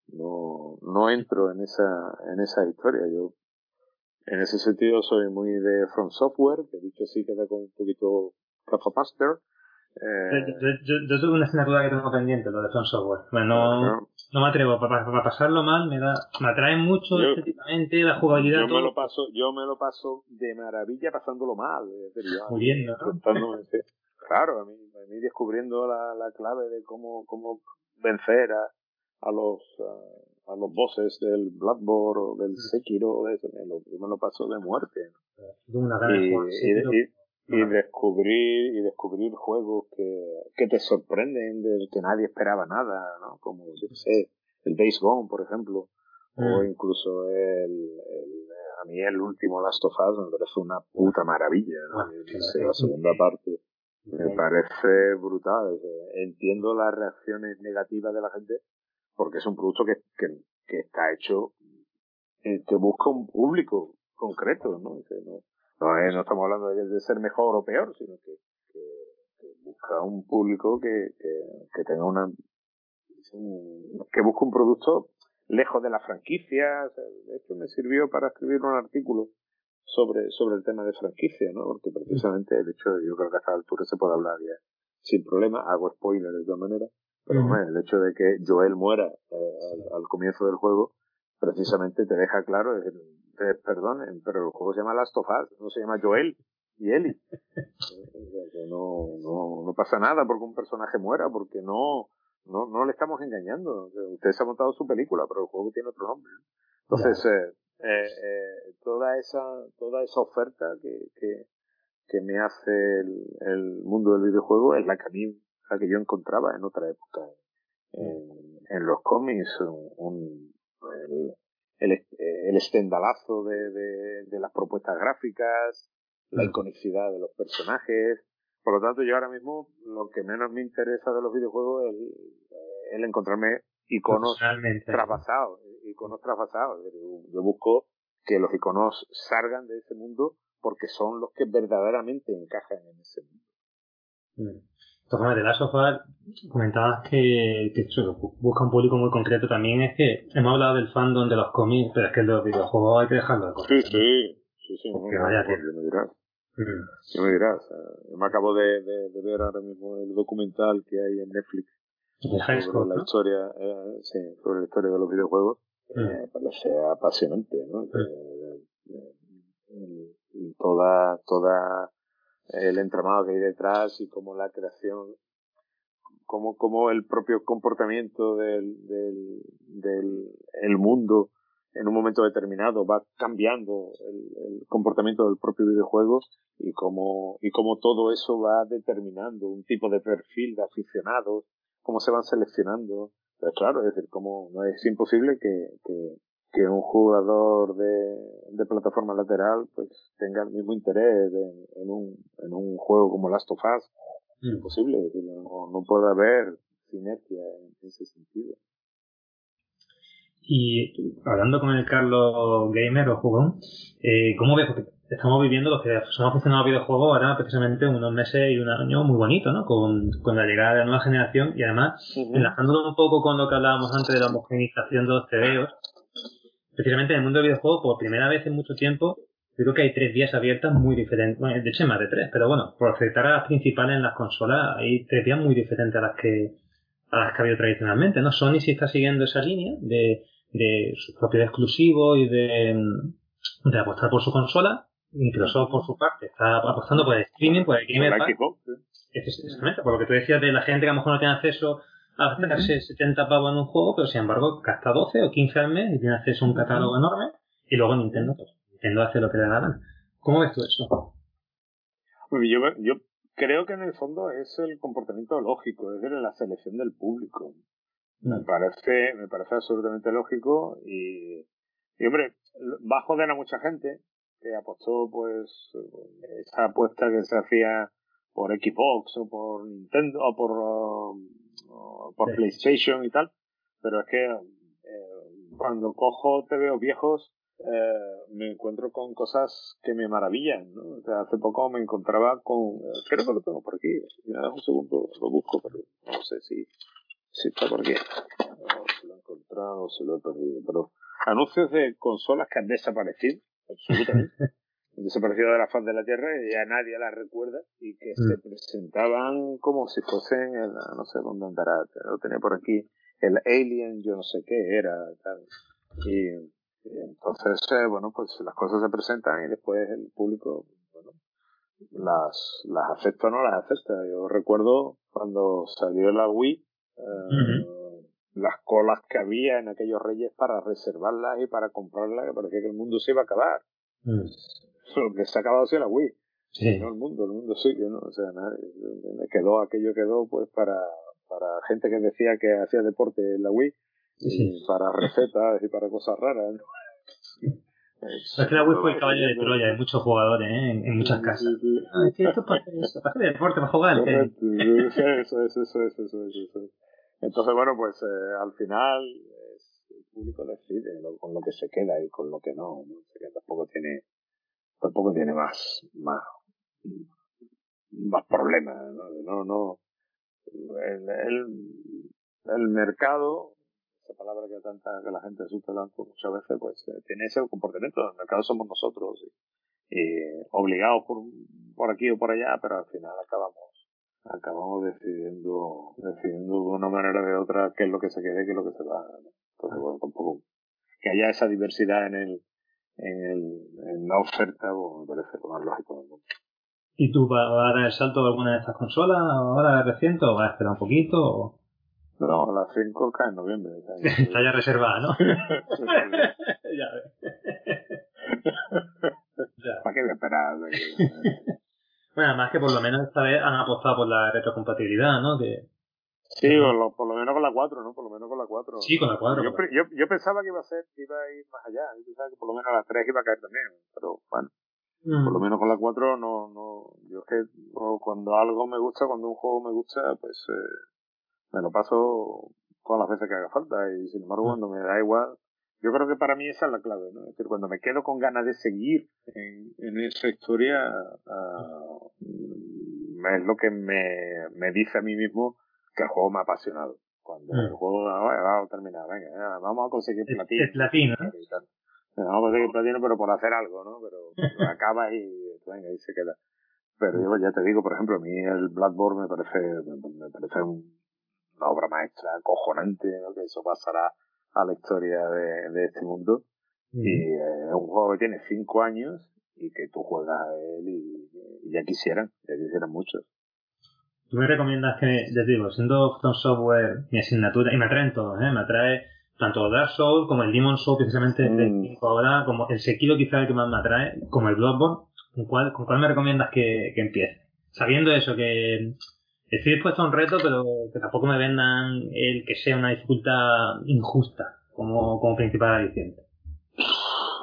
no, no entro en esa, en esa historia. Yo, en ese sentido, soy muy de From Software, que dicho así queda con un poquito Master eh, yo, yo, tuve una asignatura que tengo pendiente, lo de Front Software. Bueno, no, no me atrevo, para, para, pasarlo mal, me da, me atrae mucho estéticamente, la jugabilidad. Yo me lo paso, yo me lo paso de maravilla pasándolo mal. Muriendo, ¿no? Claro, a mí, a mí descubriendo la, la clave de cómo, cómo vencer a, a los, a, a los bosses del Bloodborne o del Sekiro, de eso, me lo, me lo paso de muerte. Una y, y, y descubrir y descubrir juegos que, que te sorprenden del que nadie esperaba nada no como yo sé el Days Gone por ejemplo o mm. incluso el, el, a mí el último Last of Us me parece una puta maravilla ¿no? Ah, la segunda parte me parece brutal entiendo las reacciones negativas de la gente porque es un producto que, que, que está hecho eh, que busca un público concreto no, no no, no estamos hablando de, ser mejor o peor, sino que, que, busca un público que, que, tenga una que busque un producto lejos de la franquicia. de hecho, me sirvió para escribir un artículo sobre, sobre el tema de franquicia, ¿no? Porque precisamente el hecho de, yo creo que a esta altura se puede hablar ya sin problema, hago spoiler de todas maneras, pero el hecho de que Joel muera eh, al, comienzo del juego, precisamente te deja claro, es perdonen, pero el juego se llama Last of Us, no se llama Joel y Ellie. no, no, no pasa nada porque un personaje muera, porque no, no, no le estamos engañando. Usted se ha montado su película, pero el juego tiene otro nombre. Entonces, eh, eh, eh, toda esa, toda esa oferta que, que, que me hace el, el, mundo del videojuego es la que a mí, la que yo encontraba en otra época. En, en los cómics, un, el, el estendalazo de, de, de, las propuestas gráficas, la iconicidad de los personajes. Por lo tanto, yo ahora mismo lo que menos me interesa de los videojuegos es el, encontrarme iconos trasvasados, iconos trasvasados. Yo busco que los iconos salgan de ese mundo porque son los que verdaderamente encajan en ese mundo. Mm. Entonces, de la sofá, comentabas que, que busca un público muy concreto también. Es que hemos hablado del fandom de los cómics, pero es que los videojuegos hay que dejarlo de Sí, sí, sí, sí. No, vaya no, me dirás. Mm. me dirás. Yo me acabo de, de, de, ver ahora mismo el documental que hay en Netflix sobre la historia, eh, sí, sobre la historia de los videojuegos. Mm. Me parece apasionante, ¿no? Mm. Eh, toda, toda el entramado que hay detrás y cómo la creación, cómo, cómo el propio comportamiento del, del, del el mundo en un momento determinado va cambiando el, el, comportamiento del propio videojuego y cómo, y cómo todo eso va determinando un tipo de perfil de aficionados, cómo se van seleccionando. Pero claro, es decir, como no es imposible que, que, que un jugador de, de, plataforma lateral pues tenga el mismo interés en, un, en un juego como Last of Us. Mm. Imposible, no, no puede haber sinergia en ese sentido. Y hablando con el Carlos Gamer o jugón, eh, ¿cómo ves? Estamos viviendo los que somos aficionados a videojuegos ahora precisamente unos meses y un año muy bonito, ¿no? Con, con la llegada de la nueva generación y además, enlazándolo un poco con lo que hablábamos antes de la homogenización de los CDOs, precisamente en el mundo del videojuego, por primera vez en mucho tiempo, creo que hay tres vías abiertas muy diferentes. Bueno, de hecho más de tres, pero bueno, por aceptar a las principales en las consolas, hay tres vías muy diferentes a las que a las que ha habido tradicionalmente, ¿no? Sony sí está siguiendo esa línea de, de sus propios exclusivos y de, de apostar por su consola, Microsoft, por su parte, está apostando por el streaming, por el Game Pass. Exactamente, por lo que tú decías de la gente que a lo mejor no tiene acceso a gastarse 70 pavos en un juego, pero sin embargo gasta 12 o 15 al mes y tiene acceso a un catálogo enorme. Y luego Nintendo, pues, Nintendo hace lo que le da la gana. ¿Cómo ves tú eso? Yo, yo creo que en el fondo es el comportamiento lógico, es decir, la selección del público. Me parece, me parece absolutamente lógico y, y hombre, va a joder a mucha gente que apostó pues esa apuesta que se hacía por Xbox o por Nintendo o por, por PlayStation y tal, pero es que eh, cuando cojo te veo viejos eh, me encuentro con cosas que me maravillan, ¿no? hace poco me encontraba con, creo que lo tengo por aquí, si me das un segundo lo busco, pero no sé si, si está por aquí. si lo he encontrado, se lo he perdido, pero anuncios de consolas que han desaparecido absolutamente. desaparecido de la faz de la Tierra y ya nadie las recuerda y que se mm. presentaban como si fuesen, el, no sé dónde andará, lo tenía por aquí, el Alien, yo no sé qué era, tal. Y, entonces, eh, bueno, pues las cosas se presentan y después el público, bueno, las, las acepta o no las acepta. Yo recuerdo cuando salió la Wii, eh, las colas que había en aquellos reyes para reservarlas y para comprarlas, que parecía que el mundo se iba a acabar. Mm. Lo que se ha acabado ha la Wii. Sí. No el mundo, el mundo sigue, ¿no? O sea, nada, quedó, aquello quedó pues para, para gente que decía que hacía deporte en la Wii, y para recetas y para cosas raras, ¿no? Es que la Wii fue el caballo de Troya hay muchos jugadores, ¿eh? En, muchas casas. Ah, es que esto es para eso, para hacer deporte, para jugar. Eso, eso, eso, eso, eso, eso. Entonces, bueno, pues eh, al final es, el público decide con lo que se queda y con lo que no. ¿no? O que tampoco tiene tampoco tiene más más más problemas. No, no, no el, el, el mercado esa palabra que tanta que la gente asusta tanto muchas veces pues eh, tiene ese comportamiento el mercado somos nosotros y, obligados por, por aquí o por allá pero al final acabamos acabamos decidiendo, decidiendo de una manera o de otra qué es lo que se quede, qué es lo que se va. Entonces, bueno, tampoco que haya esa diversidad en el, en, el, en la oferta, pues, me parece lo más lógico ¿Y tú vas a dar el salto de alguna de estas consolas ahora reciente o vas a esperar un poquito? No, la 5 cae en noviembre. Está ya reservada, ¿no? ya ¿Para qué voy a esperar? Bueno, además que por lo menos esta vez han apostado por la retrocompatibilidad, ¿no? De... Sí, por lo, por lo, menos con la 4, ¿no? Por lo menos con la 4. Sí, con la 4. Yo, yo, yo, pensaba que iba a ser, que iba a ir más allá. Yo pensaba que por lo menos la 3 iba a caer también. Pero bueno, mm. por lo menos con la 4 no, no. Yo es que cuando algo me gusta, cuando un juego me gusta, pues eh, me lo paso todas las veces que haga falta. Y sin embargo, mm. cuando me da igual, yo creo que para mí esa es la clave, ¿no? Es decir, cuando me quedo con ganas de seguir en, en esa historia, uh, es lo que me, me dice a mí mismo que el juego me ha apasionado. Cuando el mm. juego ah, va a terminar, venga, vamos a conseguir platino. Es platino, ¿no? Vamos a conseguir platino, pero por hacer algo, ¿no? Pero, acaba y, venga, y se queda. Pero yo ya te digo, por ejemplo, a mí el Blackboard me parece, me, parece una obra maestra acojonante, ¿no? Que eso pasará a la historia de, de este mundo. Y eh, es un juego que tiene 5 años y que tú juegas a él y, ya quisieran, ya quisieran muchos. Tú me recomiendas que, ya te digo, siendo From Software mi asignatura, y me atraen todos, ¿eh? me atrae tanto Dark Souls como el Demon Souls precisamente mm. ahora, como el Sekiro quizá el que más me atrae, como el Bloodborne, ¿con cuál, con cuál me recomiendas que, que empiece? Sabiendo eso, que Estoy dispuesto a un reto, pero que tampoco me vendan el que sea una dificultad injusta como, como principal aliciente.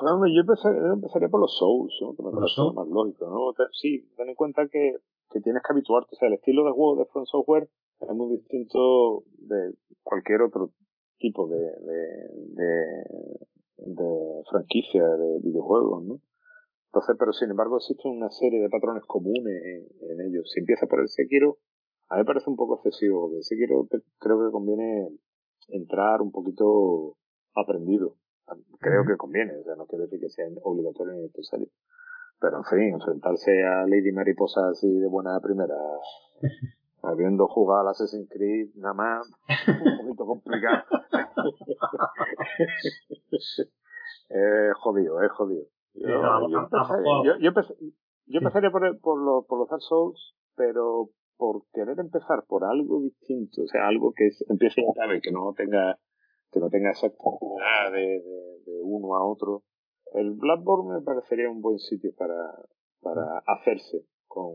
No, yo empezaría, por los Souls, ¿no? que me parece lo más lógico. ¿no? Sí, ten en cuenta que, que tienes que habituarte. O sea, el estilo de juego de Front Software es muy distinto de cualquier otro tipo de, de, de, de franquicia de videojuegos, ¿no? Entonces, pero sin embargo existe una serie de patrones comunes en, ellos. Si empieza por el Sekiro, a mí me parece un poco excesivo, porque el Sekiro creo que conviene entrar un poquito aprendido. Creo que conviene, o sea, no quiero decir que sea obligatorio ni necesario. Pero en fin, enfrentarse a Lady Mariposa así de buena primera, habiendo jugado al Assassin's Creed, nada más, un poquito complicado. es jodido, es jodido. Yo, yo, empezaría por, por, los, por los Dark Souls, pero por querer empezar por algo distinto, o sea, algo que empiece a saber, que no tenga que no tenga esa de, de, uno a otro. El Blackboard me parecería un buen sitio para, para hacerse con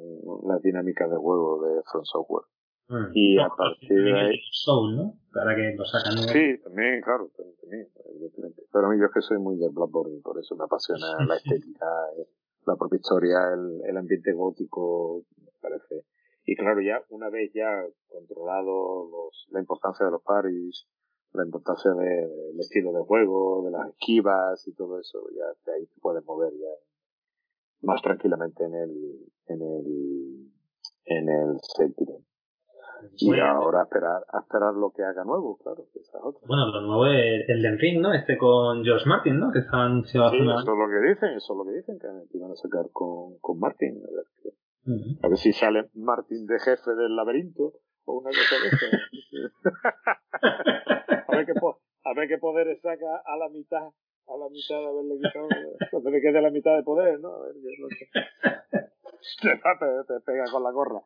las dinámicas de juego de Front Software. Mm. Y a partir de ahí. Soul, ¿no? Para que lo sacan. Sí, también, claro, también, evidentemente. Pero a mí yo es que soy muy del Blackboard y por eso me apasiona la estética, la propia historia, el, el ambiente gótico, me parece. Y claro, ya una vez ya controlado los, la importancia de los paris, la importancia del estilo de juego, de las esquivas y todo eso, ya de ahí te puedes mover ya más tranquilamente en el, en el, en el sentido. Y ahora esperar, a esperar lo que haga nuevo, claro. Bueno, lo nuevo es el de Ring, ¿no? Este con George Martin, ¿no? Que están sí, eso es lo que dicen, eso es lo que dicen, que iban a sacar con, con Martin. A ver, a ver si sale Martin de jefe del laberinto o una cosa de eso. a, ver qué a ver qué poderes saca a la mitad a la mitad de haberle quitado cuando le quede la mitad de poder, ¿no? A ver qué es lo que... te, te pega con la gorra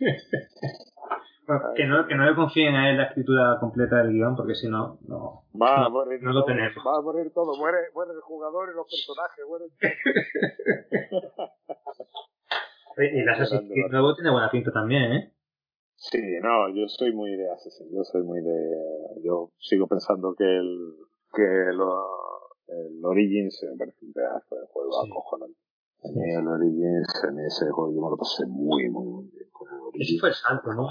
que, no, que no le confíen a él la escritura completa del guion, porque si no, no, va a morir no lo tenemos. Va a morir todo, muere, muere el jugador y los personajes, mueren y el Assassin's Creed nuevo tiene buena pinta también, ¿eh? Sí, no, yo soy muy de Assassin, yo soy muy de... Yo sigo pensando que el, que lo, el Origins me parece un pedazo de juego sí. acojonante. El Origins, en ese juego yo me lo pasé muy, muy, muy bien con el Origins. Ese fue el salto, ¿no?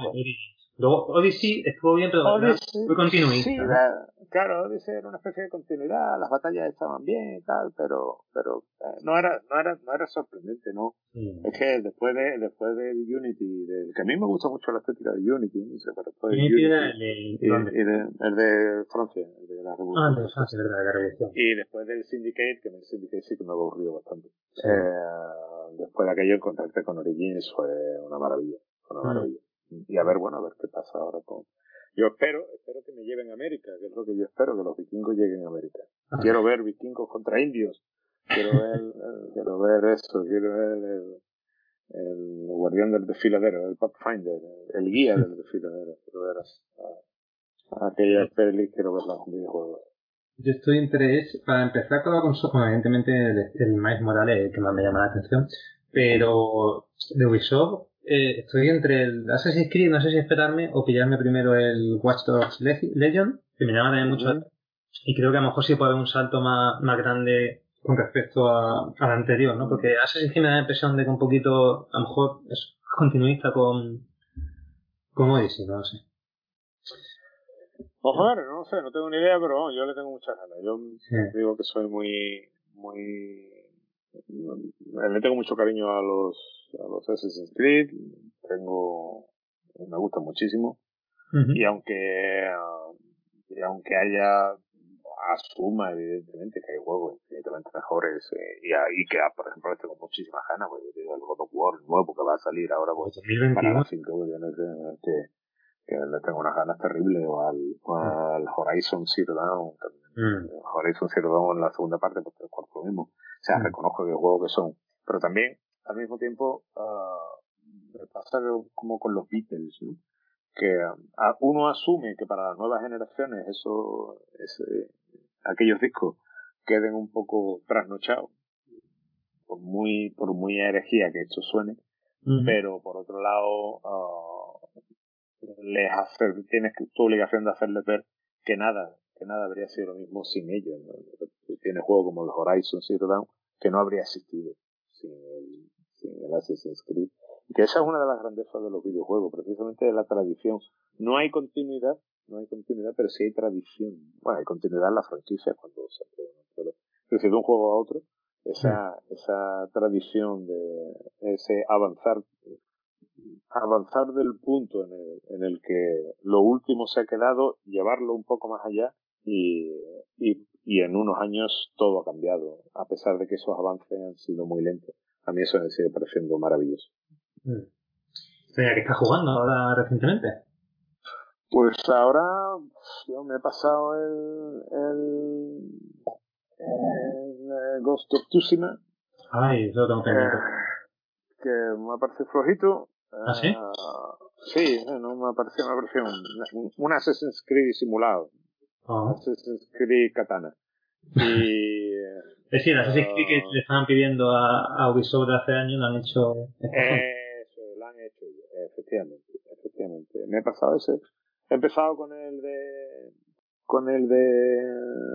Luego Odyssey estuvo bien, pero Odyssey, fue continuista. Sí, claro, Odyssey era una especie de continuidad, las batallas estaban bien y tal, pero, pero eh, no era, no era, no era sorprendente, ¿no? Es que después de, después de Unity, del, que a mí me gusta mucho la estética de Unity, no sé, pero después de Unity, y, de, el de Francia, el de la Revolución. Ah, de Francia, verdad, la Revolución. Y después del Syndicate, que el Syndicate sí que me aburrió bastante. Eh, después de aquello, contacté con Origins fue una maravilla, fue una mm. maravilla y a ver, bueno, a ver qué pasa ahora con... Yo espero, espero que me lleven a América, que es lo que yo espero, que los vikingos lleguen a América. Quiero ver vikingos contra indios, quiero ver, quiero ver eso, quiero ver el, el guardián del desfiladero, el Pathfinder, el guía del desfiladero, quiero ver a, a aquella peli, quiero verla con videojuegos. Yo estoy interés, para empezar con la consola, evidentemente el, el Miles Morales el que más me llama la atención, pero de Ubisoft eh, estoy entre el Assassin's Creed, no sé si esperarme o pillarme primero el Watch Dogs Legion, que me llama también mucho. Y creo que a lo mejor sí puede haber un salto más, más grande con respecto a, al anterior, ¿no? Porque Assassin's Creed me da la impresión de que un poquito, a lo mejor es continuista con, con Odyssey, no lo sé. Ojalá, no sé, no tengo ni idea, pero yo le tengo muchas ganas. Yo digo que soy muy, muy, le tengo mucho cariño a los a los Assassin's Creed, tengo, me gusta muchísimo, y aunque, y aunque haya, asuma evidentemente que hay juegos infinitamente mejores, eh, y, y que, por ejemplo, tengo muchísimas ganas, porque el God of War nuevo que va a salir ahora pues, para las 5 millones que, que le tengo unas ganas terribles, o al, al Horizon Zero Dawn, también. Horizon Zero Dawn en la segunda parte, porque es lo mismo. O sea, reconozco que juegos que son, pero también al mismo tiempo uh, me pasa como con los Beatles, ¿no? que uh, uno asume que para las nuevas generaciones eso, ese, aquellos discos queden un poco trasnochados, por muy, por muy herejía que esto suene, pero por otro lado, uh, les hace, tienes tu obligación de hacerles ver que nada, que nada habría sido lo mismo sin ellos. ¿no? Tiene juegos como el Horizon Zero Dawn que no habría existido sin el, en el Assassin's Creed. Que esa es una de las grandezas de los videojuegos, precisamente de la tradición. No hay continuidad, no hay continuidad, pero sí hay tradición. Bueno, hay continuidad en la franquicia cuando se pero es decir, de un juego a otro, esa, esa tradición de ese avanzar avanzar del punto en el, en el que lo último se ha quedado, llevarlo un poco más allá y, y, y, en unos años todo ha cambiado, a pesar de que esos avances han sido muy lentos. A mí eso me sigue pareciendo maravilloso. Mm. ¿Qué estás jugando ahora recientemente? Pues ahora yo me he pasado el, el, el Ghost of Tsushima. Ay, eso tengo pendiente. Eh, que me parece flojito. ¿Ah, sí? Uh, sí, no me pareció, me pareció un, un Assassin's Creed simulado. Oh. Assassin's Creed Katana. Y. es decir, Assassin's Creed que le estaban pidiendo a, a Ubisoft hace años lo han hecho. Eso, lo han hecho, efectivamente, efectivamente. Me he pasado ese. He empezado con el de. con el de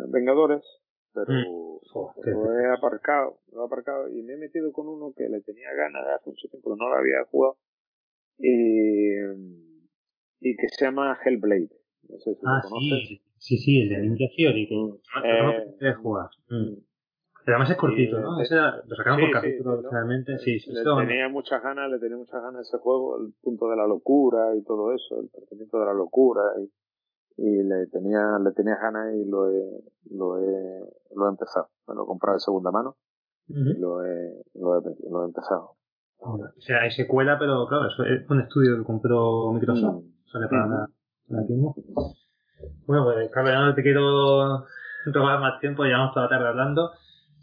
Vengadores, pero Mm. Oh, lo he aparcado, lo he aparcado y me he metido con uno que le tenía ganas de hace mucho tiempo, no lo había jugado. Y. y que se llama Hellblade. No sé si Ah, lo conoces. sí, sí, sí, el de Ninja Theory, que Eh, no jugar. Mm. Pero además es cortito, ¿no? eh, Ese lo sacaron sí, por capítulo sí, ¿no? realmente. Sí, sí, le tenía muchas ganas, le tenía muchas ganas ese juego, el punto de la locura y todo eso, el tratamiento de la locura y, y le tenía, le tenía ganas y lo he, lo he, lo he empezado. Me lo he comprado de segunda mano y lo he, lo he, lo he empezado. O sea, hay secuela, pero claro, eso es un estudio que compró Microsoft. Mm. Sale para la, para Xbox. Bueno, pues Carlos, ya no te quiero robar más tiempo, llevamos toda la tarde hablando.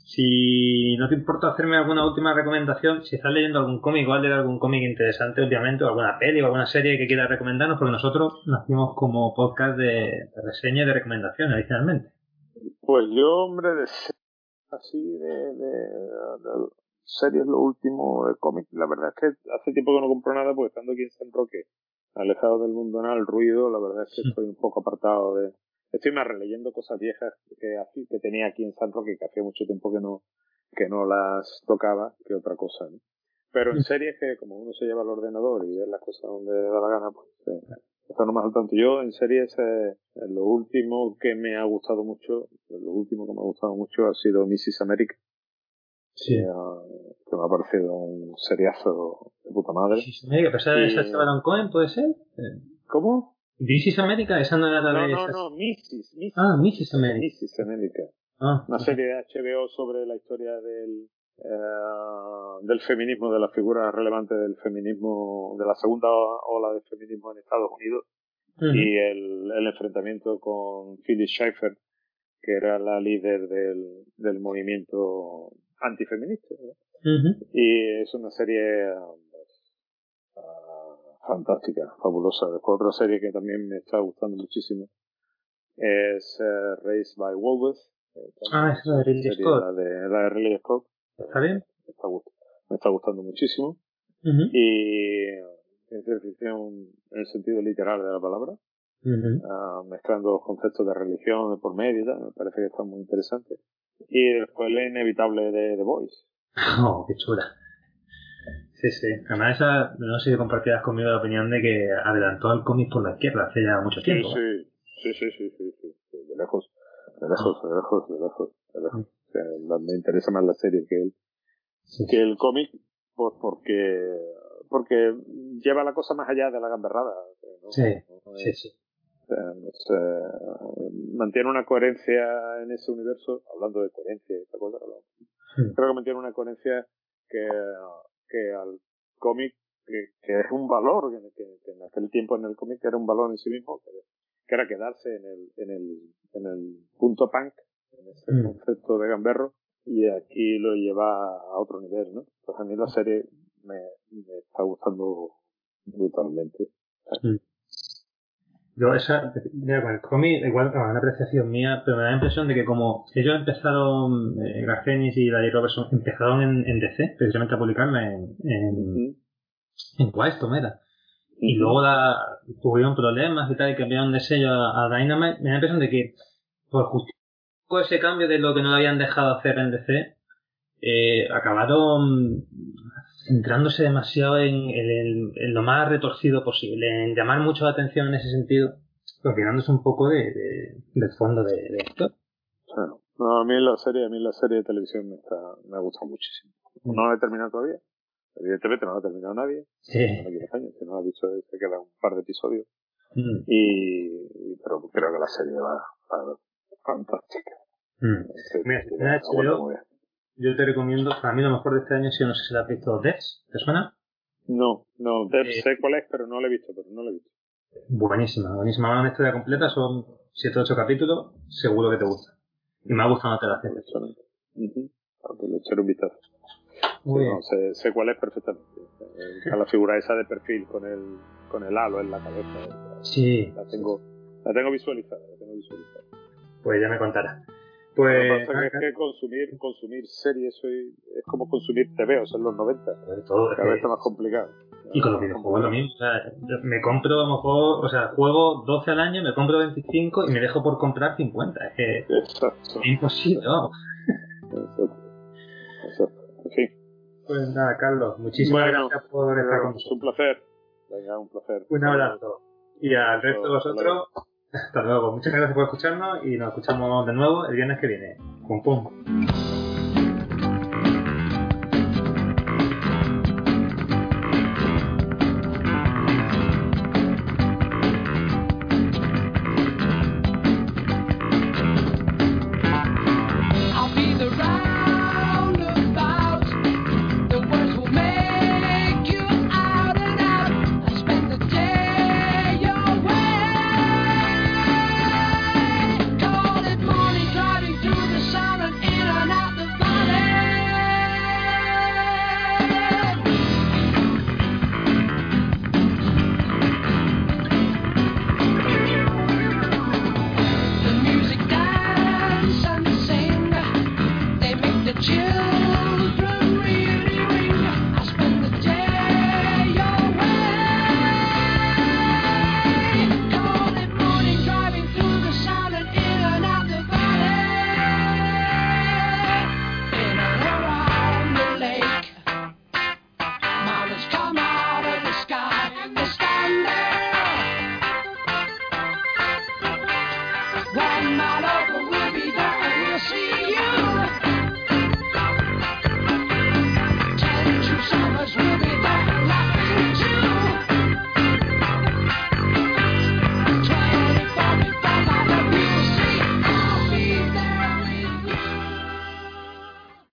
Si no te importa hacerme alguna última recomendación, si estás leyendo algún cómic o has leído algún cómic interesante últimamente, o alguna peli o alguna serie que quieras recomendarnos, porque nosotros nacimos como podcast de, de reseña y de recomendación originalmente. Pues yo, hombre, de así de, de, de series lo último de cómic. La verdad es que hace tiempo que no compro nada porque estando aquí en San Roque, alejado del mundo nada, el ruido, la verdad es que estoy un poco apartado de... Estoy más releyendo cosas viejas que, tenía aquí en San Roque, que hacía mucho tiempo que no, que no las tocaba, que otra cosa, ¿no? Pero en series que como uno se lleva al ordenador y ve las cosas donde le da la gana, pues eh, está nomás al tanto. Yo en series, eh, lo último que me ha gustado mucho, lo último que me ha gustado mucho ha sido Mrs. America, Sí. que, eh, que me ha parecido un seriazo de puta madre. This is America, pero esa Y- Sacha Baron Cohen, ¿puede ser? ¿Cómo? This is America, esa no era la No, de... no, esas- no, Mrs. Mrs. Ah, Mrs. America. Mrs. America. Ah, Una serie de HBO sobre la historia del, eh, del feminismo, de las figuras relevantes del feminismo, de la segunda ola del feminismo en Estados Unidos Ujú. y el, el enfrentamiento con Phyllis Schäfer, que era la líder del, del movimiento antifeminista. Y es una serie pues, ah, fantástica, fabulosa. Después otra serie que también me está gustando muchísimo es eh, Race by Wolves. eh, Ah, es la de Ridley Scott. La de, la de Ridley Scott. ¿Está bien? Me está, me está gustando muchísimo. Ujú. Y ciencia ficción en el sentido literal de la palabra, ah, mezclando los conceptos de religión de por medio y tal, me parece que está muy interesante. Y después la inevitable de The Voice. Oh, qué chula. Sí, sí. Además, esa, no sé si compartirás conmigo la opinión de que adelantó al cómic por la izquierda hace ya mucho Sí, tiempo. sí, sí, sí, sí, sí, sí, sí, de lejos, de lejos, de lejos, de lejos, de lejos. O sea, me interesa más la serie que el, Sí. que el cómic, pues porque, porque lleva la cosa más allá de la gamberrada. ¿no? Sí, No sí, es- sí. Mantiene una coherencia en ese universo, hablando de coherencia y esta cosa, creo que mantiene una coherencia que, que al cómic, que, que es un valor, que, en aquel tiempo en el cómic era un valor en sí mismo, que, que era quedarse en el, en el, en el punto punk, en ese Mm. concepto de gamberro, y aquí lo lleva a otro nivel, ¿no? Pues a mí la serie me, me está gustando brutalmente. Yo esa, mira, con el cómic, igual a una apreciación mía, pero me da la impresión de que como ellos empezaron, eh, Garcenis y Larry Robertson empezaron en, en DC, precisamente a publicarla en, en, en Wildstorm era. Y luego la, tuvieron problemas y tal, y cambiaron de sello a, a Dynamite. Me da la impresión de que por justificar ese cambio de lo que no lo habían dejado hacer en DC, eh, acabaron centrándose demasiado en, en- en lo más retorcido posible, en llamar mucho la atención en ese sentido, olvidándose un poco de, de- del fondo de, de esto. No, a mí la serie, a mí la serie de televisión me, está, me ha gustado muchísimo. Mm. No la he terminado todavía. Evidentemente no la ha terminado nadie. Sí. No me años, si no la ha visto, se queda un par de episodios. Mm. Y, pero creo que la serie va, va fantástica. Mm. Mira, yo te recomiendo, para mí lo mejor de este año, si no sé si la has visto, Dex, ¿te suena? No, no, Dex eh, sé cuál es, pero no la he visto, pero no la he visto. Buenísima, buenísima. Una historia completa, son 7 o 8 capítulos, seguro que te gusta. Y me ha gustado no te la. Uh le echaré un vistazo. sé, sé, cuál es perfectamente. La figura esa de perfil con el, con el halo en la cabeza. Sí. La tengo, la tengo visualizada, la tengo visualizada. Pues ya me contarás. Pues, Lo que pasa es que consumir, consumir series es como consumir TV, o sea, en los 90. Todo, Cada vez está más complicado. Y con los videojuegos lo mismo. O sea, me compro a lo mejor, o sea, juego 12 al año, me compro 25 y me dejo por comprar 50. Es que Exacto. es imposible, ¿no? Exacto. Exacto. En fin. Pues nada, Carlos, muchísimas gracias por estar con nosotros. Un placer. Venga, un placer. Un abrazo. Y al resto de vosotros, hasta luego. Muchas gracias por escucharnos y nos escuchamos de nuevo el viernes que viene. Pum pum.